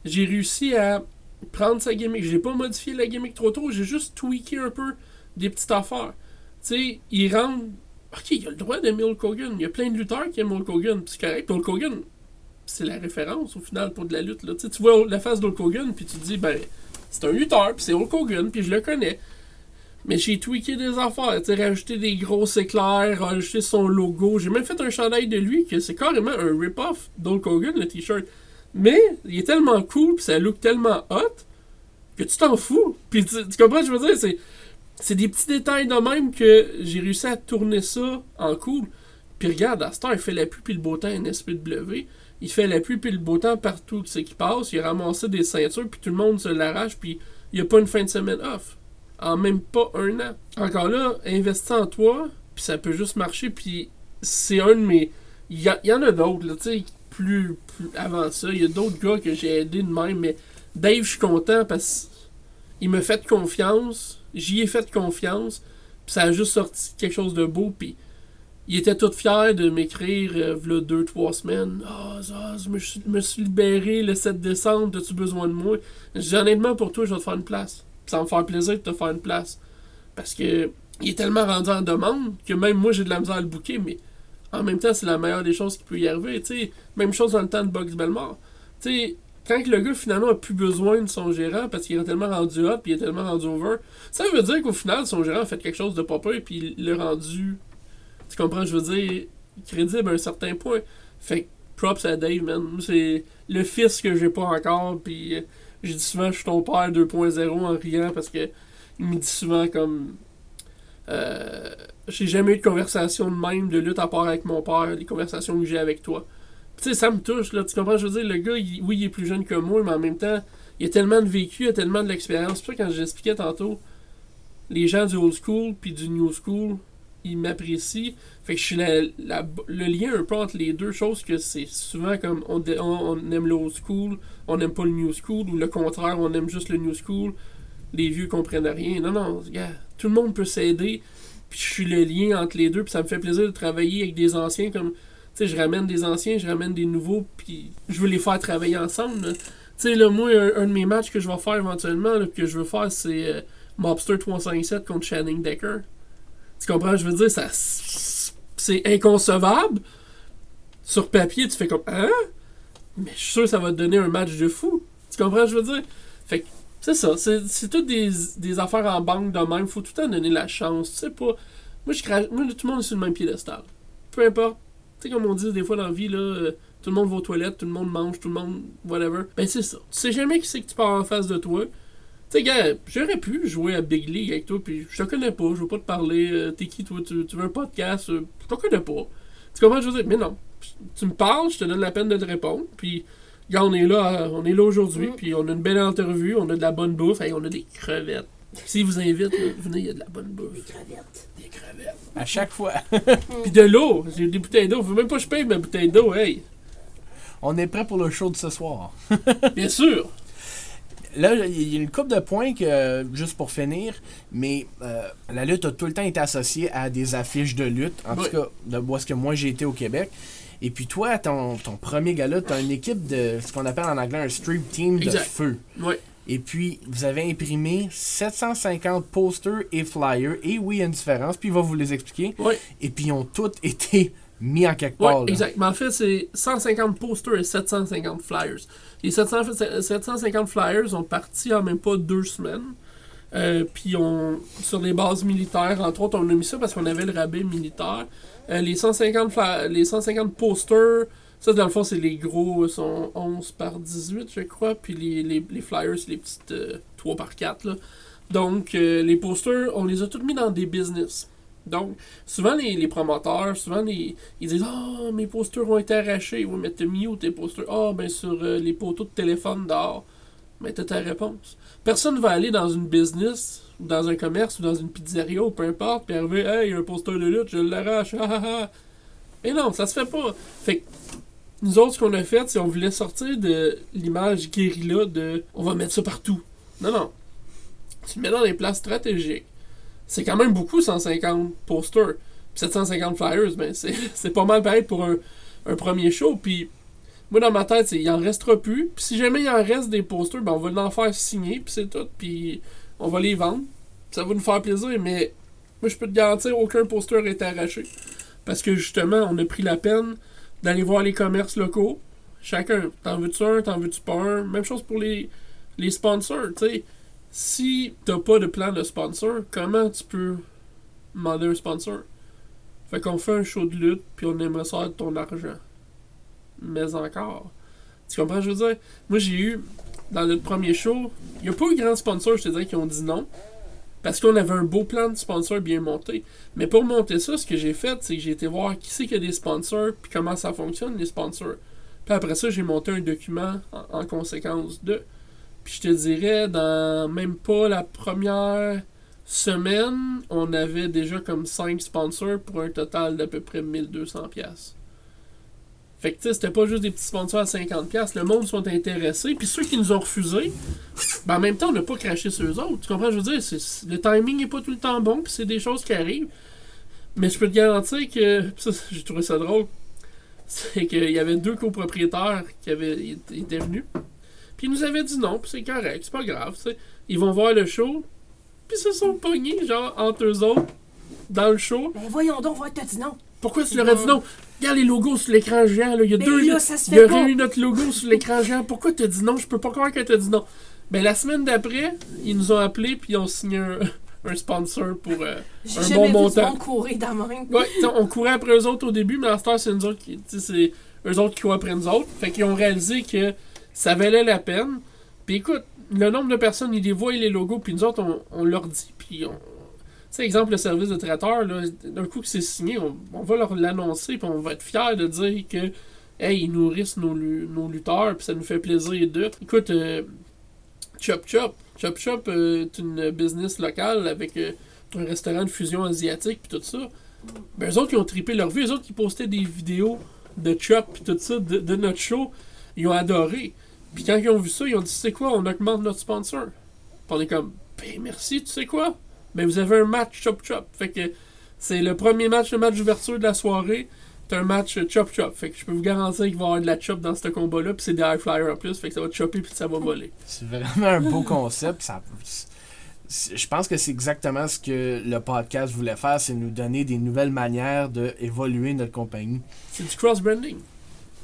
J'ai réussi à prendre sa gimmick. J'ai pas modifié la gimmick trop tôt, j'ai juste tweaké un peu des petites affaires. Tu sais, il rentre. Ok, il a le droit d'aimer Hulk Hogan. Il y a plein de lutteurs qui aiment Hulk Hogan. puis C'est correct. Hulk Hogan, c'est la référence au final pour de la lutte. Là. Tu vois la face d'Hulk Hogan, puis tu te dis, ben, c'est un lutteur, puis c'est Hulk Hogan, puis je le connais. Mais j'ai tweaké des affaires, tu rajouté des gros éclairs, rajouté son logo. J'ai même fait un chandail de lui que c'est carrément un rip-off d'Hulk Hogan, le t-shirt. Mais il est tellement cool, puis ça look tellement hot, que tu t'en fous. Puis tu, comprends ce que je veux dire? C'est, des petits détails de même que j'ai réussi à tourner ça en cool. Puis regarde, à Star, il fait la pluie puis le beau temps NSPW. Il fait la pluie puis le beau temps partout ce qui passe. Il a ramassé des ceintures, puis tout le monde se l'arrache, puis il n'y a pas une fin de semaine off. En même pas un an. Encore là, investis en toi, puis ça peut juste marcher, puis c'est un de mes. Il y, en a d'autres, tu sais, plus, plus avant ça. Il y a d'autres gars que j'ai aidé de même, mais Dave, je suis content parce qu'il m'a fait confiance, j'y ai fait confiance, puis ça a juste sorti quelque chose de beau, puis il était tout fier de m'écrire, euh, deux, trois semaines. Ah, Zaz, je me suis, me suis libéré le 7 décembre, as-tu besoin de moi? Honnêtement, pour toi, je vais te faire une place. Ça va me faire plaisir de te faire une place. Parce que il est tellement rendu en demande que même moi, j'ai de la misère à le bouquer, mais en même temps, c'est la meilleure des choses qui peut y arriver. Même chose dans le temps de Box Belmore. Quand le gars finalement a plus besoin de son gérant parce qu'il est tellement rendu hot puis il est tellement rendu over, ça veut dire qu'au final, son gérant a fait quelque chose de pas pire puis il l'a rendu, tu comprends, je veux dire, crédible à un certain point. Fait que props à Dave, man. C'est le fils que j'ai pas encore puis euh, j'ai dit souvent je suis ton père 2.0 en riant parce que il me dit souvent comme euh, j'ai jamais eu de conversation de même de lutte à part avec mon père, les conversations que j'ai avec toi. Tu sais, ça me touche, là. Tu comprends? Je veux dire, le gars, oui, il est plus jeune que moi, mais en même temps, il a tellement de vécu, il a tellement de l'expérience. C'est pour ça, quand j'expliquais tantôt, les gens du old school puis du new school, ils m'apprécient. Fait que je suis le lien un peu entre les deux choses, que c'est souvent comme on, on, aime le old school, on n'aime pas le new school, ou le contraire, on aime juste le new school. Les vieux comprennent rien. Non, non, tout le monde peut s'aider. Puis je suis le lien entre les deux, puis ça me fait plaisir de travailler avec des anciens comme tu sais, je ramène des anciens, je ramène des nouveaux, puis je veux les faire travailler ensemble. Tu sais, là, moi, un, de mes matchs que je vais faire éventuellement, que je veux faire, c'est euh, Mobster 357 contre Channing Decker. Tu comprends? Je veux dire, ça. c'est inconcevable. Sur papier, tu fais comme Hein? Mais je suis sûr que ça va te donner un match de fou. Tu comprends je veux dire? Fait que c'est ça. C'est, c'est toutes des, des affaires en banque de même. Faut tout le temps donner la chance. Tu sais pas. Moi, je crache- Moi, tout le monde est sur le même piédestal. Peu importe. Tu sais, comme on dit des fois dans la vie, là, euh, tout le monde va aux toilettes, tout le monde mange, tout le monde. whatever. Ben, c'est ça. Tu sais jamais qui c'est que tu pars en face de toi. Tu sais, gars, j'aurais pu jouer à Big League avec toi, puis je te connais pas, je veux pas te parler. euh, T'es qui, toi tu, tu veux un podcast euh, Je te connais pas. Tu comprends, je veux dire? Mais non. Tu me parles, je te donne la peine de te répondre, puis. Gars, on est là, on est là aujourd'hui, Mm. puis on a une belle entrevue, on a de la bonne bouffe, et on a des crevettes. S'ils vous invitent, là, venez, il y a de la bonne bouffe. Des crevettes. Des crevettes. À chaque fois. Puis de l'eau, j'ai des bouteilles d'eau. Faut même pas que je paye ma bouteille d'eau, hey. On est prêt pour le show de ce soir. Bien sûr. Là, il y a une coupe de points que, juste pour finir, mais euh, la lutte a tout le temps été associée à des affiches de lutte. En Oui. tout cas, de où est-ce que moi j'ai été au Québec. Et puis toi, ton, ton premier gala, tu as une équipe de ce qu'on appelle en anglais un stream team de Exact. feu. Ouais. Et puis, vous avez imprimé 750 posters et flyers. Et oui, il y a une différence, puis il va vous les expliquer. Ouais. Et puis, ils ont tous été mis en quelque part. là. exact. Mais en fait, c'est 150 posters et 750 flyers. Les 700 750 flyers ont parti en même pas deux semaines. Euh, puis on, sur les bases militaires, entre autres, on a mis ça parce qu'on avait le rabais militaire. Euh, les, 150 fly- les 150 posters, ça dans le fond, c'est les gros, euh, sont 11 par 18, je crois. Puis les, les, flyers, c'est les petites euh, 3 par 4. Là. Donc, les posters, on les a tous mis dans des business. Donc, souvent les, promoteurs, souvent ils disent Ah, mes posters ont été arrachés. Oui, mais t'as mis où tes posters? Ah, ben sur euh, les poteaux de téléphone dehors. Mais t'as ta réponse. Personne va aller dans une business, ou dans un commerce, ou dans une pizzeria, ou peu importe, puis arriver Hey, il y a un poster de lutte, je l'arrache. Mais non, ça se fait pas. Fait que, nous autres, ce qu'on a fait, c'est on voulait sortir de l'image guérilla de on va mettre ça partout. Non, non. Tu le mets dans des places stratégiques. C'est quand même beaucoup 150 posters. Puis 750 flyers, ben c'est pas mal pareil pour un, premier show. Puis moi, dans ma tête, il en restera plus. Puis si jamais il en reste des posters, ben on va l'en faire signer, puis c'est tout. Puis on va les vendre. Ça va nous faire plaisir, mais moi, je peux te garantir, aucun poster est arraché. Parce que justement, on a pris la peine d'aller voir les commerces locaux. Chacun, t'en veux-tu un, t'en veux-tu pas un? Même chose pour les, les sponsors, tu sais. Si t'as pas de plan de sponsor, comment tu peux demander un sponsor? Fait qu'on fait un show de lutte, puis on aimerait ça ton argent. Mais encore. Tu comprends, ce que je veux dire? Moi, j'ai eu, dans notre premier show, il n'y a pas eu grand sponsor, je te dirais, qui ont dit non. Parce qu'on avait un beau plan de sponsor bien monté. Mais pour monter ça, ce que j'ai fait, c'est que j'ai été voir qui c'est qu'il a des sponsors, puis comment ça fonctionne, les sponsors. Puis après ça, j'ai monté un document en, en conséquence de. Je te dirais, dans même pas la première semaine, on avait déjà comme 5 sponsors pour un total d'à peu près 1200$. pièces. Fait que tu sais, c'était pas juste des petits sponsors à 50$. pièces. Le monde sont intéressés. Puis ceux qui nous ont refusés, ben en même temps, on n'a pas craché sur eux autres. Tu comprends? Je veux dire, le timing n'est pas tout le temps bon, puis c'est des choses qui arrivent. Mais je peux te garantir que. j'ai trouvé ça drôle. C'est qu'il y avait deux copropriétaires qui avaient, étaient venus. Puis ils nous avaient dit non, puis c'est correct, c'est pas grave. tu sais. Ils vont voir le show, puis ils se sont pognés, genre, entre eux autres, dans le show. Ben voyons donc, va t'as dit non. Pourquoi tu leur as dit non? Regarde les logos sur l'écran géant, là. Il y a Mais deux. là, ça se il y aurait eu notre logo sur l'écran géant. Pourquoi t'as dit non? Je peux pas croire que t'as dit non. Ben, la semaine d'après, ils nous ont appelés, puis ils ont signé un, un sponsor pour. euh, Un bon vu montant. du courir dans main. Ouais, t'sais, on courait après eux autres au début, mais à cette heure, c'est nous autres qui. t'sais, c'est eux autres qui courent après nous autres. Fait qu'ils ont réalisé que ça valait la peine. Puis écoute, le nombre de personnes, ils les voient les logos, puis nous autres, on, on leur dit. Puis on. Tu exemple, le service de traiteur, d'un coup que c'est signé, on, va leur l'annoncer, puis on va être fiers de dire que. Hey, ils nourrissent nos, nos lutteurs, puis ça nous fait plaisir de. Écoute, euh, Chop Chop. Chop Chop euh, est une business locale avec euh, un restaurant de fusion asiatique, puis tout ça. Ben, eux autres, ils ont trippé leur vie. Eux autres, qui postaient des vidéos de Chop et tout ça de notre show. Ils ont adoré. Puis quand ils ont vu ça, ils ont dit, c'est quoi, on augmente notre sponsor? Puis on est comme, ben merci, tu sais quoi? Ben vous avez un match Chop Chop. Fait que c'est le premier match, le match d'ouverture de la soirée. C'est un match Chop Chop. Fait que je peux vous garantir qu'il va y avoir de la chop dans ce combat-là. Puis c'est des high flyers en plus. Fait que ça va chopper puis ça va voler. C'est vraiment un beau concept. Ça, je pense que c'est exactement ce que le podcast voulait faire, c'est nous donner des nouvelles manières d'évoluer notre compagnie. C'est du cross-branding.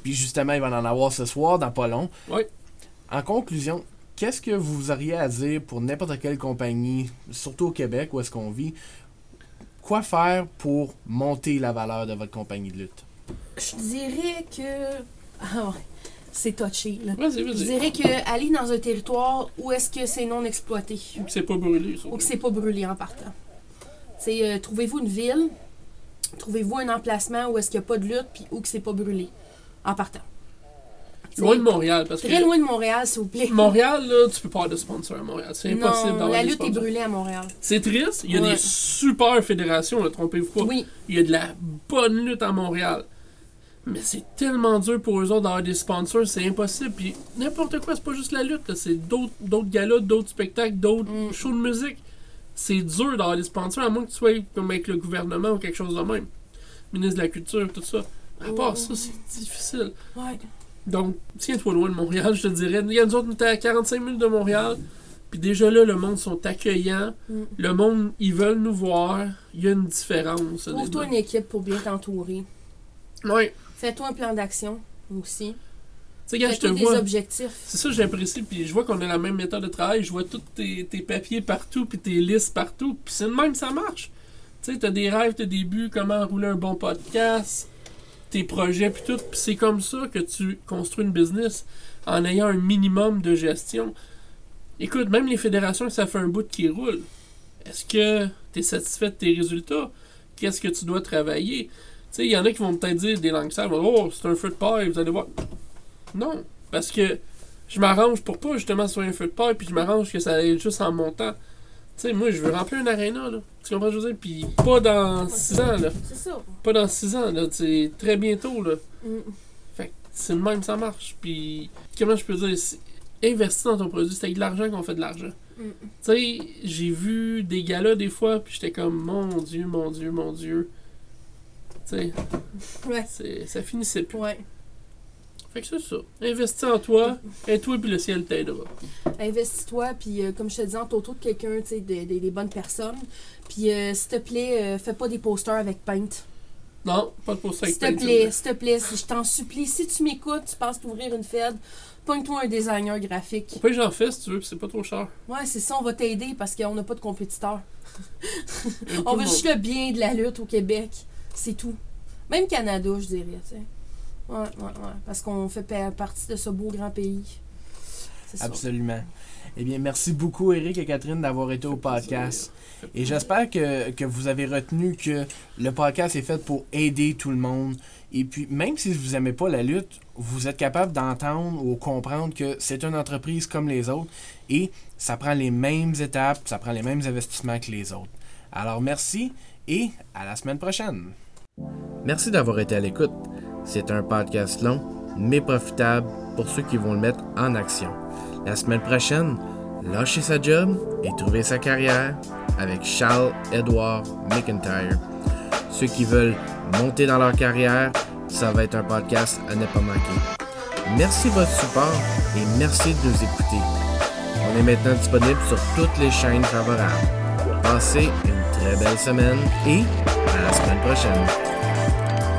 Puis justement, il va en avoir ce soir dans pas long. Oui. En conclusion, qu'est-ce que vous auriez à dire pour n'importe quelle compagnie, surtout au Québec où est-ce qu'on vit, quoi faire pour monter la valeur de votre compagnie de lutte? Je dirais que. Ah ouais, c'est touché, là. Vas-y, Je dirais que aller dans un territoire où est-ce que c'est non exploité, C'est pas brûlé, ça. ou que c'est pas brûlé en partant. C'est euh, trouvez-vous une ville, trouvez-vous un emplacement où est-ce qu'il n'y a pas de lutte, puis où que c'est pas brûlé en partant. Loin de Montréal, parce que. Très loin de Montréal, s'il vous plaît. Montréal, là, tu peux pas avoir de sponsor à Montréal. C'est impossible non, d'avoir la des lutte est brûlée à Montréal. C'est triste. Il y a Ouais. des super fédérations, trompez-vous pas. Oui, Il y a de la bonne lutte à Montréal. Mais c'est tellement dur pour eux autres d'avoir des sponsors, c'est impossible. Puis n'importe quoi, c'est pas juste la lutte, c'est d'autres d'autres galas, d'autres spectacles, d'autres Mm. shows de musique. C'est dur d'avoir des sponsors, à moins que tu sois comme avec le gouvernement ou quelque chose de même. Ministre de la Culture, tout ça. À part ça, c'est difficile. ouais. Donc, tiens-toi loin de Montréal, je te dirais. Il y a nous autres, on était à 45 minutes de Montréal. Puis déjà là, le monde sont accueillants. Mm. Le monde, ils veulent nous voir. Il y a une différence. Trouve-toi une équipe pour bien t'entourer. Ouais. Fais-toi un plan d'action aussi. Tu sais, je te vois. objectifs. C'est ça que j'apprécie, puis je vois qu'on a la même méthode de travail, je vois tous tes, tes papiers partout, puis tes listes partout, puis c'est de même, ça marche. Tu sais, t'as des rêves, t'as des buts, comment rouler un bon podcast, tes projets, puis tout, puis c'est comme ça que tu construis une business, en ayant un minimum de gestion. Écoute, même les fédérations, ça fait un bout qui roule. Est-ce que t'es satisfait de tes résultats? Qu'est-ce que tu dois travailler? Tu sais, il y en a qui vont peut-être dire des langues sales, oh, c'est un feu de paille, vous allez voir. Non, parce que je m'arrange pour pas justement soit un feu de paille, puis je m'arrange que ça aille juste en montant. Tu sais, moi, je veux remplir une arena, là. Tu comprends ce que je veux dire? Puis pas dans 6 ans, là. C'est ça. Pas dans 6 ans, là. C'est très bientôt, là. Mm. Fait que c'est le même, ça marche. Puis, comment je peux dire? Investis dans ton produit, c'est avec de l'argent qu'on fait de l'argent. Mm. Tu sais, j'ai vu des galas des fois, puis j'étais comme, mon Dieu, mon Dieu, mon Dieu. Tu sais, Ouais. ça finissait plus. Ouais. Fait que c'est ça. Investis en toi, et toi, puis le ciel t'aidera. Investis-toi, puis euh, comme je te disais, autour de quelqu'un, tu sais, de- de- des bonnes personnes. Puis euh, s'il te plaît, euh, fais pas des posters avec Paint. Non, pas de poster avec S'il te Paint, plaît, s'il te plaît, je t'en supplie, si tu m'écoutes, tu penses t'ouvrir une Fed, pogne-toi un designer graphique. Après, j'en fais si tu veux, puis c'est pas trop cher. Ouais, c'est ça, on va t'aider parce qu'on n'a pas de compétiteurs. On veut juste le bien de la lutte au Québec. C'est tout. Même Canada, je dirais, tu sais. Ouais, ouais, ouais. Parce qu'on fait pa- partie de ce beau grand pays. C'est ça. Absolument. Eh bien, merci beaucoup, Eric et Catherine, d'avoir été au podcast. Et j'espère que, que vous avez retenu que le podcast est fait pour aider tout le monde. Et puis, même si vous n'aimez pas la lutte, vous êtes capable d'entendre ou comprendre que c'est une entreprise comme les autres et ça prend les mêmes étapes, ça prend les mêmes investissements que les autres. Alors, merci et à la semaine prochaine. Merci d'avoir été à l'écoute. C'est un podcast long, mais profitable pour ceux qui vont le mettre en action. La semaine prochaine, lâcher sa job et trouver sa carrière avec Charles Edward McIntyre. Ceux qui veulent monter dans leur carrière, ça va être un podcast à ne pas manquer. Merci de votre support et merci de nous écouter. On est maintenant disponible sur toutes les chaînes favorables. Passez une très belle semaine et? À la semaine prochaine.